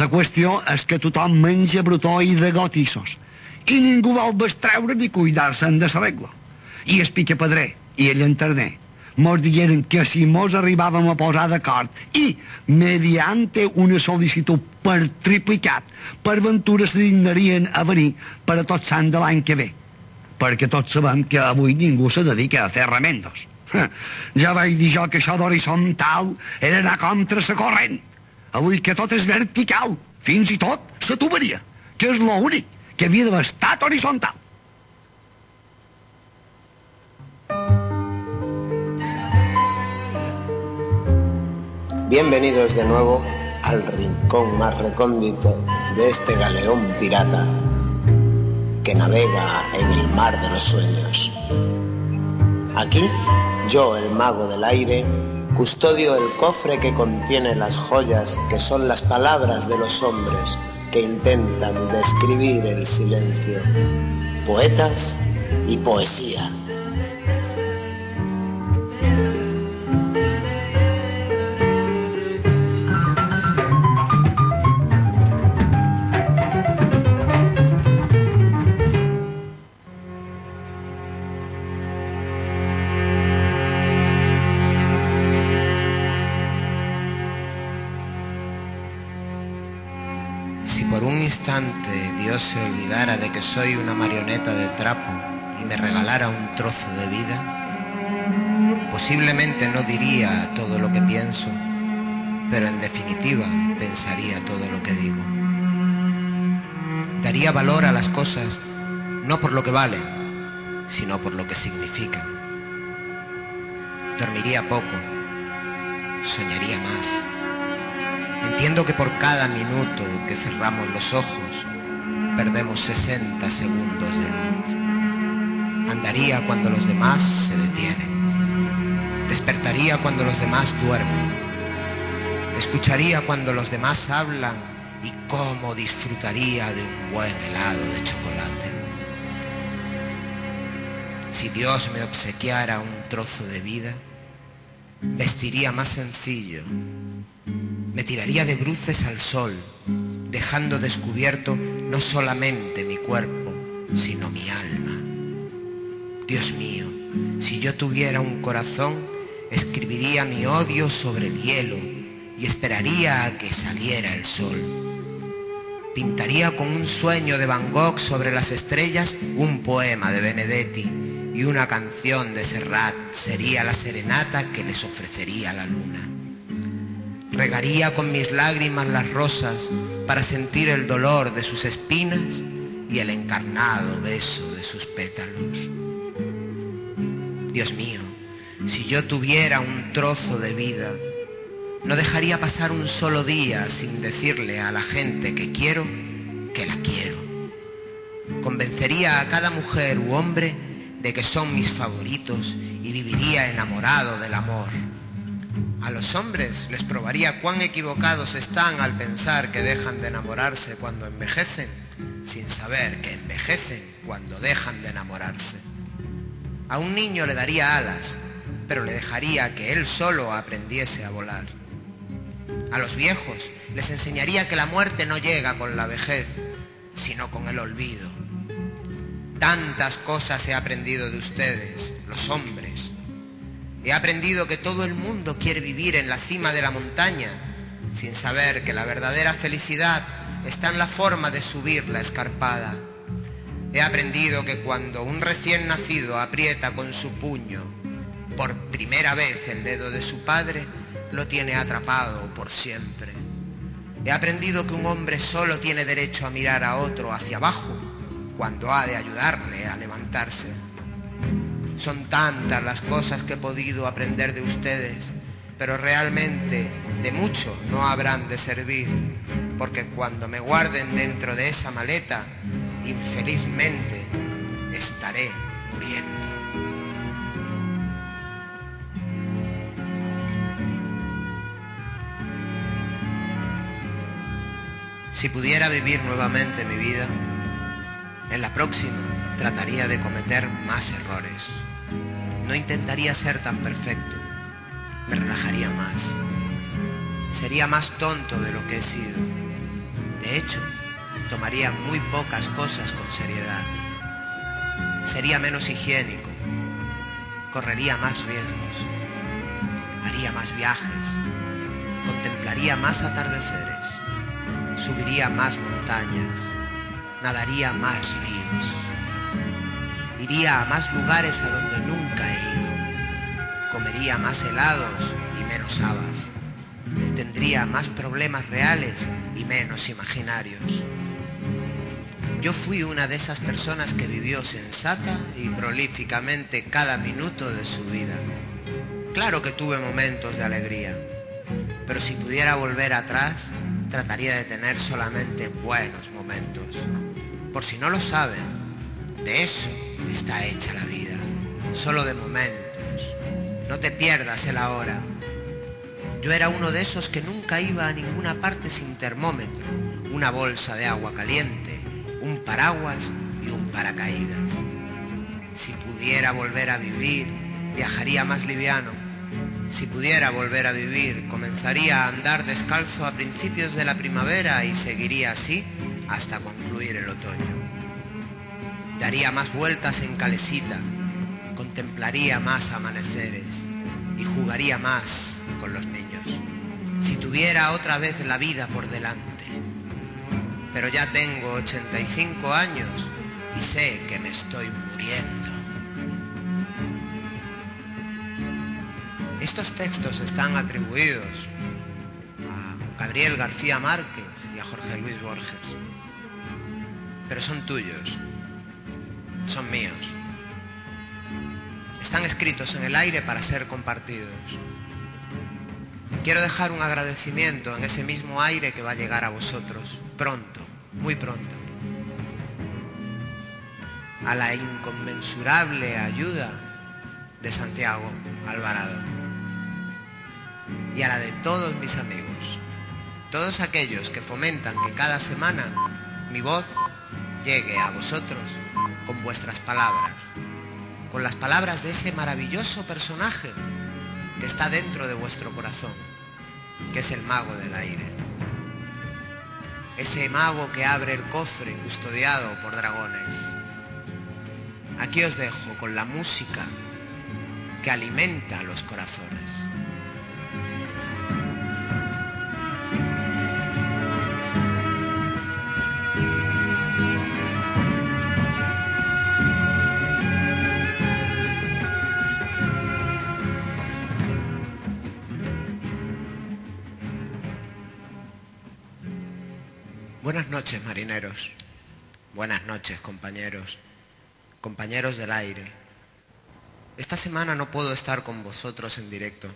La qüestió és que tothom menja brutó i de gotissos i ningú vol bestreure ni cuidar-se'n de la regla. I el pica-pedrer i el llanterner mos digueren que si mos arribàvem a posar d'acord i, mediante una sol·licitud per triplicat, per ventura se dignarien a venir per a tot sant de l'any que ve. Perquè tots sabem que avui ningú se dedica a fer remendos. Ja vaig dir jo que això d'horitzontal era anar contra la corrent. Avui que tot és vertical, fins i tot la tuberia, que és l'únic que havia d'haver estat. Bienvenidos de nuevo al rincón más recóndito de este galeón pirata que navega en el mar de los sueños. Aquí, yo, el mago del aire, custodio el cofre que contiene las joyas que son las palabras de los hombres que intentan describir el silencio, poetas y poesía. Soy una marioneta de trapo y me regalara un trozo de vida, posiblemente no diría todo lo que pienso, pero en definitiva pensaría todo lo que digo. Daría valor a las cosas no por lo que valen, sino por lo que significan. Dormiría poco, soñaría más. Entiendo que por cada minuto que cerramos los ojos, perdemos 60 segundos de luz. Andaría cuando los demás se detienen. Despertaría cuando los demás duermen. Escucharía cuando los demás hablan y cómo disfrutaría de un buen helado de chocolate. Si Dios me obsequiara un trozo de vida, vestiría más sencillo, me tiraría de bruces al sol, dejando descubierto no solamente mi cuerpo, sino mi alma. Dios mío, si yo tuviera un corazón, escribiría mi odio sobre el hielo y esperaría a que saliera el sol. Pintaría con un sueño de Van Gogh sobre las estrellas un poema de Benedetti y una canción de Serrat sería la serenata que les ofrecería la luna. Regaría con mis lágrimas las rosas para sentir el dolor de sus espinas y el encarnado beso de sus pétalos. Dios mío, si yo tuviera un trozo de vida, no dejaría pasar un solo día sin decirle a la gente que quiero que la quiero. Convencería a cada mujer u hombre de que son mis favoritos y viviría enamorado del amor. A los hombres les probaría cuán equivocados están al pensar que dejan de enamorarse cuando envejecen, sin saber que envejecen cuando dejan de enamorarse. A un niño le daría alas, pero le dejaría que él solo aprendiese a volar. A los viejos les enseñaría que la muerte no llega con la vejez, sino con el olvido. Tantas cosas he aprendido de ustedes, los hombres. He aprendido que todo el mundo quiere vivir en la cima de la montaña, sin saber que la verdadera felicidad está en la forma de subir la escarpada. He aprendido que cuando un recién nacido aprieta con su puño por primera vez el dedo de su padre, lo tiene atrapado por siempre. He aprendido que un hombre solo tiene derecho a mirar a otro hacia abajo cuando ha de ayudarle a levantarse. Son tantas las cosas que he podido aprender de ustedes, pero realmente de mucho no habrán de servir, porque cuando me guarden dentro de esa maleta, infelizmente estaré muriendo. Si pudiera vivir nuevamente mi vida, en la próxima trataría de cometer más errores. No intentaría ser tan perfecto. Me relajaría más. Sería más tonto de lo que he sido. De hecho, tomaría muy pocas cosas con seriedad. Sería menos higiénico. Correría más riesgos. Haría más viajes. Contemplaría más atardeceres subiría más montañas, nadaría más ríos, iría a más lugares a donde nunca he ido, comería más helados y menos habas, tendría más problemas reales y menos imaginarios. Yo fui una de esas personas que vivió sensata y prolíficamente cada minuto de su vida. Claro que tuve momentos de alegría, pero si pudiera volver atrás, trataría de tener solamente buenos momentos. Por si no lo saben, de eso está hecha la vida, solo de momentos. No te pierdas el ahora. Yo era uno de esos que nunca iba a ninguna parte sin termómetro, una bolsa de agua caliente, un paraguas y un paracaídas. Si pudiera volver a vivir, viajaría más liviano. Si pudiera volver a vivir, comenzaría a andar descalzo a principios de la primavera y seguiría así hasta concluir el otoño. Daría más vueltas en calesita, contemplaría más amaneceres y jugaría más con los niños. Si tuviera otra vez la vida por delante. Pero ya tengo 85 años y sé que me estoy muriendo. Estos textos están atribuidos a Gabriel García Márquez y a Jorge Luis Borges. Pero son tuyos, son míos. Están escritos en el aire para ser compartidos. Quiero dejar un agradecimiento en ese mismo aire que va a llegar a vosotros pronto, muy pronto. A la inconmensurable ayuda de Santiago Alvarado y a la de todos mis amigos, todos aquellos que fomentan que cada semana mi voz llegue a vosotros con vuestras palabras, con las palabras de ese maravilloso personaje que está dentro de vuestro corazón, que es el mago del aire. Ese mago que abre el cofre custodiado por dragones. Aquí os dejo con la música que alimenta los corazones. Buenas noches, marineros. Buenas noches, compañeros. Compañeros del aire. Esta semana no puedo estar con vosotros en directo,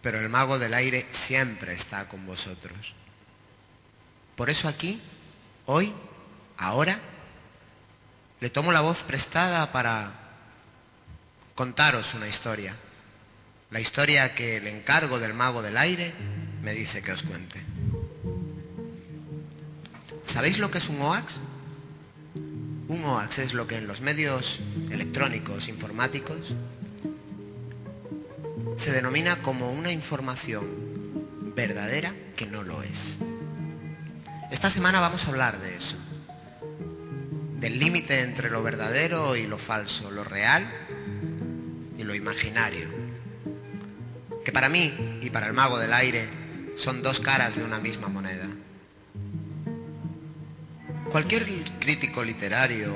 pero el mago del aire siempre está con vosotros. Por eso aquí, hoy, ahora, le tomo la voz prestada para contaros una historia. La historia que el encargo del mago del aire me dice que os cuente. ¿Sabéis lo que es un OAX? Un OAX es lo que en los medios electrónicos informáticos se denomina como una información verdadera que no lo es. Esta semana vamos a hablar de eso, del límite entre lo verdadero y lo falso, lo real y lo imaginario, que para mí y para el mago del aire son dos caras de una misma moneda. Cualquier crítico literario,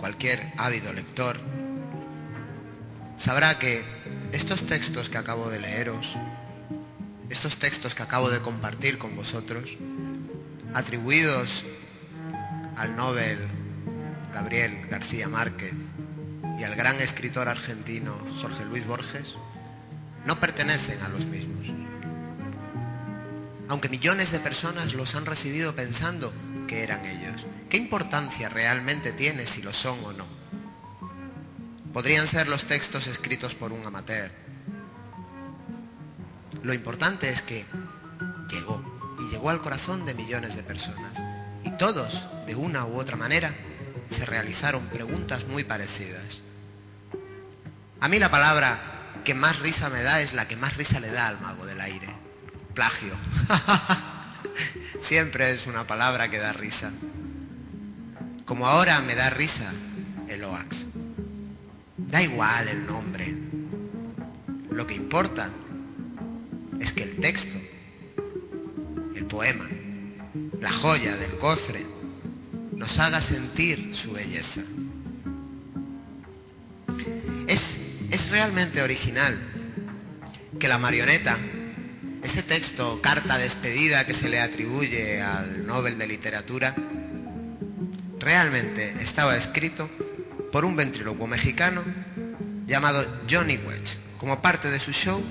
cualquier ávido lector, sabrá que estos textos que acabo de leeros, estos textos que acabo de compartir con vosotros, atribuidos al Nobel Gabriel García Márquez y al gran escritor argentino Jorge Luis Borges, no pertenecen a los mismos. Aunque millones de personas los han recibido pensando eran ellos, ¿qué importancia realmente tiene si lo son o no? Podrían ser los textos escritos por un amateur. Lo importante es que llegó y llegó al corazón de millones de personas. Y todos, de una u otra manera, se realizaron preguntas muy parecidas. A mí la palabra que más risa me da es la que más risa le da al mago del aire. Plagio. *laughs* *laughs* Siempre es una palabra que da risa. Como ahora me da risa el OAX. Da igual el nombre. Lo que importa es que el texto, el poema, la joya del cofre, nos haga sentir su belleza. Es, es realmente original que la marioneta, ese texto, carta despedida que se le atribuye al Nobel de Literatura, realmente estaba escrito por un ventrílocuo mexicano llamado Johnny Wedge, como parte de su show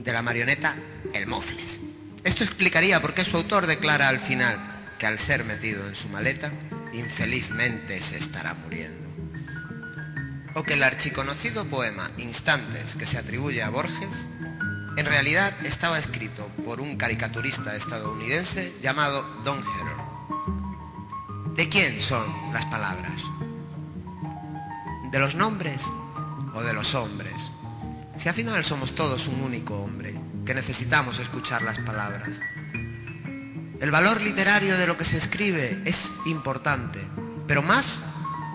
de la marioneta El Mofles. Esto explicaría por qué su autor declara al final que al ser metido en su maleta, infelizmente se estará muriendo. O que el archiconocido poema Instantes que se atribuye a Borges, en realidad estaba escrito por un caricaturista estadounidense llamado Don Heror. ¿De quién son las palabras? ¿De los nombres o de los hombres? Si al final somos todos un único hombre, que necesitamos escuchar las palabras. El valor literario de lo que se escribe es importante, pero más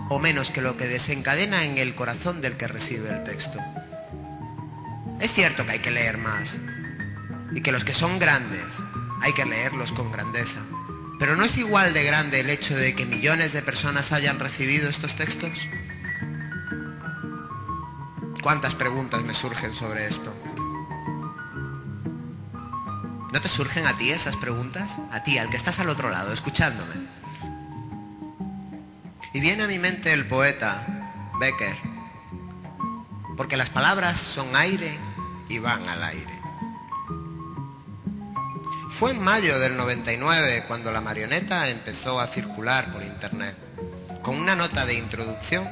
o menos que lo que desencadena en el corazón del que recibe el texto. Es cierto que hay que leer más, y que los que son grandes hay que leerlos con grandeza, pero ¿no es igual de grande el hecho de que millones de personas hayan recibido estos textos? ¿Cuántas preguntas me surgen sobre esto? ¿No te surgen a ti esas preguntas? A ti, al que estás al otro lado, escuchándome. Y viene a mi mente el poeta Becker, porque las palabras son aire y van al aire. Fue en mayo del 99 cuando la marioneta empezó a circular por internet, con una nota de introducción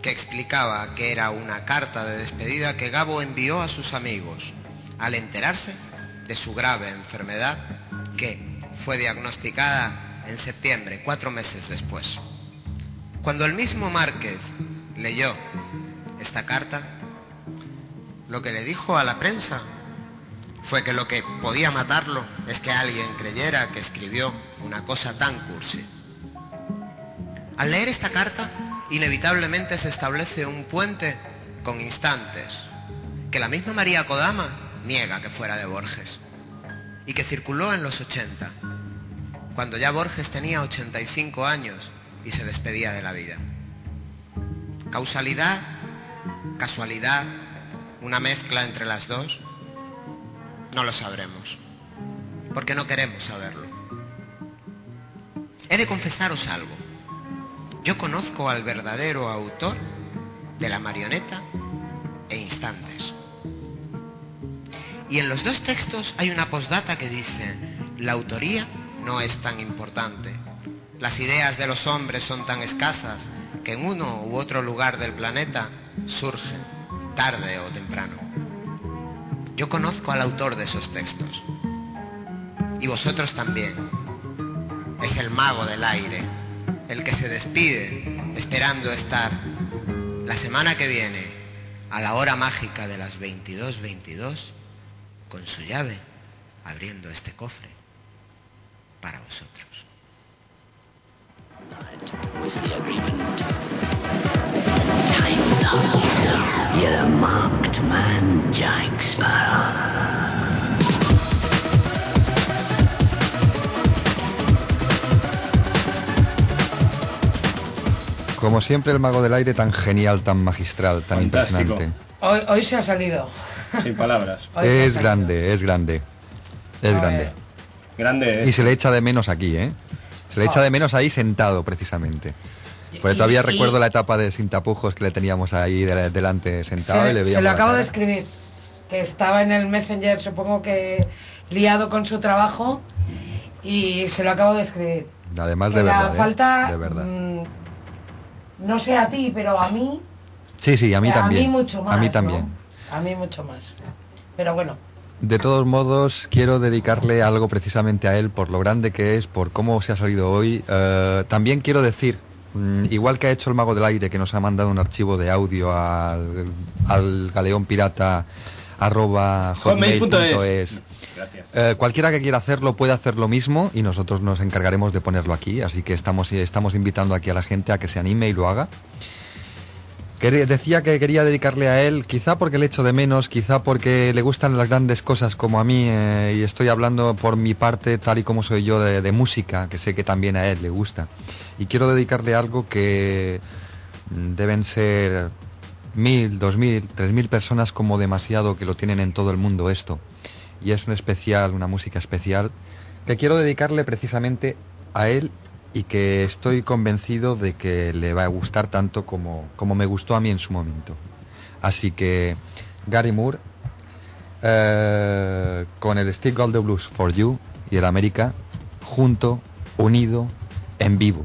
que explicaba que era una carta de despedida que Gabo envió a sus amigos al enterarse de su grave enfermedad que fue diagnosticada en septiembre, cuatro meses después. Cuando el mismo Márquez leyó esta carta, lo que le dijo a la prensa fue que lo que podía matarlo es que alguien creyera que escribió una cosa tan cursi. Al leer esta carta, inevitablemente se establece un puente con instantes que la misma María Kodama niega que fuera de Borges y que circuló en los 80, cuando ya Borges tenía 85 años y se despedía de la vida. ¿Causalidad? ¿Casualidad? ¿Una mezcla entre las dos? No lo sabremos, porque no queremos saberlo. He de confesaros algo. Yo conozco al verdadero autor de la marioneta e instantes. Y en los dos textos hay una postdata que dice, la autoría no es tan importante. Las ideas de los hombres son tan escasas que en uno u otro lugar del planeta surgen, tarde o temprano. Yo conozco al autor de esos textos. Y vosotros también. Es el mago del aire, el que se despide esperando estar la semana que viene a la hora mágica de las 22.22 con su llave abriendo este cofre para vosotros. Time's up. You're a marked man, Jack Sparrow. Como siempre, el mago del aire tan genial, tan magistral, tan Fantástico. impresionante. Hoy, hoy se ha salido. Sin palabras. *laughs* Es grande, es grande. Es A grande. ver. Grande, ¿eh? Y se le echa de menos aquí, ¿eh? Se le echa Ah. de menos ahí sentado, precisamente. Porque todavía y- recuerdo la etapa de sin tapujos que le teníamos ahí de- delante sentado Se, y le se veíamos lo la acabo de escribir. Que estaba en el Messenger, supongo que liado con su trabajo. Y se lo acabo de escribir. Además Que de la verdad, ¿eh? falta, De verdad. mm, no sé a ti, pero a mí, Sí, sí, a mí a también. mí mucho más. a mí ¿no? también. A mí mucho más. Pero bueno, De todos modos, quiero dedicarle algo precisamente a él por lo grande que es, por cómo se ha salido hoy. Eh, también quiero decir, igual que ha hecho el Mago del Aire, que nos ha mandado un archivo de audio al, al galeón pirata arroba hotmail.es. Eh, cualquiera que quiera hacerlo puede hacer lo mismo y nosotros nos encargaremos de ponerlo aquí, así que estamos, estamos invitando aquí a la gente a que se anime y lo haga. Decía que quería dedicarle a él, quizá porque le echo de menos, quizá porque le gustan las grandes cosas como a mí, eh, y estoy hablando por mi parte tal y como soy yo de, de música, que sé que también a él le gusta. Y quiero dedicarle algo que deben ser mil, dos mil, tres mil personas como demasiado que lo tienen en todo el mundo esto. Y es un especial, una música especial, que quiero dedicarle precisamente a él y que estoy convencido de que le va a gustar tanto como, como me gustó a mí en su momento. Así que Gary Moore eh, con el All the Blues for You y el América junto, unido, en vivo.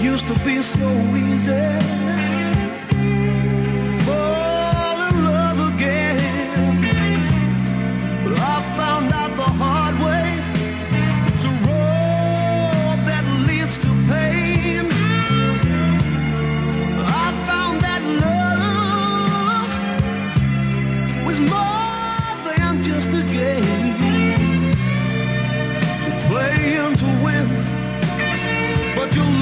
Used to be so easy. To win, but you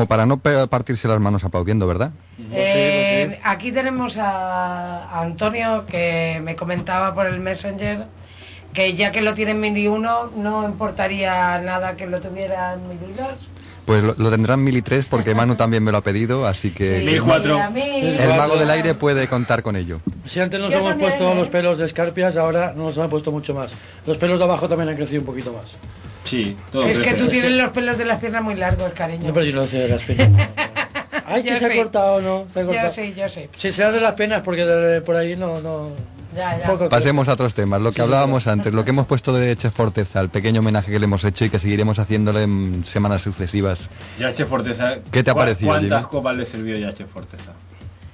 Como, para no partirse las manos aplaudiendo, ¿verdad? Eh, Aquí tenemos a, a Antonio que me comentaba por el Messenger que ya que lo tiene en Mini 1 no importaría nada que lo tuviera en Mini 2. Pues lo, lo tendrán mil y tres porque Manu *laughs* también me lo ha pedido, así que... Mil cuatro. El mago del aire puede contar con ello. Si antes nos Yo hemos también, puesto ¿eh? los pelos de escarpias, ahora nos han puesto mucho más. Los pelos de abajo también han crecido un poquito más. Sí, es que tú tienes los pelos de las piernas muy largos, cariño. No, pero yo no sé de las penas. *laughs* Ay, que Yo se ha cortado, ¿no? Se ha Yo cortado. sí, yo sí. Si sea de las penas, porque de- por ahí no... no... Ya, ya. Poco Pasemos a otros temas. Lo que Sí, hablábamos antes, lo que hemos puesto de Chef Forteza, el pequeño homenaje que le hemos hecho y que seguiremos haciéndole en semanas sucesivas. Yache Forteza. ¿Qué te ha ¿cu- parecido, ¿Cuántas Jimmy? copas le sirvió Yache Forteza?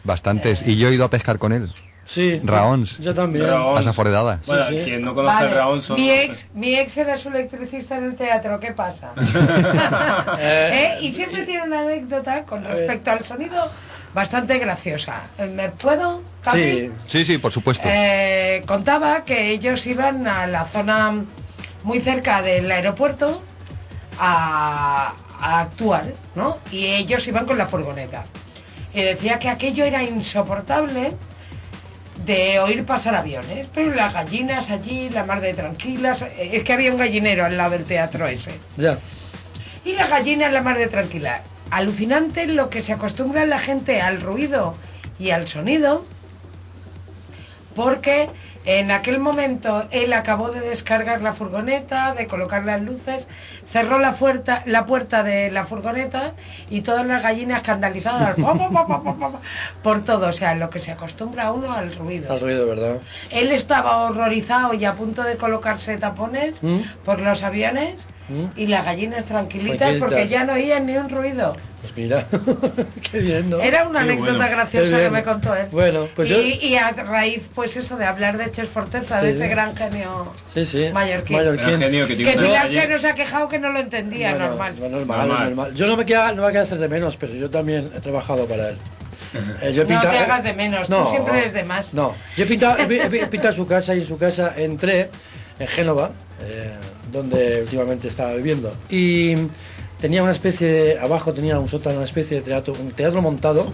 Bastantes. Y yo he ido a pescar con él. Sí. Raons. Yo también. Raons. Bueno, quien no conoce Vale, el Raón son... mi ex, mi ex era su electricista en el teatro, ¿qué pasa? *laughs* ¿Eh? Y siempre tiene una anécdota con respecto al sonido bastante graciosa. Eh, ¿Me puedo? Sí, sí, sí, por supuesto. Eh, contaba que ellos iban a la zona muy cerca del aeropuerto a, a actuar, ¿no? Y ellos iban con la furgoneta. Y decía que aquello era insoportable de oír pasar aviones, pero las gallinas allí, la mar de tranquilas, eh, es que había un gallinero al lado del teatro ese. Ya. Y las gallinas la mar de tranquila. Alucinante lo que se acostumbra la gente al ruido y al sonido, porque en aquel momento él acabó de descargar la furgoneta, de colocar las luces, cerró la puerta, la puerta de la furgoneta y todas las gallinas escandalizadas por todo, o sea, lo que se acostumbra uno al ruido. Al ruido, ¿verdad? Él estaba horrorizado y a punto de colocarse tapones ¿Mm? por los aviones ¿Mm? y las gallinas tranquilitas porque ya no oían ni un ruido. Pues mira, *laughs* qué bien, ¿no? Era una Qué anécdota bueno. graciosa que me contó él. Bueno, pues y, yo... y a raíz, pues eso, de hablar de Ches Forteza, Sí, de ese sí. gran genio Sí, sí. mallorquín. Mallorquín. Que Pilar se nos ha quejado que no lo entendía, Bueno, normal. no, normal, normal. Yo no me queda, no me queda hacer de menos, pero yo también he trabajado para él. Eh, yo he *laughs* No te hagas de menos, No. tú siempre eres de más. No, yo he pintado, he pintado su casa y en su casa entré en Génova, eh, donde últimamente estaba viviendo. Y tenía una especie de, abajo tenía un sótano, una especie de teatro, un teatro montado.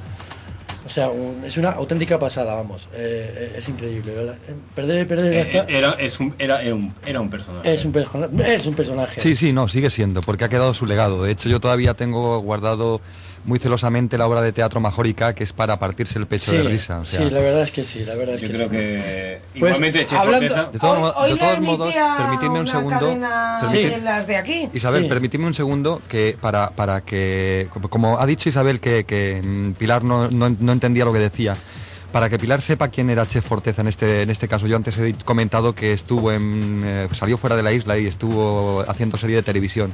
O sea, un- es una auténtica pasada, vamos. Eh, eh, es increíble, ¿verdad? Perder, perder Eh, hasta- Era, es un, era, era un, era un personaje. es un personaje. Es un personaje. Sí, sí, no, sigue siendo, porque ha quedado su legado. De hecho, yo todavía tengo guardado muy celosamente la obra de teatro Majorica, que es para partirse el pecho Sí, de risa. O sea, sí, la verdad es que sí, la verdad es Yo que creo sí. que Pues, igualmente hablando- De todos, mo- Hoy de le todos modos, permitidme un segundo. permitid- de las de aquí. Isabel, Sí. permitidme un segundo que para, para que, como- como ha dicho Isabel que, que, mm, Pilar no, no, no entendía lo que decía, para que Pilar sepa quién era Chef Forteza en este, en este caso, yo antes he comentado que estuvo en, eh, salió fuera de la isla y estuvo haciendo serie de televisión.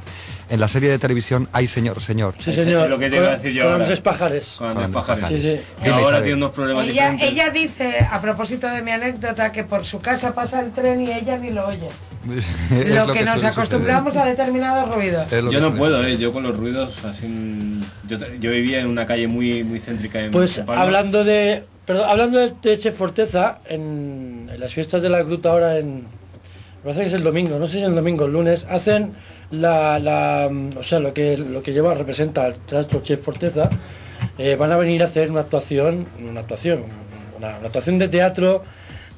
En la serie de televisión hay señor, señor. Sí, señor. lo que te iba a decir yo con ahora. Andrés. Con Andrés Con Pájares. Sí, sí. Dime, ahora Isabel. tiene unos problemas Ella, diferentes. ella dice, a propósito de mi anécdota, que por su casa pasa el tren y ella ni lo oye. *laughs* Lo, que, nos acostumbramos a determinados ruidos. Yo que no puedo, eh, yo con los ruidos así. Yo, yo vivía en una calle muy, muy céntrica en Pues en hablando de, perdón, hablando de, de Forteza, en, las fiestas de la gruta ahora en, parece que es el domingo, no sé si es el domingo, el lunes, hacen la, o sea, lo que lo que lleva representa al Teatro Chef Forteza, eh, van a venir a hacer una actuación, una actuación, una actuación de teatro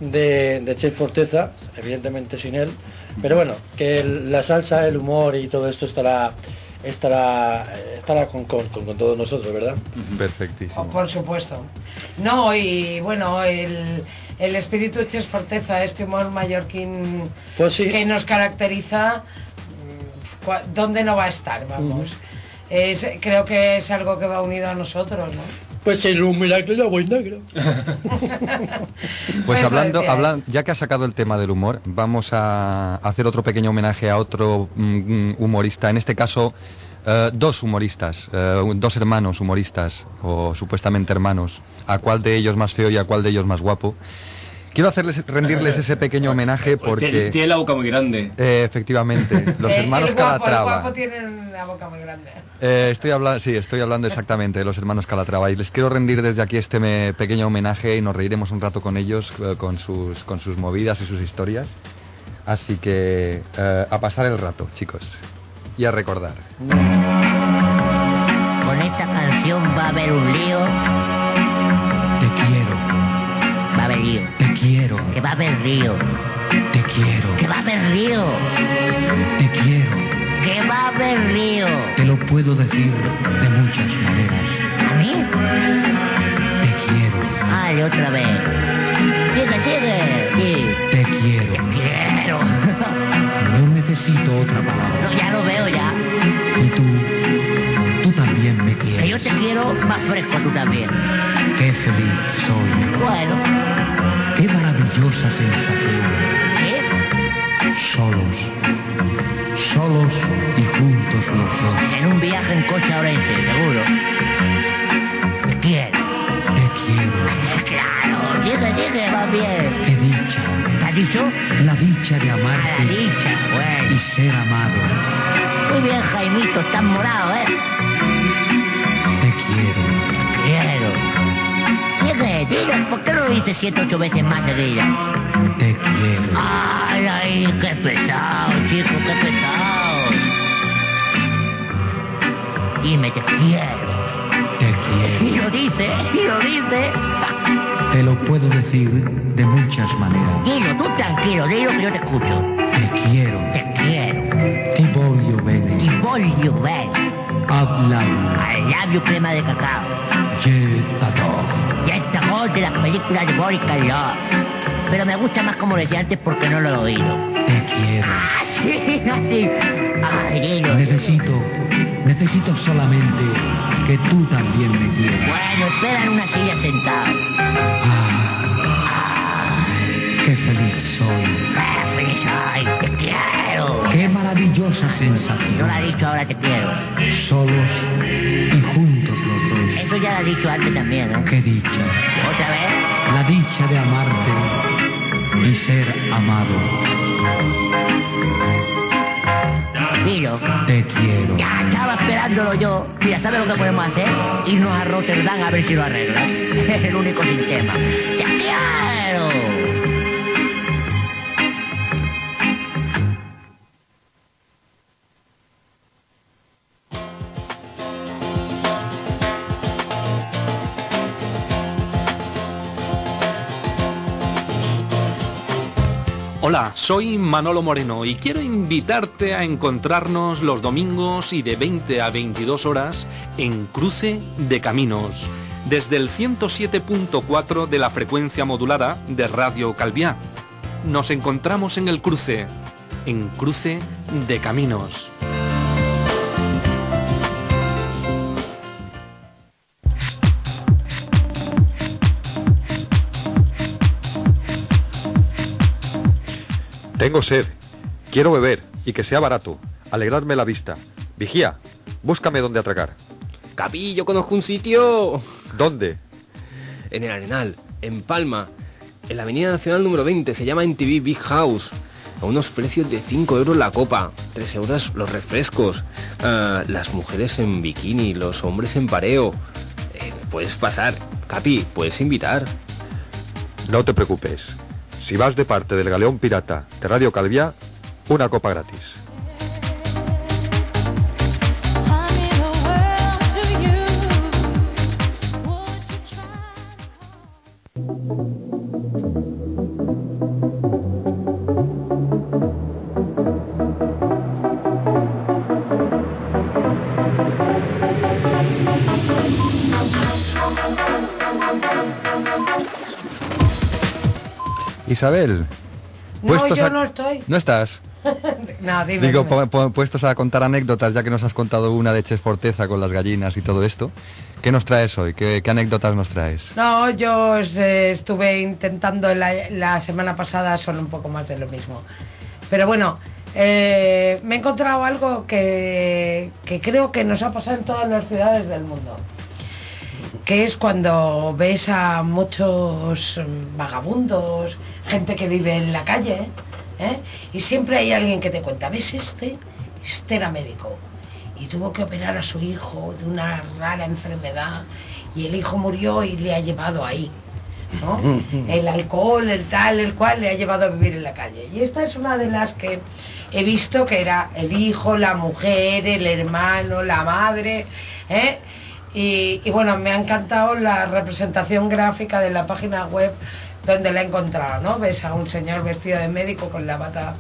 de, de Chef Forteza, evidentemente sin él, pero bueno, que el- la salsa, el humor y todo esto estará estará estará con, con, con- con todos nosotros, ¿verdad? Perfectísimo. Por supuesto. No, y bueno, el, el espíritu Ches Forteza, este humor mallorquín Pues sí. que nos caracteriza, mm, ¿dónde no va a estar? Vamos. Es- creo que es algo que va unido a nosotros, ¿no? Pues el un milagro y negro. Pues Eso hablando, decía él. hablan- ya que has sacado el tema del humor, vamos a hacer otro pequeño homenaje a otro mm, humorista, en este caso eh, dos humoristas, eh, dos hermanos humoristas, o supuestamente hermanos, a cuál de ellos más feo y a cuál de ellos más guapo. Quiero hacerles, rendirles ese pequeño *laughs* homenaje porque, tiene la boca muy grande. eh, efectivamente, los Eh, hermanos el guapo, el Calatrava. guapo tiene la boca muy grande. Eh, estoy hablando, sí, estoy hablando exactamente de los hermanos Calatrava y les quiero rendir desde aquí este me- pequeño homenaje y nos reiremos un rato con ellos, con sus, con sus movidas y sus historias. Así que eh, a pasar el rato, chicos. y a recordar. Con esta canción va a haber un lío. Te quiero, Que va a haber lío. te quiero, Que va a haber lío. te quiero. Que va a haber lío. Te lo puedo decir de muchas maneras. ¿A mí? Te quiero, Ay, otra vez. Sigue, sigue. Sí. te quiero. Quiero. No necesito otra palabra. No, ya lo veo ya. Y tú, tú también me Que yo quieres. te quiero más fresco tú también. Qué feliz soy. Bueno, Qué maravillosa sensación. Solos, solos y juntos los dos. En un viaje en coche a Orense, seguro. Te quiero. Te quiero. Claro, sigue, sigue, va bien. Qué dicha, ¿Te has dicho? la dicha de A la amarte dicha, y bueno. ser amado. Muy bien, Jaimito, estás morado, ¿eh? Te. Quiero. Dilo, ¿por qué lo dices siete, ocho veces más seguidas? Te quiero. Ay, ay, qué pesado, chico, qué pesado. Dime, te quiero. Te Y quiero. lo dice, y lo dice. Te lo puedo decir de muchas maneras. Dilo, tú tranquilo, dilo que yo te escucho. Te quiero. Te quiero. Ti voglio bene. Y voglio bene. Habla. Al labio crema de cacao. Je t'adore. Y esta voz de la película de Boris Karloff. Pero me gusta más como lo decía antes porque no lo he oído. Te quiero. Sí, *laughs* así. Ay. Necesito, necesito solamente que tú también me quieras. Bueno, espera en una silla sentado. Qué feliz soy. ¡Qué feliz soy! ¡Te quiero! Qué maravillosa Yo sensación. la he dicho ahora te quiero. Solos y juntos los dos. Eso ya lo he dicho antes también, ¿eh? Qué dicha. ¿Otra vez? La dicha de amarte y ser amado. Dilo. Te quiero. Ya estaba esperándolo yo. Mira, ¿sabes lo que podemos hacer? Irnos a Rotterdam a ver si lo arreglan. *laughs* Es el único sistema. ¡Te quiero! Hola, soy Manolo Moreno y quiero invitarte a encontrarnos los domingos y de 20 a 22 horas en Cruce de Caminos, desde el 107.4 de la frecuencia modulada de Radio Calviá. Nos encontramos en el cruce, en Cruce de Caminos. Tengo sed. Quiero beber y que sea barato. Alegrarme la vista. Vigía, búscame dónde atracar. Capi, yo conozco un sitio. ¿Dónde? En el Arenal, en Palma, en la Avenida Nacional número 20, se llama NTV Big House. A unos precios de 5 euros la copa, 3 euros los refrescos, ah, las mujeres en bikini, los hombres en pareo. Eh, puedes pasar, Capi, puedes invitar. No te preocupes. Si vas de parte del galeón pirata de Radio Calviá, una copa gratis. Isabel, No, yo a- no estoy. ¿No estás? *laughs* No, dime, Digo, dime. pu- pu- puestos a contar anécdotas, ya que nos has contado una de Ches Forteza con las gallinas y todo esto, ¿qué nos traes hoy? ¿Qué, qué anécdotas nos traes? No, yo eh, estuve intentando la, la semana pasada, son un poco más de lo mismo. Pero bueno, eh, me he encontrado algo que, que creo que nos ha pasado en todas las ciudades del mundo. Que es cuando ves a muchos vagabundos, gente que vive en la calle, ¿eh? y siempre hay alguien que te cuenta, ¿ves este? Este era médico y tuvo que operar a su hijo de una rara enfermedad y el hijo murió y le ha llevado ahí. ¿no? *laughs* El alcohol, el tal, el cual le ha llevado a vivir en la calle. Y esta es una de las que he visto que era el hijo, la mujer, el hermano, la madre, ¿eh? Y, y bueno, me ha encantado la representación gráfica de la página web donde la he encontrado, ¿no? Ves a un señor vestido de médico con la bata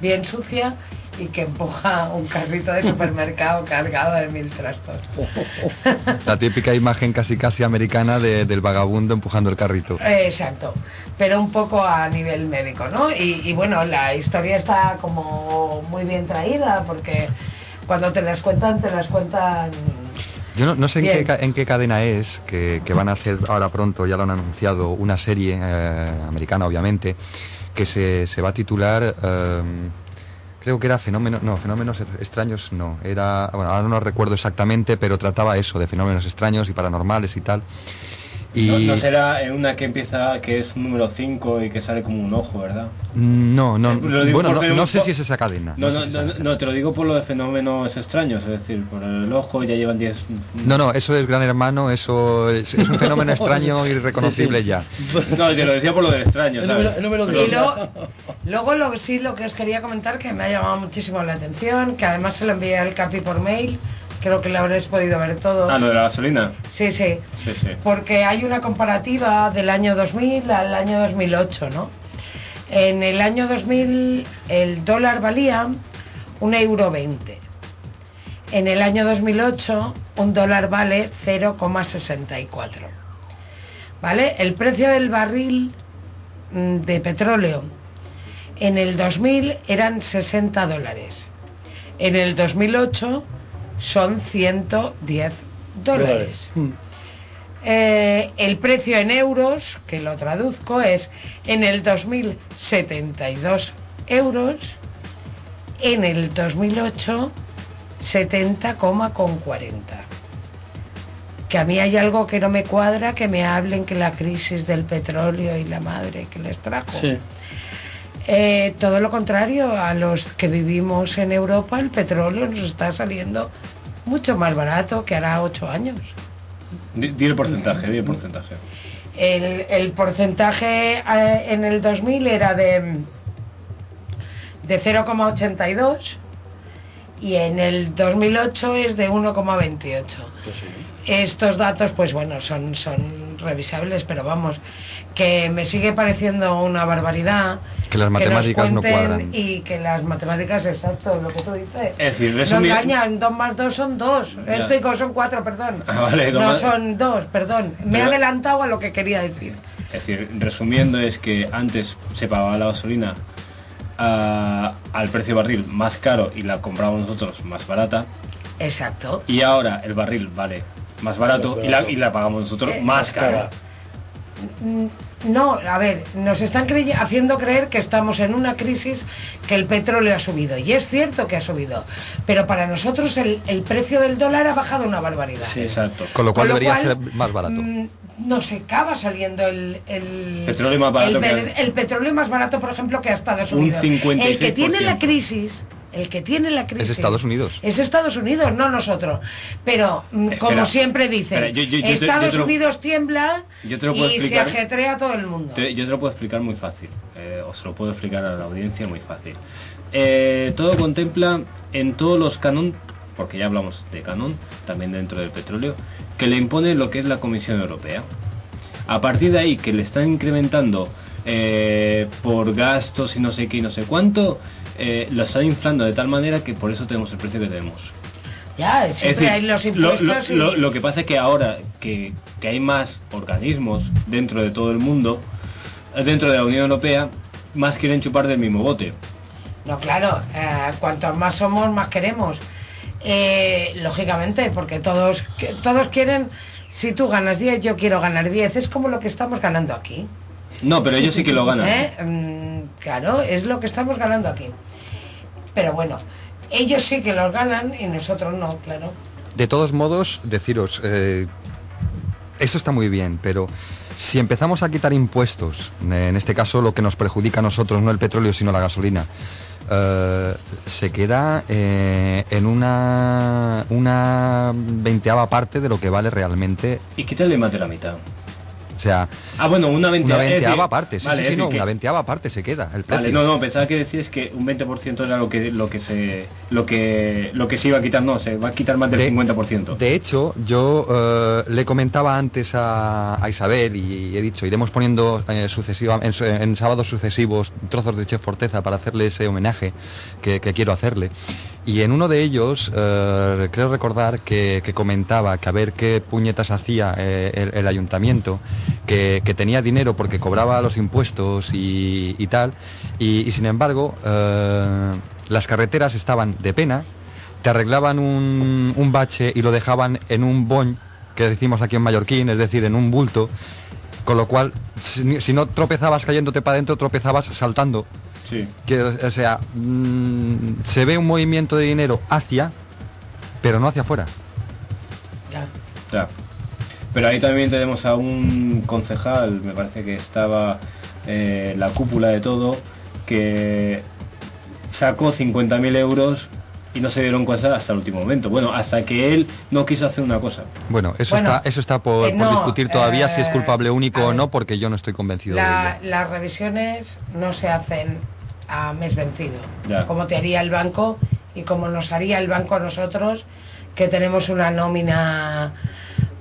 bien sucia y que empuja un carrito de supermercado *laughs* cargado de mil trastos. *laughs* La típica imagen casi casi americana de- del vagabundo empujando el carrito. Exacto, pero un poco a nivel médico, ¿no? Y, y bueno, la historia está como muy bien traída porque cuando te las cuentan, te las cuentan... Yo no, no sé en qué, ca- en qué cadena es, que, que van a hacer ahora pronto, ya lo han anunciado, una serie eh, americana obviamente, que se, se va a titular, eh, creo que era Fenómenos, no, Fenómenos Extraños no, era, bueno, ahora no recuerdo exactamente, pero trataba eso, de fenómenos extraños y paranormales y tal. Y No, no será en una que empieza, que es un número 5 y que sale como un ojo, ¿verdad? no, no, Eh, bueno, no, no sé si es esa cadena. No, no sé no, si es no, te lo digo por lo de fenómenos extraños, es decir, por el ojo ya llevan 10... No, no, eso es Gran Hermano, eso es, es un fenómeno *laughs* extraño y reconocible Sí, sí. ya. *laughs* No, te lo decía por lo del extraño, ¿sabes? Y luego, *laughs* luego lo, sí, lo que os quería comentar, que me ha llamado muchísimo la atención, que además se lo envié al Capi por mail, creo que lo habréis podido ver todo. Ah, lo de la gasolina. Sí, sí, Sí, sí. porque hay una comparativa del año 2000 al año 2008, ¿no? En el año 2000 el dólar valía un euro 20. En el año 2008 un dólar vale 0,64. ¿Vale? El precio del barril mm, de petróleo en el 2000 eran 60 dólares. En el 2008 son 110 dólares. Eh, el precio en euros, que lo traduzco, es en el 2000 72 euros, en el 2008 70,40. Que a mí hay algo que no me cuadra, que me hablen que la crisis del petróleo y la madre que les trajo. Sí. Eh, todo lo contrario, a los que vivimos en Europa el petróleo nos está saliendo mucho más barato que hará ocho años. Di, di el porcentaje, di el porcentaje. El, el porcentaje eh, en el 2000 era de, de 0,82 y en el 2008 es de 1,28. Estos datos, pues bueno, son, son revisables, pero vamos, que me sigue pareciendo una barbaridad. Que las nos matemáticas no cuadran. Y que las matemáticas, exacto, lo que tú dices. Es decir, No engañan, 2 más 2 son 2. Ya. Esto son 4, perdón. Ah, vale, dos no más- son 2, perdón. Me he adelantado a lo que quería decir. Es decir, resumiendo es que antes se pagaba la gasolina ah, al precio barril más caro y la comprábamos nosotros más barata Exacto. y ahora el barril vale más barato, Más Y, la, barato. y la pagamos nosotros Eh, más más cara. cara. Mm, No, a ver, nos están crey- haciendo creer que estamos en una crisis que el petróleo ha subido. Y es cierto que ha subido. Pero para nosotros el, el precio del dólar ha bajado una barbaridad. Exacto. Con lo cual Con lo debería cual, ser más barato. Mm, Nos acaba saliendo el, el Petróleo más barato el, petróleo más barato, por ejemplo, que a Estados Un Unidos. El que 56%. tiene la crisis, el que tiene la crisis Es Estados Unidos. es Estados Unidos, no nosotros. Pero, Espera, como siempre dicen, espera, yo- yo- yo te- Estados yo te lo- Unidos tiembla Yo te lo puedo y explicar. se ajetrea todo el mundo. Te- yo te lo puedo explicar muy fácil, eh, os lo puedo explicar a la audiencia muy fácil. Eh, todo contempla en todos los canon, porque ya hablamos de canon, también dentro del petróleo, que le impone lo que es la Comisión Europea. A partir de ahí, que le están incrementando eh, por gastos y no sé qué y no sé cuánto, eh, lo están inflando de tal manera que por eso tenemos el precio que tenemos. Ya, siempre decir, hay los lo- impuestos lo, y... lo- que pasa es que ahora que, que hay más organismos dentro de todo el mundo, dentro de la Unión Europea, más quieren chupar del mismo bote. No, claro, eh, cuantos más somos, más queremos. Eh, lógicamente, porque todos, todos quieren, si tú ganas 10, yo quiero ganar 10. Es como lo que estamos ganando aquí. No, pero ellos sí que lo ganan. *laughs* ¿Eh? Mm, claro, es lo que estamos ganando aquí. Pero bueno, ellos sí que los ganan y nosotros no, claro. De todos modos, deciros, eh, esto está muy bien, pero si empezamos a quitar impuestos, en este caso lo que nos perjudica a nosotros, no el petróleo, sino la gasolina, eh, se queda eh, en una, una veinteava parte de lo que vale realmente. Y quítale más de la mitad. Sea, Ah, bueno, una veinteava. una veinteava parte, sí, vale, sí, sí, no, decir una que- veinteava parte se queda el precio. Vale, no, no, pensaba que decías que un 20% era lo que lo que se lo que lo que se iba a quitar, no, se va a quitar más del 50%. De hecho, yo eh, le comentaba antes a, a Isabel y he dicho, iremos poniendo eh, sucesiva- en, sábados sucesivos trozos de Chef Forteza para hacerle ese homenaje que, que quiero hacerle. Y en uno de ellos, eh, creo recordar que, que comentaba que a ver qué puñetas hacía eh, el, el ayuntamiento, que, que tenía dinero porque cobraba los impuestos y, y tal, y, y sin embargo eh, las carreteras estaban de pena, te arreglaban un, un bache y lo dejaban en un boñ, que decimos aquí en mallorquín, es decir, en un bulto, con lo cual, si, si no tropezabas cayéndote para adentro, tropezabas saltando. Sí. Que, o sea, mm, se ve un movimiento de dinero hacia, pero no hacia afuera. Ya. Pero ahí también tenemos a un concejal, me parece que estaba eh, la cúpula de todo, que sacó 50.000 euros y no se dieron cuenta hasta el último momento. Bueno, hasta que él no quiso hacer una cosa. Bueno, eso Bueno, está, eso está por, eh, por no, discutir todavía si es eh, culpable único o no, porque yo no estoy convencido de ello. las revisiones no se hacen a mes vencido, Ya. como te haría el banco y como nos haría el banco a nosotros, que tenemos una nómina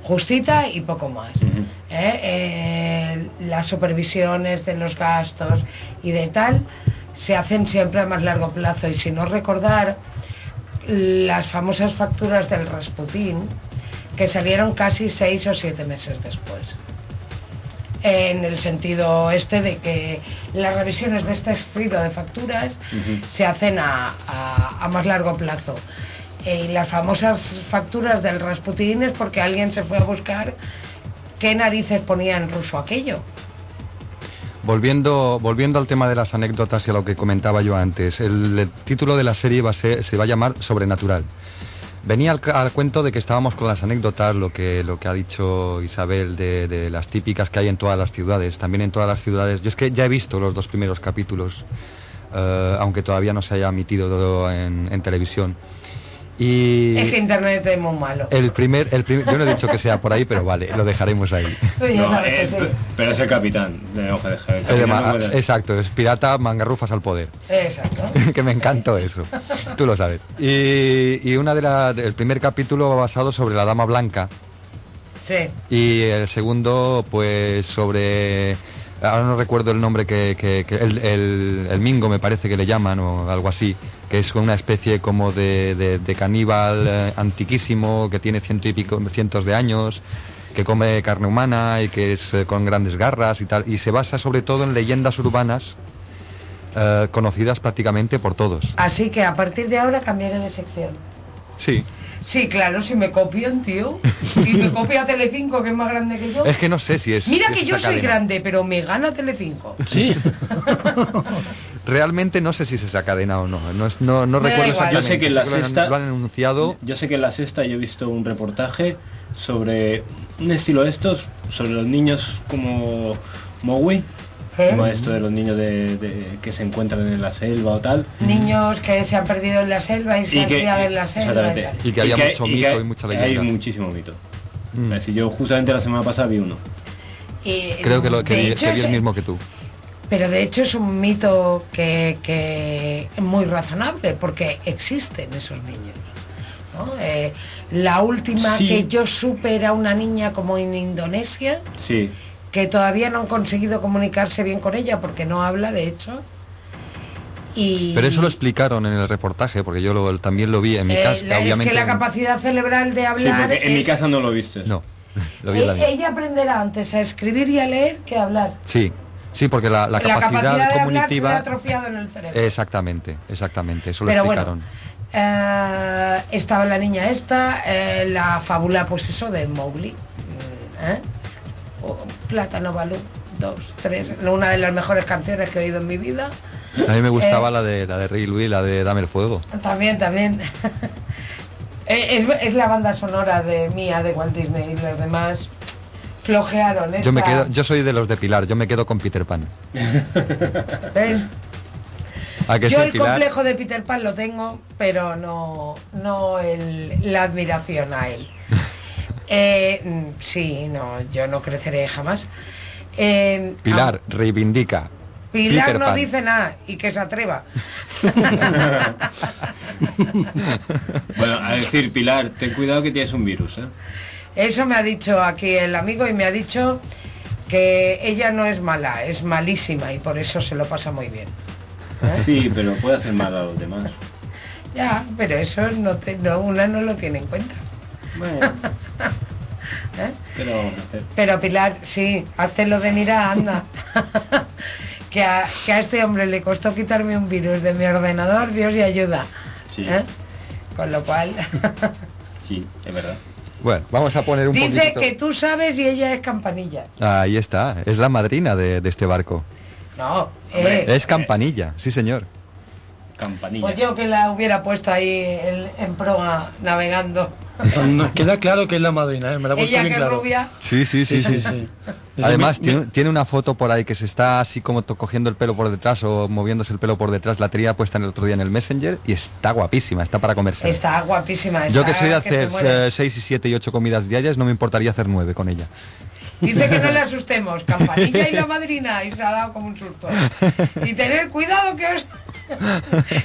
justita y poco más. ¿eh? Eh, las supervisiones de los gastos y de tal se hacen siempre a más largo plazo y si no recordar las famosas facturas del Rasputín que salieron casi seis o siete meses después en el sentido este de que las revisiones de este estilo de facturas se hacen a, a- a más largo plazo. Eh, y las famosas facturas del Rasputín es porque alguien se fue a buscar qué narices ponía en ruso aquello. Volviendo, volviendo al tema de las anécdotas y a lo que comentaba yo antes, el, título de la serie va a ser- se va a llamar Sobrenatural. Venía al, cuento de que estábamos con las anécdotas, lo que, lo que ha dicho Isabel de, de las típicas que hay en todas las ciudades, también en todas las ciudades. Yo es que ya he visto los dos primeros capítulos, eh, aunque todavía no se haya emitido en, en televisión. Y Es que internet es muy malo. el primer, el primer, yo no he dicho que sea por ahí, pero vale, lo dejaremos ahí. No, pero es el capitán de Hoja de. El capitán no puede- exacto, es pirata mangarrufas al poder. Exacto. *laughs* que me encantó eso. Tú lo sabes. Y, y una de las, el primer capítulo va basado sobre la dama blanca Sí. y el segundo, pues sobre, ahora no recuerdo el nombre que, que- que- el, el- el mingo me parece que le llaman o algo así, que es una especie como de, de- de caníbal eh, antiquísimo que tiene ciento y pico, cientos de años que come carne humana y que es eh, con grandes garras y tal, y se basa sobre todo en leyendas urbanas eh, conocidas prácticamente por todos. Así que a partir de ahora cambiaré de sección. Sí. Sí, claro, si me copian, tío. Y me *laughs* copia Telecinco, que es más grande que yo. Es que no sé si es. Mira si que es yo soy cadena. grande, pero me gana Telecinco. Sí. *laughs* Realmente no sé si es esa cadena o no. No, es- no, no recuerdo igual. Yo exactamente. sé que en la sé lo han- sexta lo han anunciado. Yo sé que en la sexta yo he visto un reportaje sobre un estilo de estos, sobre los niños como Mowi, como esto de los niños de, de- que se encuentran en la selva o tal. Niños que se han perdido en la selva y se han que- criado en la selva. y tal. Y que había hay- mucho que mito y mucha leyenda. Hay muchísimo mito. Mm. Es decir, yo justamente la semana pasada vi uno. Y, Creo que, lo, que, vi- hecho que vi es- el mismo que tú. Pero de hecho es un mito que, que es muy razonable porque existen esos niños. ¿no? Eh, la última Sí. que yo supe era una niña como en Indonesia Sí. Que todavía no han conseguido comunicarse bien con ella porque no habla de hecho. Y Pero eso lo explicaron en el reportaje, porque yo lo- también lo vi en mi eh, casa. la- es obviamente que la capacidad cerebral de hablar en mi casa no lo viste. No, *laughs* lo vi en la mía. ella aprenderá antes a escribir y a leer que a hablar. Sí, sí, porque la, la La capacidad capacidad, de hablar se le ha cognitiva. atrofiado en el cerebro. Exactamente, exactamente, eso lo Pero bueno, explicaron. Eh, estaba la niña esta, eh, la fábula, pues eso, de Mowgli. O Plátano Balú, dos, tres, una de las mejores canciones que he oído en mi vida. A mí me gustaba eh, la de la de Rey Luis, la de Dame el fuego. También, también. *laughs* Eh, es, es la banda sonora de mía de Walt Disney y los demás flojearon. Yo me esta- quedo, yo soy de los de Pilar, yo me quedo con Peter Pan. *laughs* ¿ves? ¿A que Yo el Pilar? complejo de Peter Pan lo tengo, pero no, no el- la admiración a él. Eh, mm, sí, no, yo no creceré jamás. Eh, Pilar, reivindica. Pilar Peter no Pan. dice nada y que se atreva. *laughs* Bueno, a decir, Pilar, ten cuidado que tienes un virus, ¿eh? Eso me ha dicho aquí el amigo y me ha dicho que ella no es mala, es malísima y por eso se lo pasa muy bien. Sí, pero puede hacer mal a los demás. Ya, pero eso no te, no, una no lo tiene en cuenta. Bueno, *laughs* ¿Eh? pero hacer. Pero Pilar, sí, lo de mira, anda. *laughs* que, a, que a este hombre le costó quitarme un virus de mi ordenador, Dios y ayuda. Sí, ¿Eh? Con lo cual, *laughs* sí, es verdad. Bueno, vamos a poner un dice poquito... que tú sabes y ella es campanilla. Ahí está, es la madrina de, de este barco. No, eh, Es campanilla, sí señor. Campanilla. pues yo que la hubiera puesto ahí en, en proa navegando. No, no, queda claro que es la madrina, ¿eh? me la Ella bien que claro. rubia. Sí, sí, sí, sí. Sí, Además, mi- tiene, tiene una foto por ahí que se está así como cogiendo el pelo por detrás o moviéndose el pelo por detrás. La tenía puesta el otro día en el Messenger y está guapísima, está para comerse. Está guapísima. Yo está que soy de hacer muere. 6 y 7 y 8 comidas diarias, no me importaría hacer 9 con ella. Dice que no le *laughs* asustemos, campanilla y la madrina, y se ha dado como un susto. Y tener cuidado que os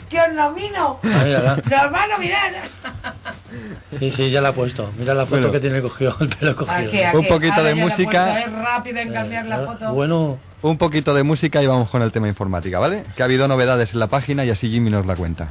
que os nomino. Ah. Nos van a nominar. Sí, sí, ya la ha puesto. Mira la foto Bueno. que tiene cogido, el pelo cogido. Aquí, aquí. Un poquito Ahora de música. Es rápida en cambiar la foto. Bueno, Un poquito de música y vamos con el tema informática, ¿vale? Que ha habido novedades en la página y así Jimmy nos la cuenta.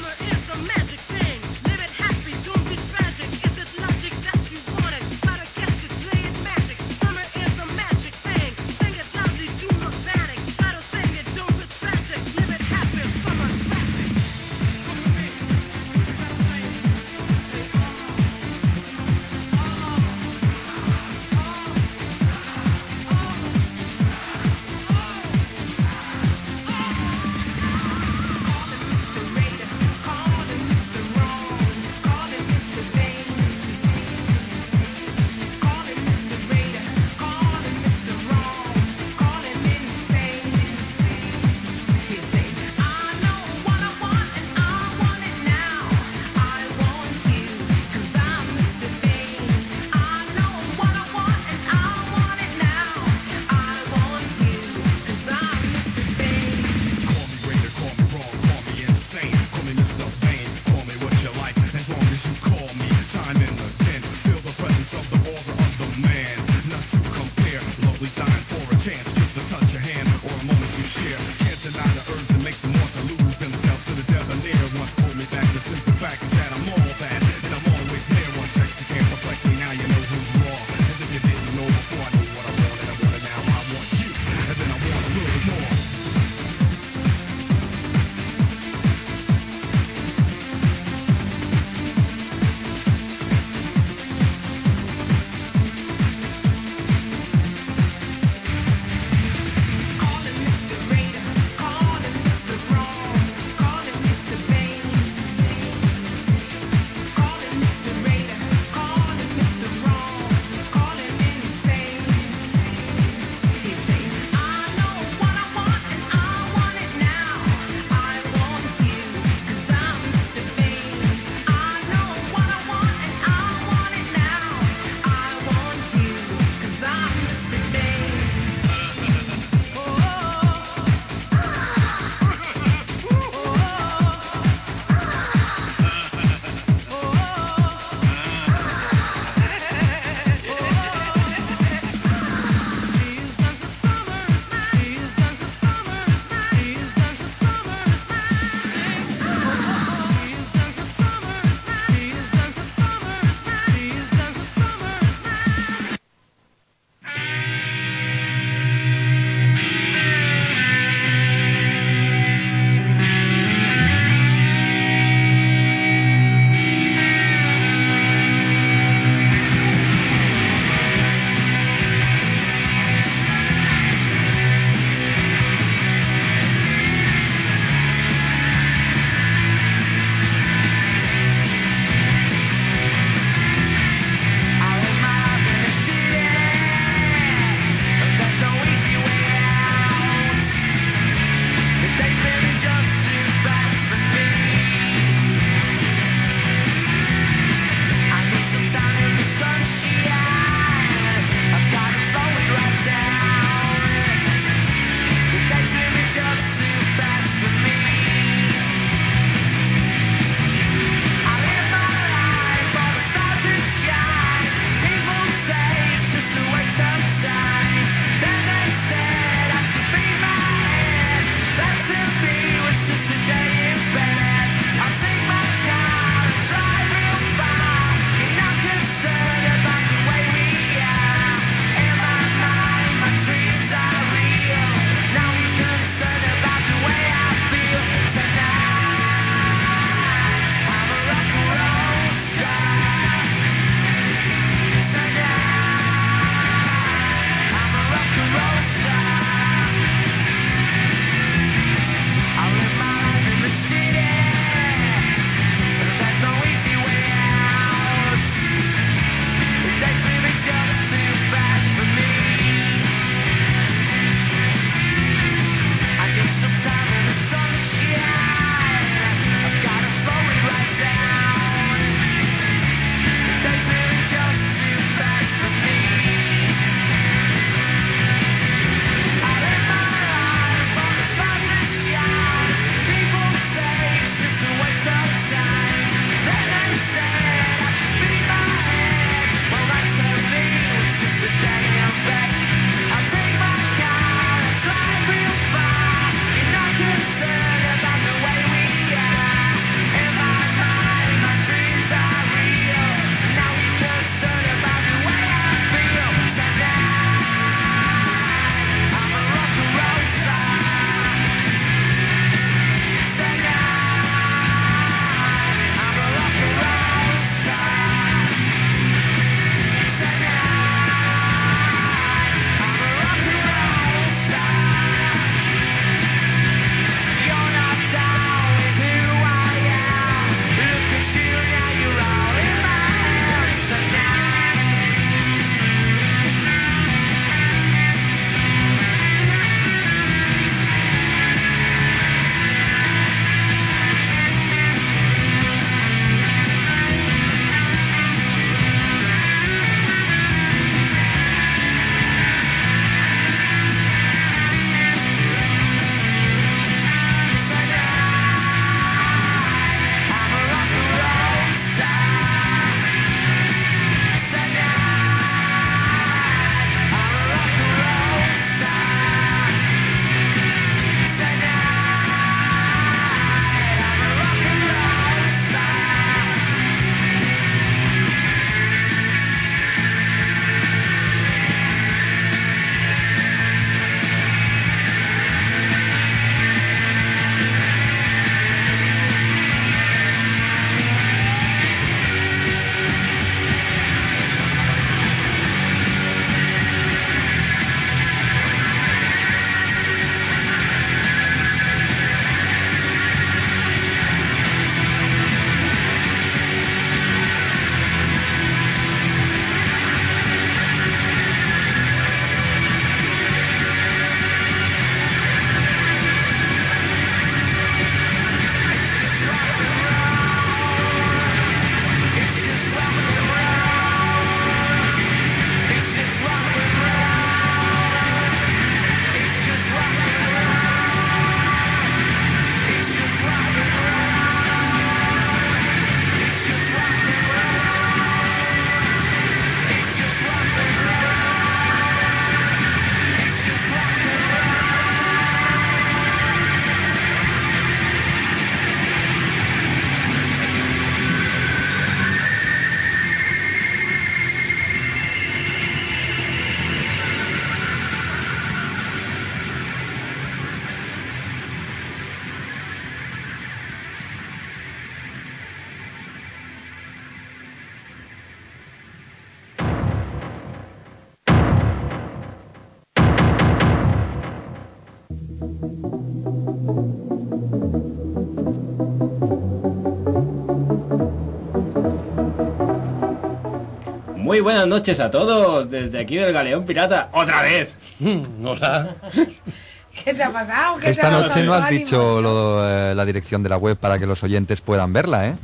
Buenas noches a todos, desde aquí del Galeón Pirata, otra vez. *laughs* ¿Qué te ha pasado? Esta noche no has dicho lo, eh, la dirección de la web para que los oyentes puedan verla, ¿eh?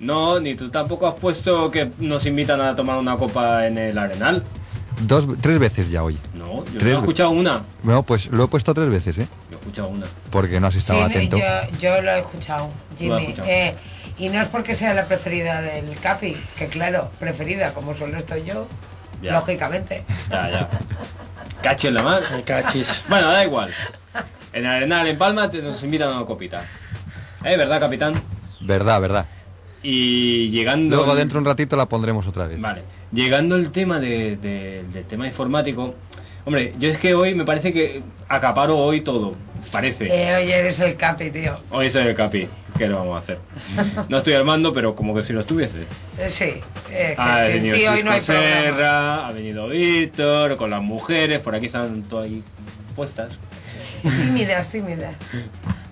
No, ni tú tampoco has puesto que nos invitan a tomar una copa en el Arenal. Dos, tres veces ya hoy. No, yo tres... he escuchado una. No, pues lo he puesto tres veces, ¿eh? Yo he escuchado una. Porque no has estado Jimmy, atento. Yo, yo, lo he escuchado, Jimmy. Eh, y no es porque sea la preferida del Capi, que claro, preferida, como solo estoy yo, Ya. lógicamente. Ya, ya. Cachi en la mano. Cachis. Bueno, da igual. En Arenal, en Palma, te nos invitan a una copita. ¿Eh? ¿Verdad, capitán? Verdad, verdad. Y llegando... Luego dentro de un ratito la pondremos otra vez. Vale. Llegando el tema de, de- del tema informático... Hombre, yo es que hoy me parece que acaparo hoy todo. Parece. Eh, oye, eres el Capi, tío. Hoy soy el capi. ¿Qué le vamos a hacer? No estoy al mando, pero como que si lo estuviese. Eh, sí, eh, que Ha sin venido ti hoy no hay. Serra, ha venido Víctor, con las mujeres, por aquí están todas ahí puestas. Tímidas, tímidas.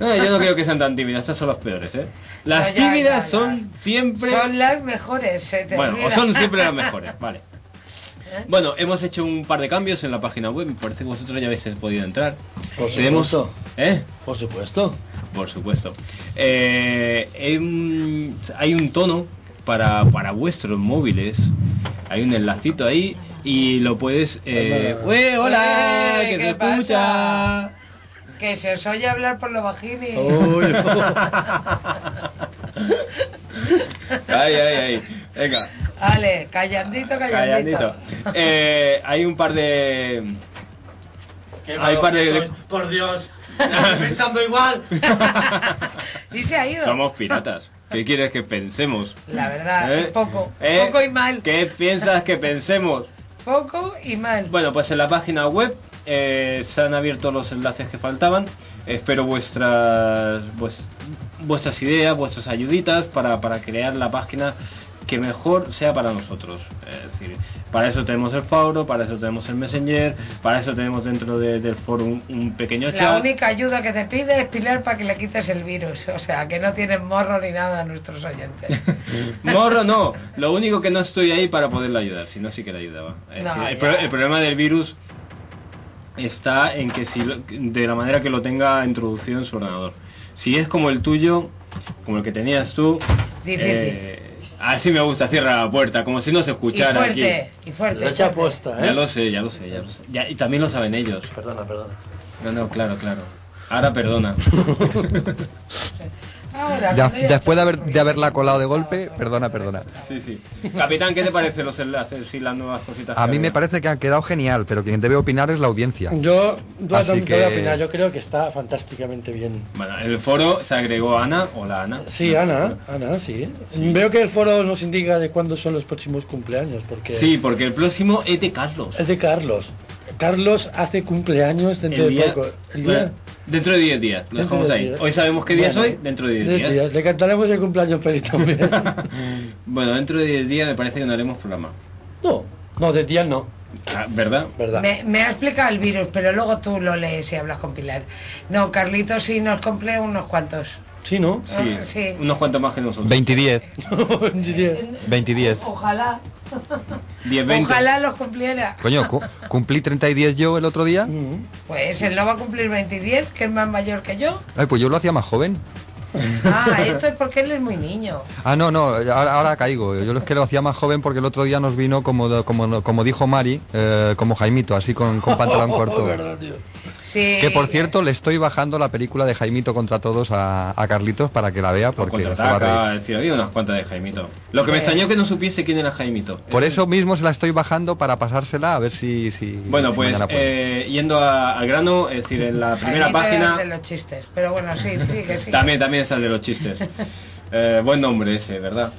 No, yo no creo que sean tan tímidas, estas son las peores, ¿eh? Las No, ya, tímidas ya, ya. son siempre... Son las mejores, se te Bueno, o son siempre las mejores, vale. ¿Eh? Bueno, hemos hecho un par de cambios en la página web, me parece que vosotros ya habéis podido entrar. Por Tenemos- supuesto. ¿Eh? Por supuesto. Por supuesto. Eh, em, hay un tono para, para vuestros móviles. Hay un enlacito ahí y lo puedes... Eh, Hola. ¡Ué, hola! Eh, ¡Que ¿qué se escucha! pasa? Que se os oye hablar por lo bajini. Uy. *laughs* *laughs* ay, ay, ay. Venga, Vale, callandito, callandito. callandito. Eh, hay un par de... Hay un par de... Por Dios. Estoy pensando igual. *laughs* Y se ha ido. Somos piratas. ¿Qué quieres que pensemos? La verdad, ¿Eh? poco. ¿Eh? Poco y mal. ¿Qué piensas que pensemos? Poco y mal. Bueno, pues en la página web eh, se han abierto los enlaces que faltaban. Espero vuestras vues- vuestras ideas, vuestras ayuditas para, para crear la página que mejor sea para nosotros. Es decir, para eso tenemos el foro, para eso tenemos el Messenger, para eso tenemos dentro de- del foro un, un pequeño La chat. única ayuda que te pide es Pilar para que le quites el virus. O sea, que no tienen morro ni nada nuestros oyentes. *laughs* Morro no, lo único que no estoy ahí para poderle ayudar, si no sí que le ayudaba. Es No, decir, el, ya. pro- el problema del virus está en que si lo- de la manera que lo tenga introducido en su ordenador. Si es como el tuyo, como el que tenías tú, Difícil. eh, así me gusta, cierra la puerta, como si no se y escuchara aquí. fuerte, y fuerte. Lo y fuerte. puesta, ¿eh? Ya lo sé, ya lo sé, ya lo sé. Ya- y también lo saben ellos. Perdona, perdona. No, no, claro, claro. Ahora perdona. *laughs* Ya- después de, haber, de haberla colado de golpe, perdona, perdona. Sí, sí. Capitán, ¿qué te parecen los enlaces y las nuevas cositas? A que mí me parece que han quedado genial, pero quien debe opinar es la audiencia. Yo, yo Así te voy a que- opinar. Yo creo que está fantásticamente bien. Bueno, en el foro se agregó Ana. Hola, Ana. Sí, Ana, Ana, sí. Veo que el foro nos indica de cuándo son los próximos cumpleaños, porque Sí, porque el próximo es de Carlos. es de Carlos. Carlos hace cumpleaños dentro El de día- poco. El bueno, día dentro de 10 días. Lo dejamos de ahí. 10. Hoy sabemos qué día es Bueno, hoy. Dentro de 10 10 días. días. Le cantaremos el cumpleaños feliz también. *laughs* Bueno, dentro de 10 días me parece que no haremos programa. no, no, de día no. Ah, ¿Verdad? ¿Verdad? Me, me ha explicado el virus, pero luego tú lo lees y hablas con Pilar. No, Carlitos sí nos cumple unos cuantos. Sí, ¿no? Sí, Ah, sí. unos cuantos más que nosotros. 20 y 10. 20 y 10. Ojalá. 10, 20. Ojalá los cumpliera. Coño, cu- cumplí 30 y 10 yo el otro día. Pues él no va a cumplir 20 y 10, que es más mayor que yo. Ay, pues yo lo hacía más joven. *laughs* Ah, esto es porque él es muy niño. Ah, no, no, ahora, ahora caigo. Yo es que lo hacía más joven porque el otro día nos vino, como, como, como dijo Mari, eh, como Jaimito, así con, con *laughs* pantalón corto. Sí. Que por cierto, le estoy bajando la película de Jaimito contra todos a, a Carlitos para que la vea porque se va a reír. había unas cuantas de Jaimito. Lo que me extrañó que no supiese quién era Jaimito. Por eso mismo se la estoy bajando para pasársela a ver si... si Bueno, si pues eh, yendo a- al grano, es decir, en la primera Jaimito página... de los chistes. Pero bueno, sí, sí, que sí. También, también es el de los chistes. *laughs* Eh, buen nombre ese, ¿verdad?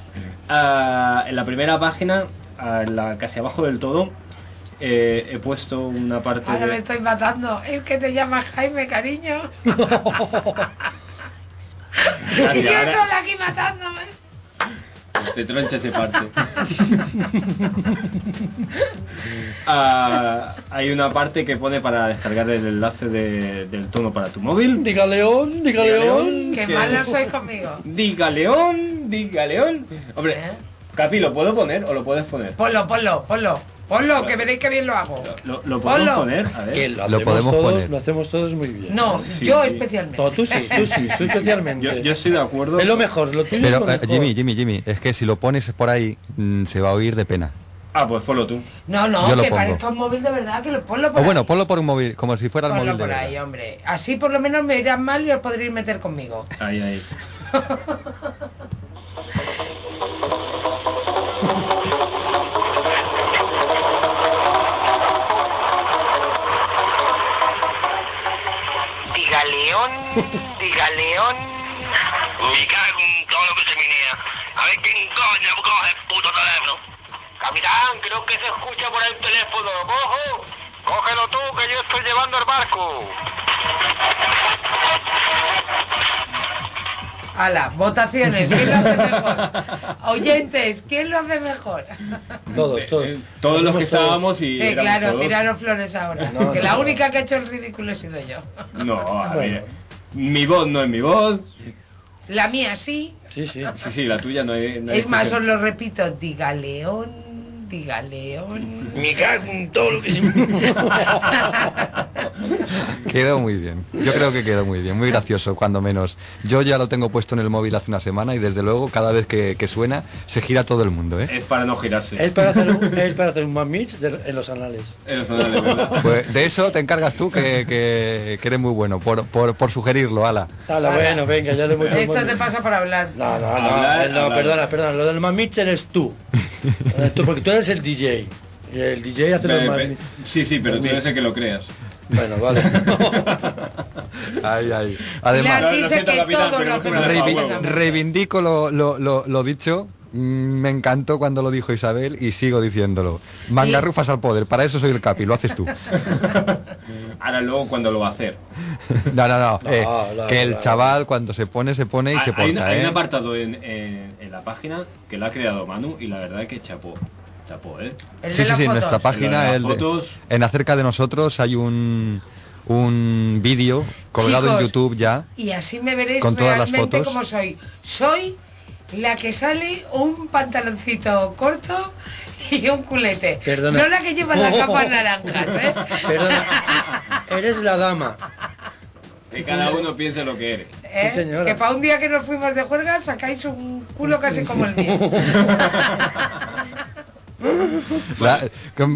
Ah, en la primera página, en la casi abajo del todo, eh, he puesto una parte Ahora me de... estoy matando. Es que te llamas Jaime, cariño. *laughs* *laughs* y yo ahora- sola aquí matándome. Te troncha ese parte. *laughs* Ah, hay una parte que pone para descargar el enlace de- del tono para tu móvil. Diga León, diga León. Qué que- malo sois conmigo. Diga León, diga León. Hombre, Capi, ¿lo puedo poner o lo puedes poner? Ponlo, ponlo, ponlo. Ponlo, que veréis que bien lo hago. ¿Lo, lo podemos Ponlo. poner? A ver. Que lo, Lo hacemos podemos todos, poner. Lo hacemos todos muy bien. No, Sí. yo especialmente. No, tú sí, tú sí, tú *laughs* especialmente. Yo, yo estoy de acuerdo. Es lo mejor, lo tuyo es Pero lo eh, mejor. Jimmy, Jimmy, Jimmy, es que si lo pones por ahí mm, se va a oír de pena. Ah, pues ponlo tú. No, no, Yo lo que pongo. parezca un móvil de verdad, que lo ponlo por O bueno, ponlo por un móvil, como si fuera el Ponlo móvil de por verdad. ahí, hombre. Así por lo menos me irán mal y os podréis meter conmigo. Ahí, ahí. *laughs* León, diga León. Me cago en todo lo que se minea. A ver quién coño coge el puto teléfono. Capitán, creo que se escucha por el teléfono. ¡Cojo! Cógelo tú, que yo estoy llevando el barco. Ala, votaciones, ¿quién lo hace mejor? *laughs* Oyentes, ¿quién lo hace mejor? Todos, todos. Todos los que estábamos y Sí, claro, todos. tiraros flores ahora. No, que la no. única que ha hecho el ridículo he sido yo. *laughs* No, a ver. Mi voz no es mi voz. La mía sí. Sí, sí. Sí, sí, la tuya no hay. no hay Es más, os lo repito, diga León, diga León. Me cago en todo lo que se *laughs* Quedó muy bien. Yo creo que quedó muy bien, muy gracioso, cuando menos. Yo ya lo tengo puesto en el móvil hace una semana y desde luego cada vez que, que suena se gira todo el mundo, ¿eh? Es para no girarse. Es para hacer un, *laughs* es para hacer un mamich de- en los anales. En los anales, ¿verdad? Pues de eso te encargas tú que, que- que eres muy bueno, por, por, por sugerirlo, ala. Hala, bueno, venga, ya lo hemos hecho. Esto te pasa por hablar. No, no, no, Hablar, no, hablar. perdona, perdona, lo del mamich eres tú. Eh, *laughs* tú. Porque tú eres el DJ. El DJ hace los. Sí, sí, pero tú eres el que lo creas. Bueno, vale. *laughs* *laughs* Ay, ay. Además, reivindico lo, lo, lo, lo dicho. Mm, Me encantó cuando lo dijo Isabel y sigo diciéndolo. Mangarrufas al poder, para eso soy el capi, lo haces tú. *laughs* Ahora luego cuando lo va a hacer. No, no, no. eh, no, que el no. chaval cuando se pone, se pone y Hay- se hay, un- porta, hay un ¿eh? apartado en, en- en la página que lo ha creado Manu y la verdad es que chapó. ¿Eh? Sí, sí, sí, en nuestra página, El el de las en acerca de nosotros hay un, un vídeo colgado en YouTube ya. Y así me veréis Con todas las realmente fotos. como soy. Soy la que sale un pantaloncito corto y un culete. Perdona. No la que lleva las capas naranjas, ¿eh? Perdona, eres la dama. que cada uno piense lo que eres. ¿Eh? señora. Que para un día que nos fuimos de juerga sacáis un culo casi como el mío. *laughs* *laughs* La-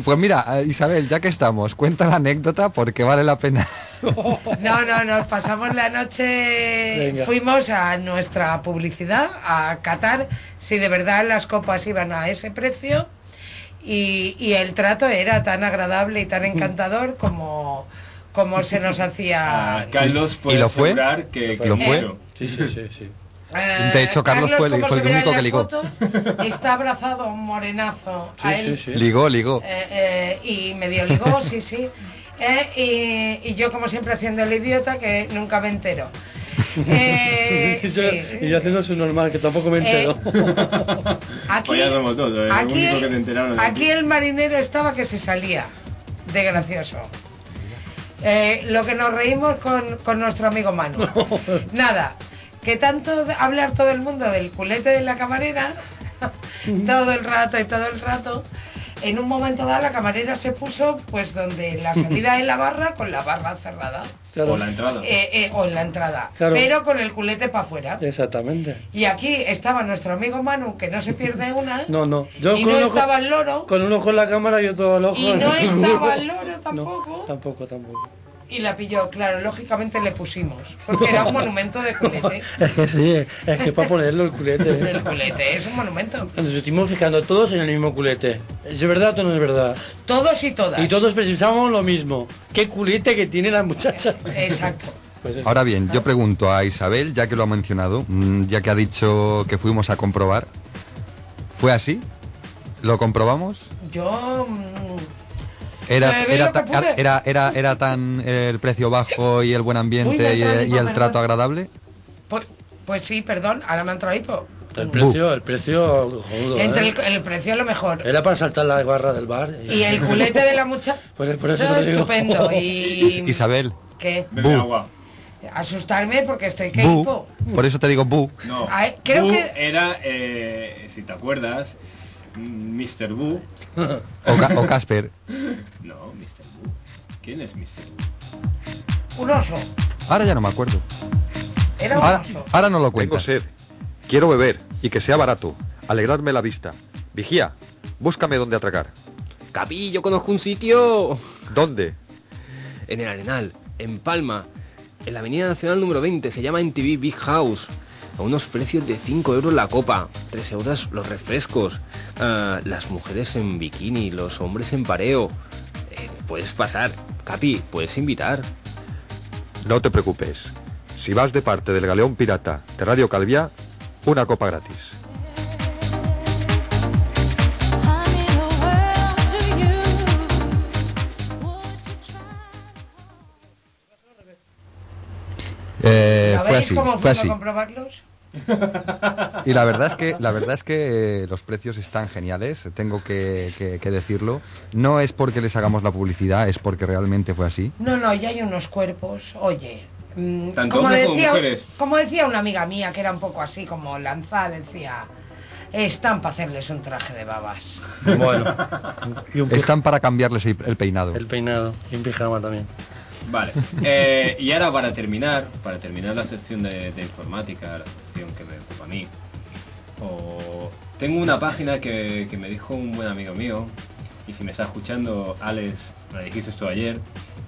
pues mira, eh, Isabel, ya que estamos, cuenta la anécdota porque vale la pena. *laughs* No, no, nos pasamos la noche, Venga. fuimos a nuestra publicidad, a Qatar, si de verdad las copas iban a ese precio y, y el trato era tan agradable y tan encantador como, como se nos hacía. Ah, Carlos puede ¿Y lo fue? asegurar que, que ¿Lo fue? sí, sí, sí. Eh, De hecho, Carlos fue el- fue único que ligó. fotos, está abrazado a un morenazo. a él, Ligó, ligó. eh, eh, y medio ligó, *laughs* sí, sí. Eh, y, y yo, como siempre, haciendo el idiota, que nunca me entero. *laughs* Eh, Sí, sí, sí. Y yo haciendo su normal, que tampoco me Eh, entero. *laughs* Aquí, Pues el aquí, único que te enteraron. aquí el marinero estaba que se salía de gracioso. Eh, lo que nos reímos con, con nuestro amigo Manu. Nada, que tanto de- hablar todo el mundo del culete de la camarera, *laughs* todo el rato y todo el rato, en un momento dado la camarera se puso pues donde la salida de la barra con la barra cerrada. O la entrada. Eh, eh, o en la entrada, Claro. pero con el culete para afuera. Exactamente. Y aquí estaba nuestro amigo Manu, que no se pierde una, *laughs* No, no. Yo y con no un ojo, estaba el loro, con un ojo en la cámara y otro al ojo. y no el estaba *laughs* el loro tampoco, Tampoco, tampoco. Y la pilló, claro, lógicamente le pusimos, porque era un *laughs* monumento de culete. *laughs* Es que sí, es que para ponerlo el culete. *laughs* El culete es un monumento. Nos estuvimos fijando todos en el mismo culete. ¿Es verdad o no es verdad? Todos y todas. Y todos pensábamos lo mismo. ¿Qué culete que tiene la muchacha? Exacto. Pues. Ahora bien, yo pregunto a Isabel, ya que lo ha mencionado, mm, ya que ha dicho que fuimos a comprobar, ¿fue así? ¿Lo comprobamos? Yo... Era, era, era, era, era tan eh, el precio bajo y el buen ambiente y, eh, y el trato agradable. Pues, pues sí, perdón, ahora me ha entrado hipo. El precio, el precio, joder, Entre ¿eh? el, el precio a lo mejor. Era para saltar la barra del bar. Y el culete de la muchacha... *laughs* Pues por eso digo. estupendo. *laughs* Y... Isabel, ¿Qué? Bebe agua. Asustarme porque estoy que por eso te digo bu. No. Ay, creo Bu que- era, eh, si te acuerdas, Mr. Boo. O, Ca- o Casper. *laughs* No, Mr. Boo. ¿Quién es Mr. Boo? Un oso. Ahora ya no me acuerdo. Era un Ahora, oso. ahora no lo Tengo sed. Quiero beber y que sea barato. Alegrarme la vista. Vigía, búscame dónde atracar. Capi, yo conozco un sitio. ¿Dónde? En el Arenal, en Palma, en la Avenida Nacional número 20. Se llama NTV Big House. A unos precios de 5 euros la copa, 3 euros los refrescos, ah, las mujeres en bikini, los hombres en pareo. Eh, puedes pasar, Capi, puedes invitar. No te preocupes. Si vas de parte del Galeón Pirata de Radio Calvia, una copa gratis. Fue así, cómo fue así. comprobarlos? Y la verdad es que la verdad es que eh, los precios están geniales, tengo que, que- que decirlo. No es porque les hagamos la publicidad, es porque realmente fue así. No, no, ya hay unos cuerpos. Oye, mm, Tanto como, decía, mujeres. como decía una amiga mía que era un poco así como lanzada, decía, están para hacerles un traje de babas. Bueno. Y un pi- Están para cambiarles el peinado. el peinado y un pijama también. Vale. Eh, y ahora para terminar, para terminar la sección de, de informática, la sección que me ocupa a mí, o- tengo una página que, que me dijo un buen amigo mío, y si me está escuchando, Alex, me la dijiste esto ayer,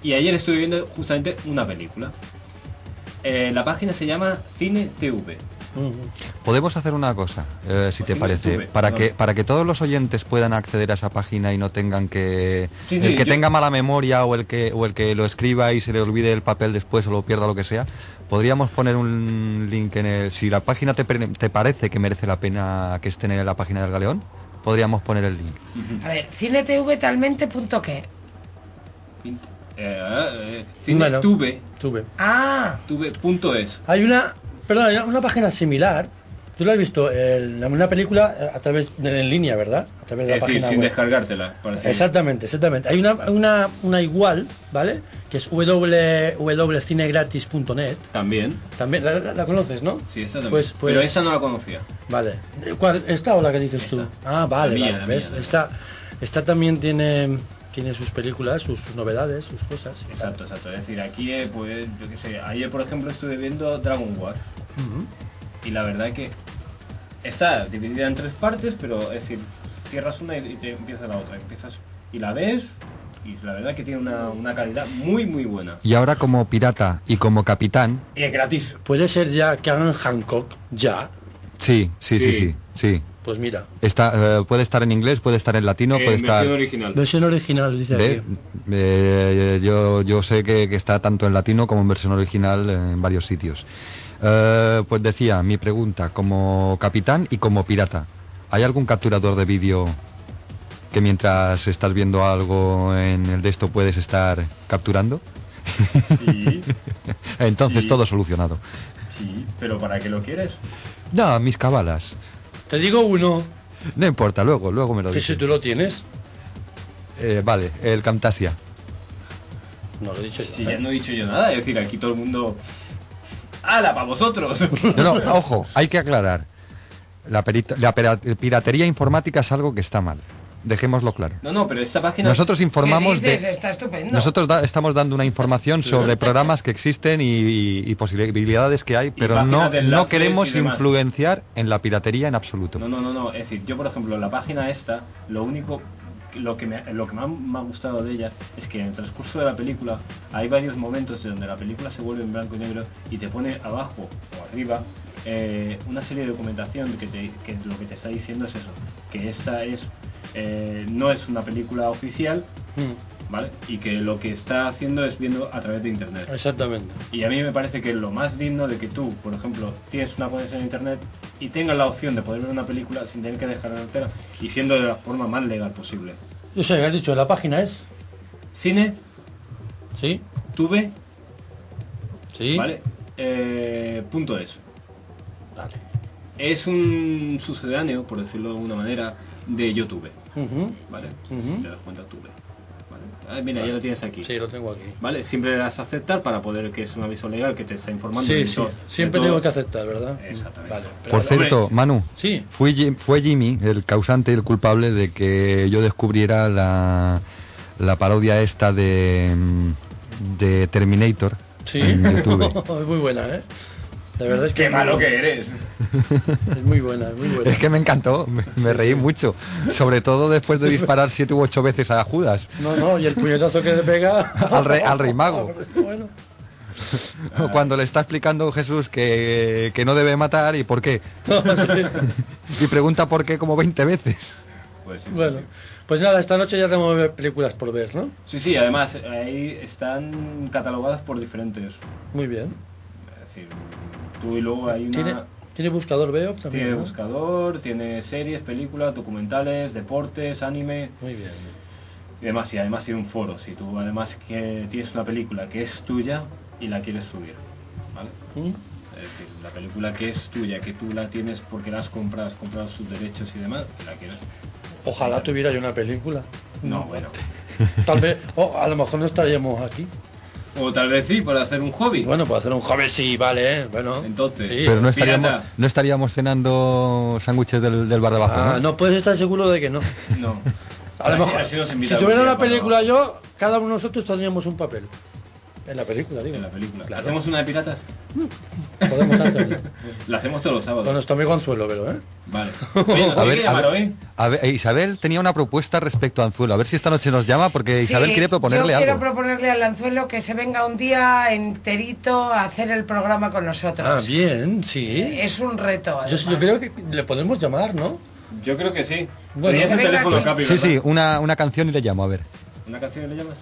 y ayer estuve viendo justamente una película. Eh, la página se llama Cine TV. Podemos hacer una cosa, eh, si te parece, para que para que todos los oyentes puedan acceder a esa página y no tengan que Sí, el sí, que yo- tenga mala memoria o el que o el que lo escriba y se le olvide el papel después o lo pierda lo que sea, podríamos poner un link en el si la página te, te parece que merece la pena que esté en la página del Galeón, podríamos poner el link. A ver, cinetvtalmente.qué. Eh, eh, Cine Bueno, TV. Tuve. Ah, TV.es. Hay una, perdón, hay una página similar. Tú la has visto, el- una película eh, a través de en línea, ¿verdad? A través de la decir, página sin web. descargártela. Exactamente, exactamente. Hay una, una, una igual, ¿vale? Que es www.cinegratis.net. También. También, la, la- la conoces, ¿no? Sí, esta también. Pues, pues, Pero esa no la conocía. Vale. ¿Cuál, ¿Esta o la que dices tú? Ah, vale, mía, vale, esta también tiene, tiene sus películas, sus, sus novedades, sus cosas. Exacto, exacto. Es decir, aquí, eh, pues, yo qué sé, ayer por ejemplo estuve viendo Dragon War. Y la verdad que está dividida en tres partes, pero es decir, cierras una y y te empieza la otra. Empiezas y la ves y la verdad que tiene una, una calidad muy muy buena. Y ahora como pirata y como capitán, Y es gratis. Puede ser ya que hagan Hancock, ya. Sí, sí, sí, Sí. sí, sí. Pues mira. Está, eh, puede estar en inglés, puede estar en latino, Eh, puede estar. original. Versión original, dice Ve, aquí. eh, yo, yo sé que, que está tanto en latino como en versión original en varios sitios. Eh, pues decía, mi pregunta, como capitán y como pirata, ¿hay algún capturador de vídeo que mientras estás viendo algo en el de esto puedes estar capturando? Sí, *laughs* Entonces Sí. todo solucionado. Sí, pero ¿para qué lo quieres? No, mis cabalas. Te digo uno, No importa, luego, luego me lo que si dices. tú lo tienes. Eh, vale, el Camtasia. No lo he dicho yo. Si ¿eh? ya no he dicho yo nada, es decir, aquí todo el mundo... ¡Hala, para vosotros! No, no, *laughs* ojo, hay que aclarar. La, perita- la pera- piratería informática es algo que está mal. Dejémoslo claro. No, no, pero esta página... Nosotros informamos ¿qué dices? de... Está estupendo. Nosotros da- estamos dando una información sobre programas que existen y, y- y posibilidades que hay, pero no, no queremos influenciar en la piratería en absoluto. No, no, no, no. Es decir, yo por ejemplo, la página esta, lo único, lo que me, lo que más me ha gustado de ella es que en el transcurso de la película hay varios momentos donde la película se vuelve en blanco y negro y te pone abajo o arriba eh, una serie de documentación que, te, que lo que te está diciendo es eso, que esta es eh, no es una película oficial, Mm, ¿vale? Y que lo que está haciendo es viendo a través de internet. Exactamente. Y a mí me parece que lo más digno de que tú, por ejemplo, tienes una conexión a internet y tengas la opción de poder ver una película sin tener que dejar la cartera y siendo de la forma más legal posible. Yo sé, has dicho, la página es. Cine, Sí, tuve, sí. ¿vale? Eh, punto es. Vale. Es un sucedáneo, por decirlo de alguna manera, de YouTube, ¿vale? Si te das cuenta, tuve. ¿Vale? Ah, mira, ya lo tienes aquí. Sí, lo tengo aquí. ¿Vale? Siempre le das a aceptar para poder que es un aviso legal que te está informando. Sí, sí. Siempre tengo que aceptar, ¿verdad? Exactamente. Vale. Por cierto, hombre, Manu, Sí. fue, Jim- fue Jimmy el causante y el culpable de que yo descubriera la, la parodia esta de, mm, de Terminator Sí. en YouTube. *laughs* Muy buena, ¿eh? La verdad es que Qué malo que eres. Es muy buena, es muy buena. Es que me encantó, me, me reí mucho. Sobre todo después de disparar siete u ocho veces a Judas. No, no, y el puñetazo que le pega Al rey, al rey mago. *laughs* Bueno, O *laughs* Cuando le está explicando Jesús que, que no debe matar y por qué. *laughs* Y pregunta por qué como 20 veces. Pues sí, bueno, pues nada, esta noche ya tenemos películas por ver, ¿no? Sí, sí, además ahí están catalogadas por diferentes. Muy bien. Es decir, tú y luego hay una... ¿Tiene, tiene buscador veo también. Tiene ¿no? buscador, tiene series, películas, documentales, deportes, anime Muy bien. y demás. Y además tiene un foro. Si tú además que tienes una película que es tuya y la quieres subir, ¿vale? ¿Mm? Es decir, la película que es tuya, que tú la tienes porque la has comprado, has comprado sus derechos y demás, y la quieres. Ojalá tuviera yo una película. No, bueno. *laughs* Tal vez, o a lo mejor no estaríamos aquí. O tal vez sí, para hacer un hobby. Bueno, para hacer un hobby sí, vale, ¿eh? bueno. Entonces, Sí. Pero no estaríamos, pirata. no estaríamos cenando sándwiches del, del bar de abajo, Ah, ¿no? no puedes estar seguro de que no. No. A lo mejor, si tuviera una para- película yo, cada uno de nosotros tendríamos un papel. En la película, digo. En la película. Claro. ¿Hacemos una de piratas? Podemos hacerlo. *laughs* La hacemos todos los sábados. Con nuestro amigo Anzuelo, pero, ¿eh? Vale. *laughs* Oye, ¿nos A ver, a ver, hoy? a ver, eh, Isabel tenía una propuesta respecto a Anzuelo. A ver si esta noche nos llama porque Isabel Sí, quiere proponerle yo quiero algo. proponerle al anzuelo que se venga un día enterito a hacer el programa con nosotros. Ah, bien, sí. Es un reto. Yo, yo creo que le podemos llamar, ¿no? Yo creo que sí. Bueno, Tenías se el venga teléfono, aquí. Capi, Sí, sí, una, una canción y le llamo, a ver. ¿Una canción le llamas?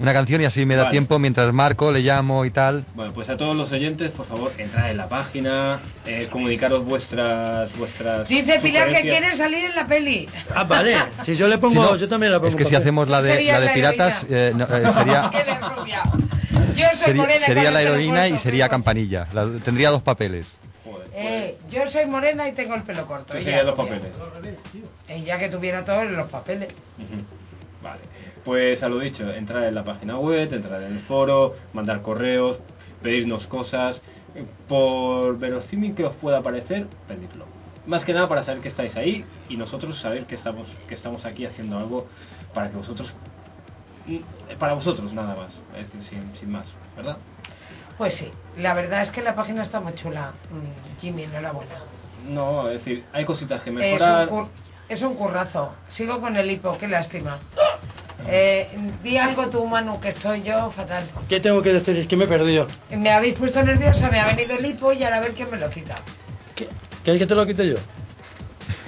Una canción y así me da Vale. tiempo mientras marco, le llamo y tal. Bueno, pues a todos los oyentes, por favor, entrad en la página, eh, comunicaros vuestras vuestras Dice Pilar que quiere salir en la peli. Ah, vale. Si yo le *laughs* pongo, Si no, yo también la pongo. Es que si hacemos la de, la de la piratas, eh, no, eh, sería. *laughs* Yo soy sería, morena sería con la heroína y sería campanilla. La- tendría dos papeles. Eh, yo soy morena y tengo el pelo corto. ¿Qué ella los papeles? Ella que tuviera todos los papeles. Vale. Pues a lo dicho, entrar en la página web, entrar en el foro, mandar correos, pedirnos cosas. Por verosímil que os pueda parecer, pedidlo. Más que nada para saber que estáis ahí y nosotros saber que estamos, que estamos aquí haciendo algo para que vosotros... mm, Para vosotros nada más, es decir, sin, sin más, ¿verdad? Pues sí, la verdad es que la página está muy chula. Mm, Jimmy, enhorabuena. No, es decir, hay cositas que Es un, mejorar. cur- es un currazo. Sigo con el hipo, qué lástima. Eh, di algo tú, Manu, que estoy yo fatal. ¿Qué tengo que decir? Es que me he perdido. Me habéis puesto nerviosa, me ha venido el hipo y ahora a ver quién me lo quita. ¿Quieres que te lo quite yo?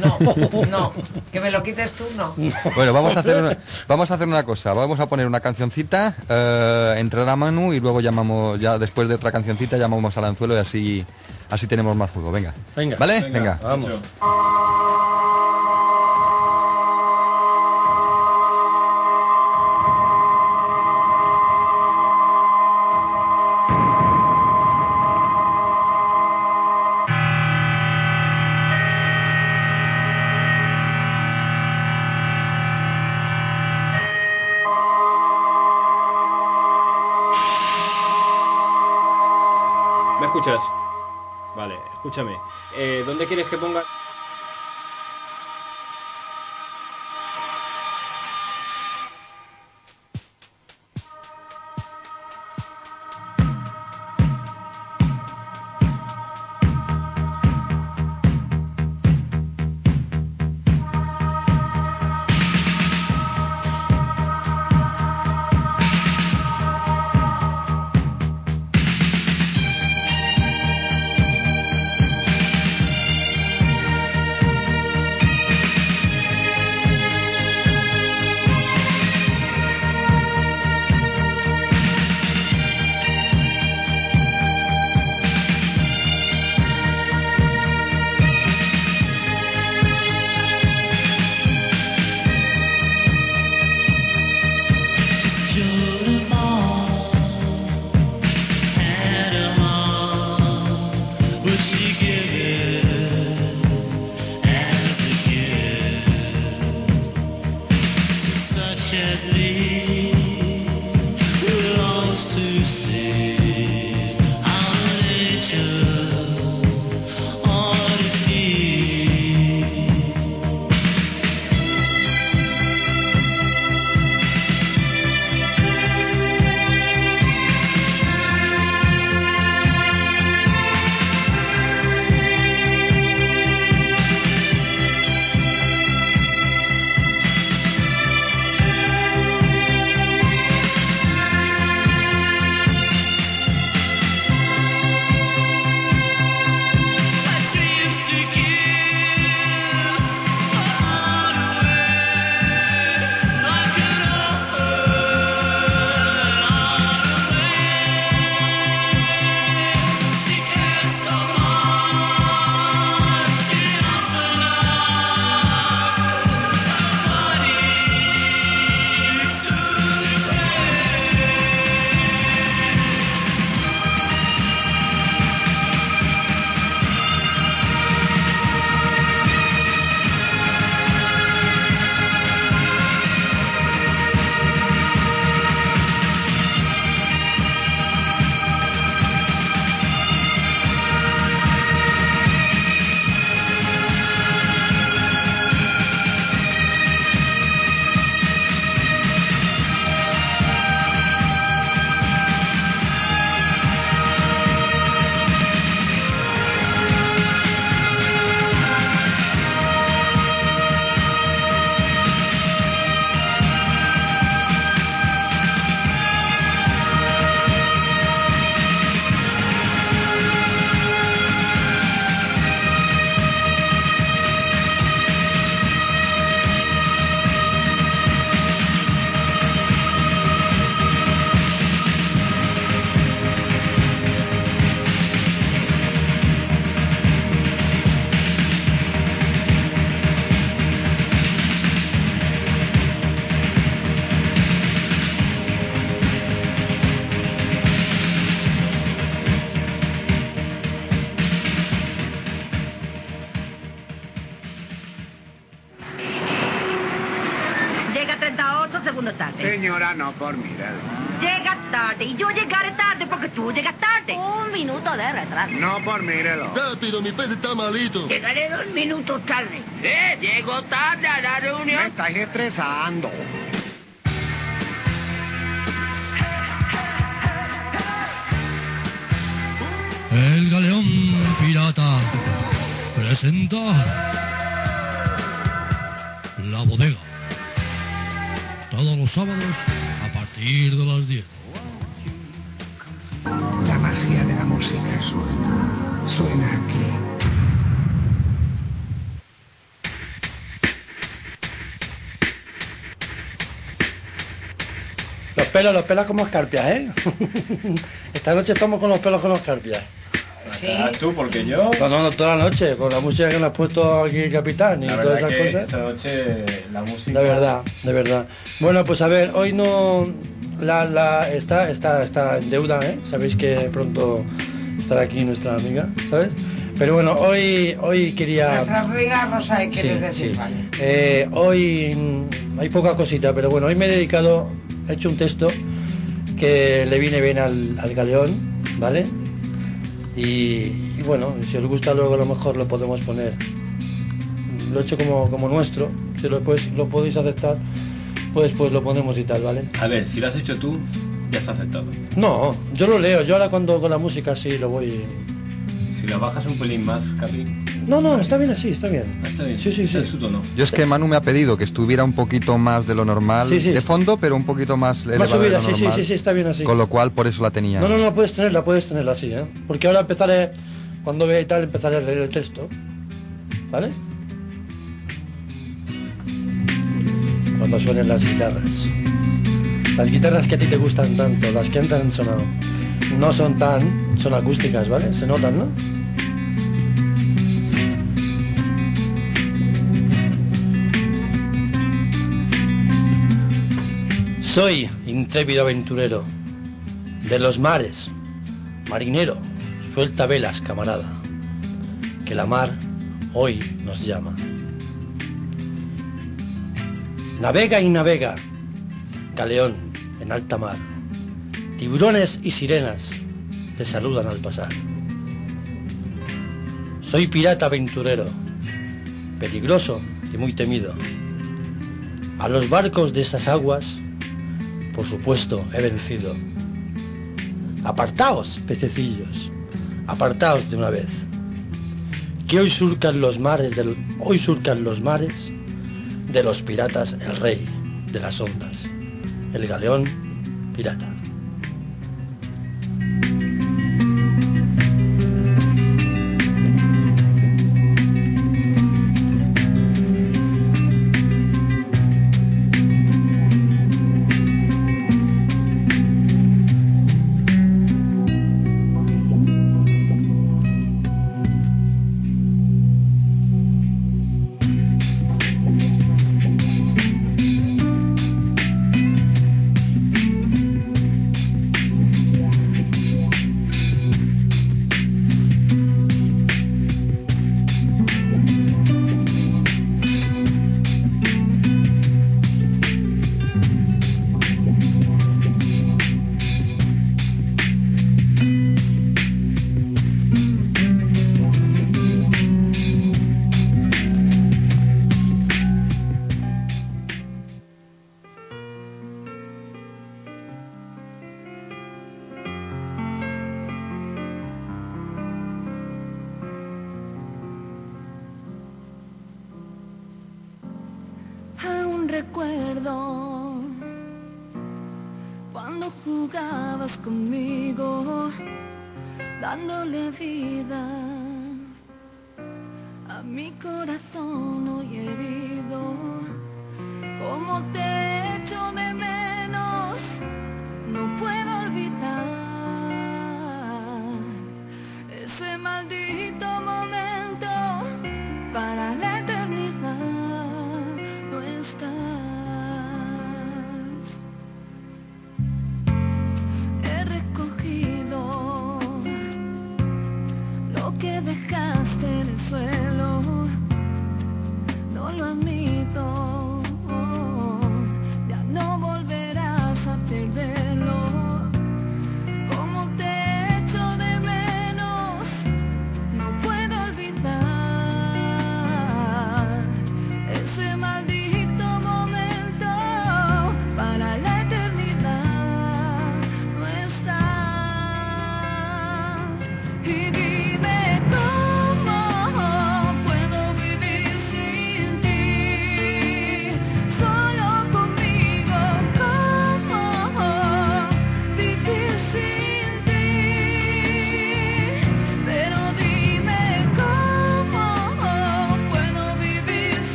No, *laughs* no, que me lo quites tú, no. Bueno, vamos a hacer una, vamos a hacer una cosa. Vamos a poner una cancioncita, eh, entrará Manu y luego llamamos, ya después de otra cancioncita llamamos al anzuelo y así, así tenemos más juego. Venga. Venga. ¿Vale? Venga, Venga. Vamos. Vale, escúchame. Eh, ¿Dónde quieres que ponga? Minutos tarde. ¡Eh! Llego tarde a la reunión. Me estáis estresando. El galeón pirata presenta La Bodega. Todos los sábados a partir de las 10. La magia de la música suena. Suena aquí. Pelos, los pelos como escarpias, ¿eh? *laughs* Esta noche estamos con los pelos como escarpias. Sí. tú, porque yo... No, no, no, toda la noche, con la música que le has puesto aquí el capitán y La todas esas que cosas. esta noche la música... De verdad, de verdad. Bueno, pues a ver, hoy no la, la está, está, está en deuda, ¿eh? Sabéis que pronto estará aquí nuestra amiga, ¿sabes? Pero bueno, hoy, hoy quería. Nuestra amiga Rosa, ¿qué quieres Sí, decir? sí. Vale. Eh, hoy hay poca cosita, pero bueno, hoy me he dedicado, he hecho un texto que le viene bien al, al galeón, ¿vale? Y, y bueno, si os gusta luego a lo mejor lo podemos poner. Lo he hecho como, como nuestro, si lo, pues, lo podéis aceptar, pues pues lo ponemos y tal, ¿vale? A ver, si lo has hecho tú, ya has aceptado. No, yo lo leo, yo ahora cuando con la música sí lo voy... Si lo bajas un pelín más, Capi, No, no, está bien así, está bien. está bien. Sí, sí, sí. Es su tono. Yo es que Manu me ha pedido que estuviera un poquito más de lo normal, Sí, sí. de fondo, pero un poquito más elevado Más de subida, lo sí, sí, sí, está bien así. Con lo cual, por eso la tenía. No, no, no, puedes tenerla, puedes tenerla así, ¿eh? Porque ahora empezaré, cuando vea y tal, empezaré a leer el texto. ¿Vale? Cuando suenen las guitarras. Las guitarras que a ti te gustan tanto, las que antes han sonado, no son tan, son acústicas, ¿vale? Se notan, ¿no? Soy intrépido aventurero de los mares, marinero, suelta velas, camarada, que la mar hoy nos llama. Navega y navega, galeón en alta mar, tiburones y sirenas te saludan al pasar. Soy pirata aventurero, peligroso y muy temido. A los barcos de esas aguas, por supuesto, he vencido. Apartaos, pececillos, apartaos de una vez. Que hoy surcan los mares del hoy surcan los mares de los piratas el rey de las ondas, el galeón pirata.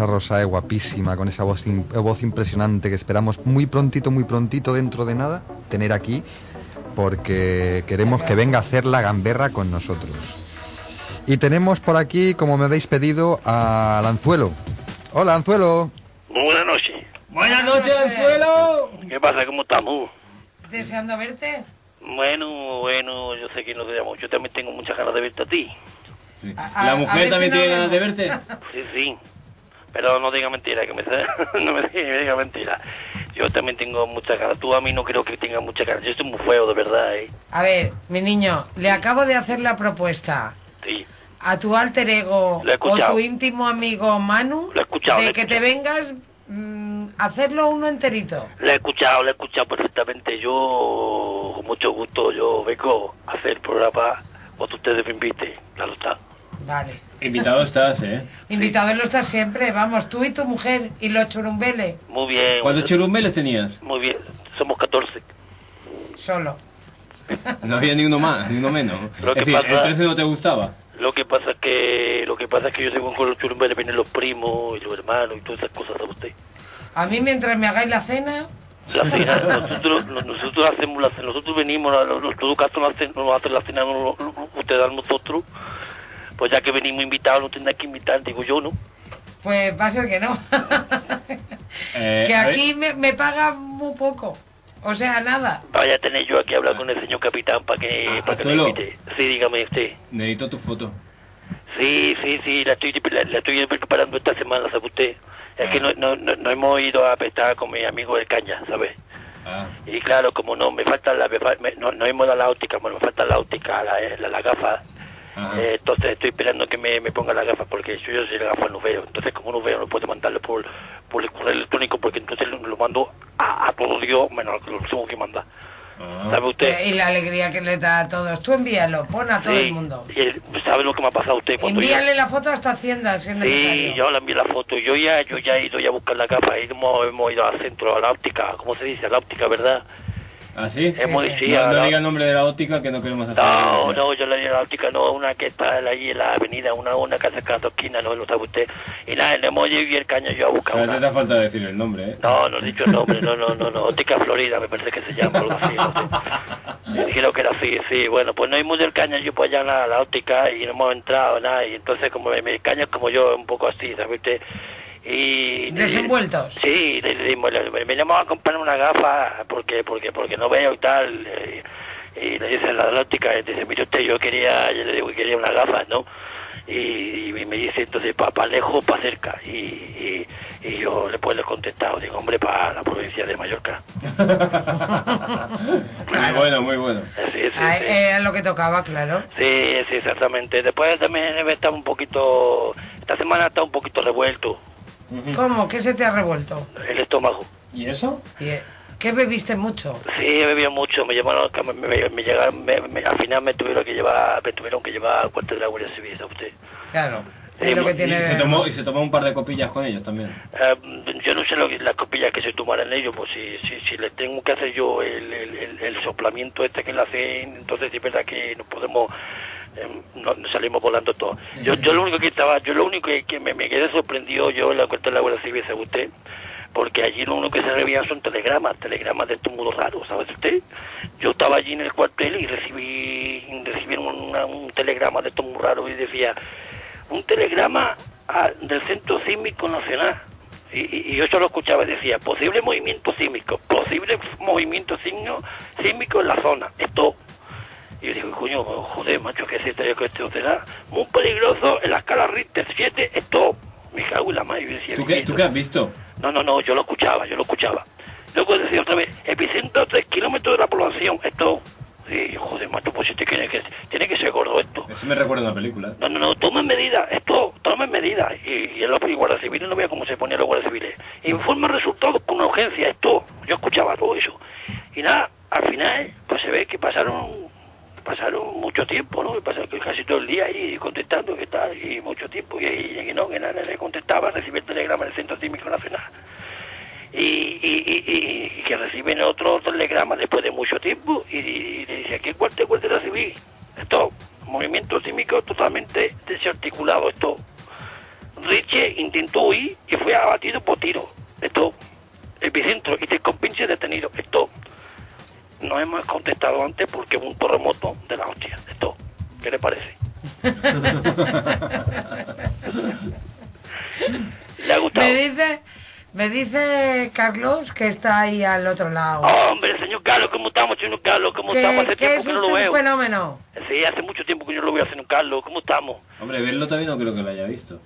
Esa Rosa es guapísima, con esa voz, voz impresionante que esperamos muy prontito, muy prontito, dentro de nada, tener aquí, porque queremos que venga a hacer la gamberra con nosotros. Y tenemos por aquí, como me habéis pedido, al Anzuelo. Hola, Anzuelo. Muy buenas noches. Buenas noches, Anzuelo. ¿Qué pasa? ¿Cómo estamos? Deseando verte. Bueno, bueno, yo sé que no te llamo. Yo también tengo muchas ganas de verte a ti. A- ¿La mujer también si tiene ganas de verte? Sí, sí. Pero no diga mentira, que me *laughs* no me diga, me diga mentira. Yo también tengo muchas ganas. Tú a mí no creo que tengas muchas ganas. Yo estoy muy feo, de verdad, ¿eh? A ver, mi niño, le acabo de hacer la propuesta Sí. a tu alter ego o tu íntimo amigo Manu Lo he escuchado, lo de he que te vengas mm, hacerlo uno enterito. Le he escuchado, le he escuchado perfectamente. Yo, con mucho gusto, yo vengo a hacer el programa cuando ustedes me inviten. Claro está. Vale. Invitado estás, ¿eh? *laughs* Invitado lo estás siempre, vamos, tú y tu mujer y los churumbeles, Muy bien. ¿Cuántos churumbeles tenías? Muy bien. Somos 14. solo. No había ni uno más, ni uno menos. *laughs* Lo es que decir, pasa- el 13 no te gustaba. Lo que pasa es que lo que pasa es que yo según con los churumbeles vienen los primos y los hermanos y todas esas cosas, ¿sabe usted? A mí mientras me hagáis la cena, La cena, nosotros, no- nosotros hacemos la cena, nosotros venimos, a los, los todo caso nos hacen, nos hacen la cena ustedes a nosotros, pues ya que venimos invitados, no tendrán que invitar, digo yo, ¿no? pues va a ser que no. *laughs* Eh, que aquí me, me pagan muy poco. O sea, nada. Vaya a tener yo aquí a hablar con el señor capitán para que, para que me invite. Sí, dígame usted. Necesito tu foto. Sí, sí, sí, la estoy, la, la estoy preparando esta semana, ¿sabe usted? Es que no, no, no, no hemos ido a pescar con mi amigo el caña, ¿sabe? Ah. Y claro, como no, me falta la, me- no, no hemos dado la óptica, bueno, me falta la óptica, la, la, la gafa. Eh, entonces estoy esperando que me, me ponga la gafa porque yo, yo soy la gafa no veo. Entonces como no veo no puedo mandarlo por, por el correo electrónico porque entonces lo, lo mando a, a todo Dios menos lo que lo tengo que mandar. ¿Sabe usted? Y la alegría que le da a todos. Tú envíalo, pon a todo Sí, el mundo. ¿Sabe lo que me ha pasado a usted cuando yo... Envíale la foto hasta Hacienda, si es Sí, necesario. yo le envié la foto. Yo ya, yo ya he ido ya a buscar la gafa. y Hemos, hemos ido al centro, a la óptica, ¿cómo se dice? A la óptica, ¿verdad? ¿Ah, sí? Es muy- sí, no, no diga el nombre de la óptica que no queremos hacer. No, no, yo le digo la óptica, no, una que está allí en la avenida, una, una que hace cada esquina, no lo sabe usted. Y nada, el muelle y el caño yo a buscar una. te falta decir el nombre, ¿eh? No, no he dicho el nombre, no, no, no, no, óptica Florida me parece que se llama, algo así, no sé. Creo que era así, sí, bueno, pues no hemos del caño yo pues allá la, la óptica y no hemos entrado, nada, y entonces como mi caño es como yo, un poco así, ¿sabe usted? Y... Desenvueltos. Sí, le, le- le- llamó a comprar una gafa porque porque porque no veo y tal. eh, y le dice la óptica, y dice, mire usted, yo quería, yo le digo que quería una gafa, ¿no? Y, y me dice entonces, para lejos, para cerca. Y, y, y yo después le he contestado, digo, hombre, para la provincia de Mallorca. *laughs* Muy bueno, muy bueno. Sí, sí, Ah, sí. Era lo que tocaba, claro. Sí, sí, exactamente. Después también he estado un poquito, esta semana está un poquito revuelto ¿Cómo? ¿Qué se te ha revuelto? el estómago. ¿Y eso? Eh, ¿Qué bebiste mucho? Sí, he bebido mucho, me llevaron, me, me, me llegaron, me- me- al final me tuvieron que llevar, me tuvieron que llevar al cuartel de la Guardia Civil, ¿sabe usted? Claro. Es lo que tiene- Y se, tomó, y se tomó un par de copillas con ellos también. Eh, yo no sé lo que, las copillas que se tomaran ellos, pues si, si, si le tengo que hacer yo el, el, el- el soplamiento este que le hacen, entonces es verdad que nos podemos, eh, salimos volando todos. Yo, yo lo único que estaba, yo lo único que, me, quedé sorprendido yo en la cuartel de la Guardia Civil, ¿sabe usted? Porque allí lo único que se recibían son telegramas, telegramas de estos modos raros, ¿sabes usted? Yo estaba allí en el cuartel y recibí, recibí un telegrama de muy raros y decía, un telegrama a- del Centro Sísmico Nacional. Y, y- y yo solo escuchaba y decía, posible movimiento sísmico, posible movimiento sísmico en la zona. Esto. Y yo digo, coño, joder, macho, ¿qué es esto? ¿Qué esto será? Muy peligroso en la escala Richter 7, esto. Me cago en la madre. Decía, ¿Tú qué, ¿Tú qué has visto? no, no, no, yo lo escuchaba, yo lo escuchaba. Luego decía otra vez, epicentro a 3 kilómetros de la población, esto. Sí, joder, macho, pues este tiene que, tiene que ser gordo esto. Eso me recuerda a una película. No, no, no, tomen medidas, esto, tomen medidas. Y, y en los guardias civiles no vea cómo se ponían los guardias civiles. Informa resultados con urgencia, esto. Yo escuchaba todo eso. Y nada, al final, pues se ve que pasaron pasaron mucho tiempo, ¿no? Pasaron casi todo el día ahí contestando que tal, y mucho tiempo, y, y no, que nada, le contestaba, recibí el telegrama del Centro Cívico Nacional. Y, y, y, que reciben otro telegrama después de mucho tiempo, y, le dice, ¿qué cuartel guardia civil? Esto, movimiento sísmico totalmente desarticulado, esto. Riche intentó huir y fue abatido por tiro. Esto, epicentro, y te compinche detenido. Esto, no hemos contestado antes porque hubo un terremoto de la hostia. Esto, ¿qué le parece? *laughs* ¿Le ha gustado? Me dice, me dice Carlos que está ahí al otro lado. Hombre, señor Carlos, ¿cómo estamos, señor Carlos? ¿Cómo estamos? Hace tiempo es que no lo veo. fenómeno. Sí, hace mucho tiempo que yo no lo veo, señor Carlos. ¿Cómo estamos? Hombre, verlo también no creo que lo haya visto.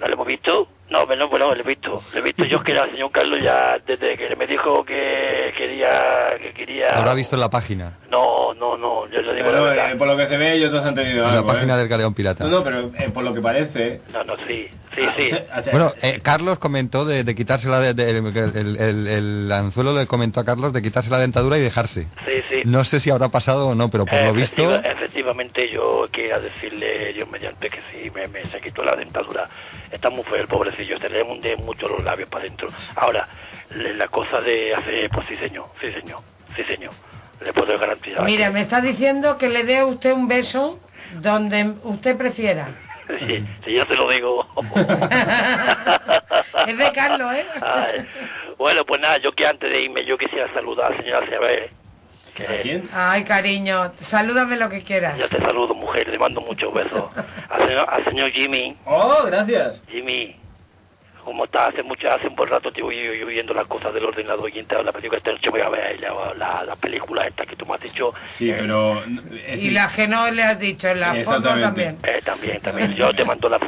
¿No lo hemos visto? No, bueno, bueno, lo he visto. Lo he visto yo que era el señor Carlos ya desde que me dijo que quería... que quería... Lo habrá visto en la página, No, no, no, yo le digo la Pero, verdad. eh, por lo que se ve, ellos dos han tenido en la algo, página ¿eh? del Galeón Pirata. No, no, pero eh, por lo que parece... No, no, sí, sí, Ah, sí. o sea, o sea, Bueno, eh, Carlos comentó de, de quitarse la de, de- el, el- el- el anzuelo le comentó a Carlos de quitarse la dentadura y dejarse. Sí, sí. No sé si habrá pasado o no, pero por lo visto, Efectiva- efectivamente yo quería decirle yo mediante que sí me, me se quitó la dentadura está muy feo el pobrecillo se le hunden mucho los labios para adentro ahora la cosa de hacer pues sí señor sí señor sí señor le puedo garantizar Mira, me está diciendo que le dé a usted un beso donde usted prefiera. *laughs* sí, sí, ya te lo digo *laughs* Es de Carlos, ¿eh? *laughs* Ay, bueno pues nada yo que antes de irme yo quisiera saludar a la señora Cebé que quién? Ay, cariño, salúdame lo que quieras. yo te saludo mujer le mando muchos besos al señor, al señor Jimmy ¡Oh, gracias! Jimmy, ¿cómo estás? Hace mucho, hace un buen rato te voy yo viendo las cosas del ordenador y entraba la película esta noche voy a ver la, la, la película esta que tú me has dicho. Sí, pero... es Y decir, la que no le has dicho en la foto también. Eh, también, también. Yo te mando la foto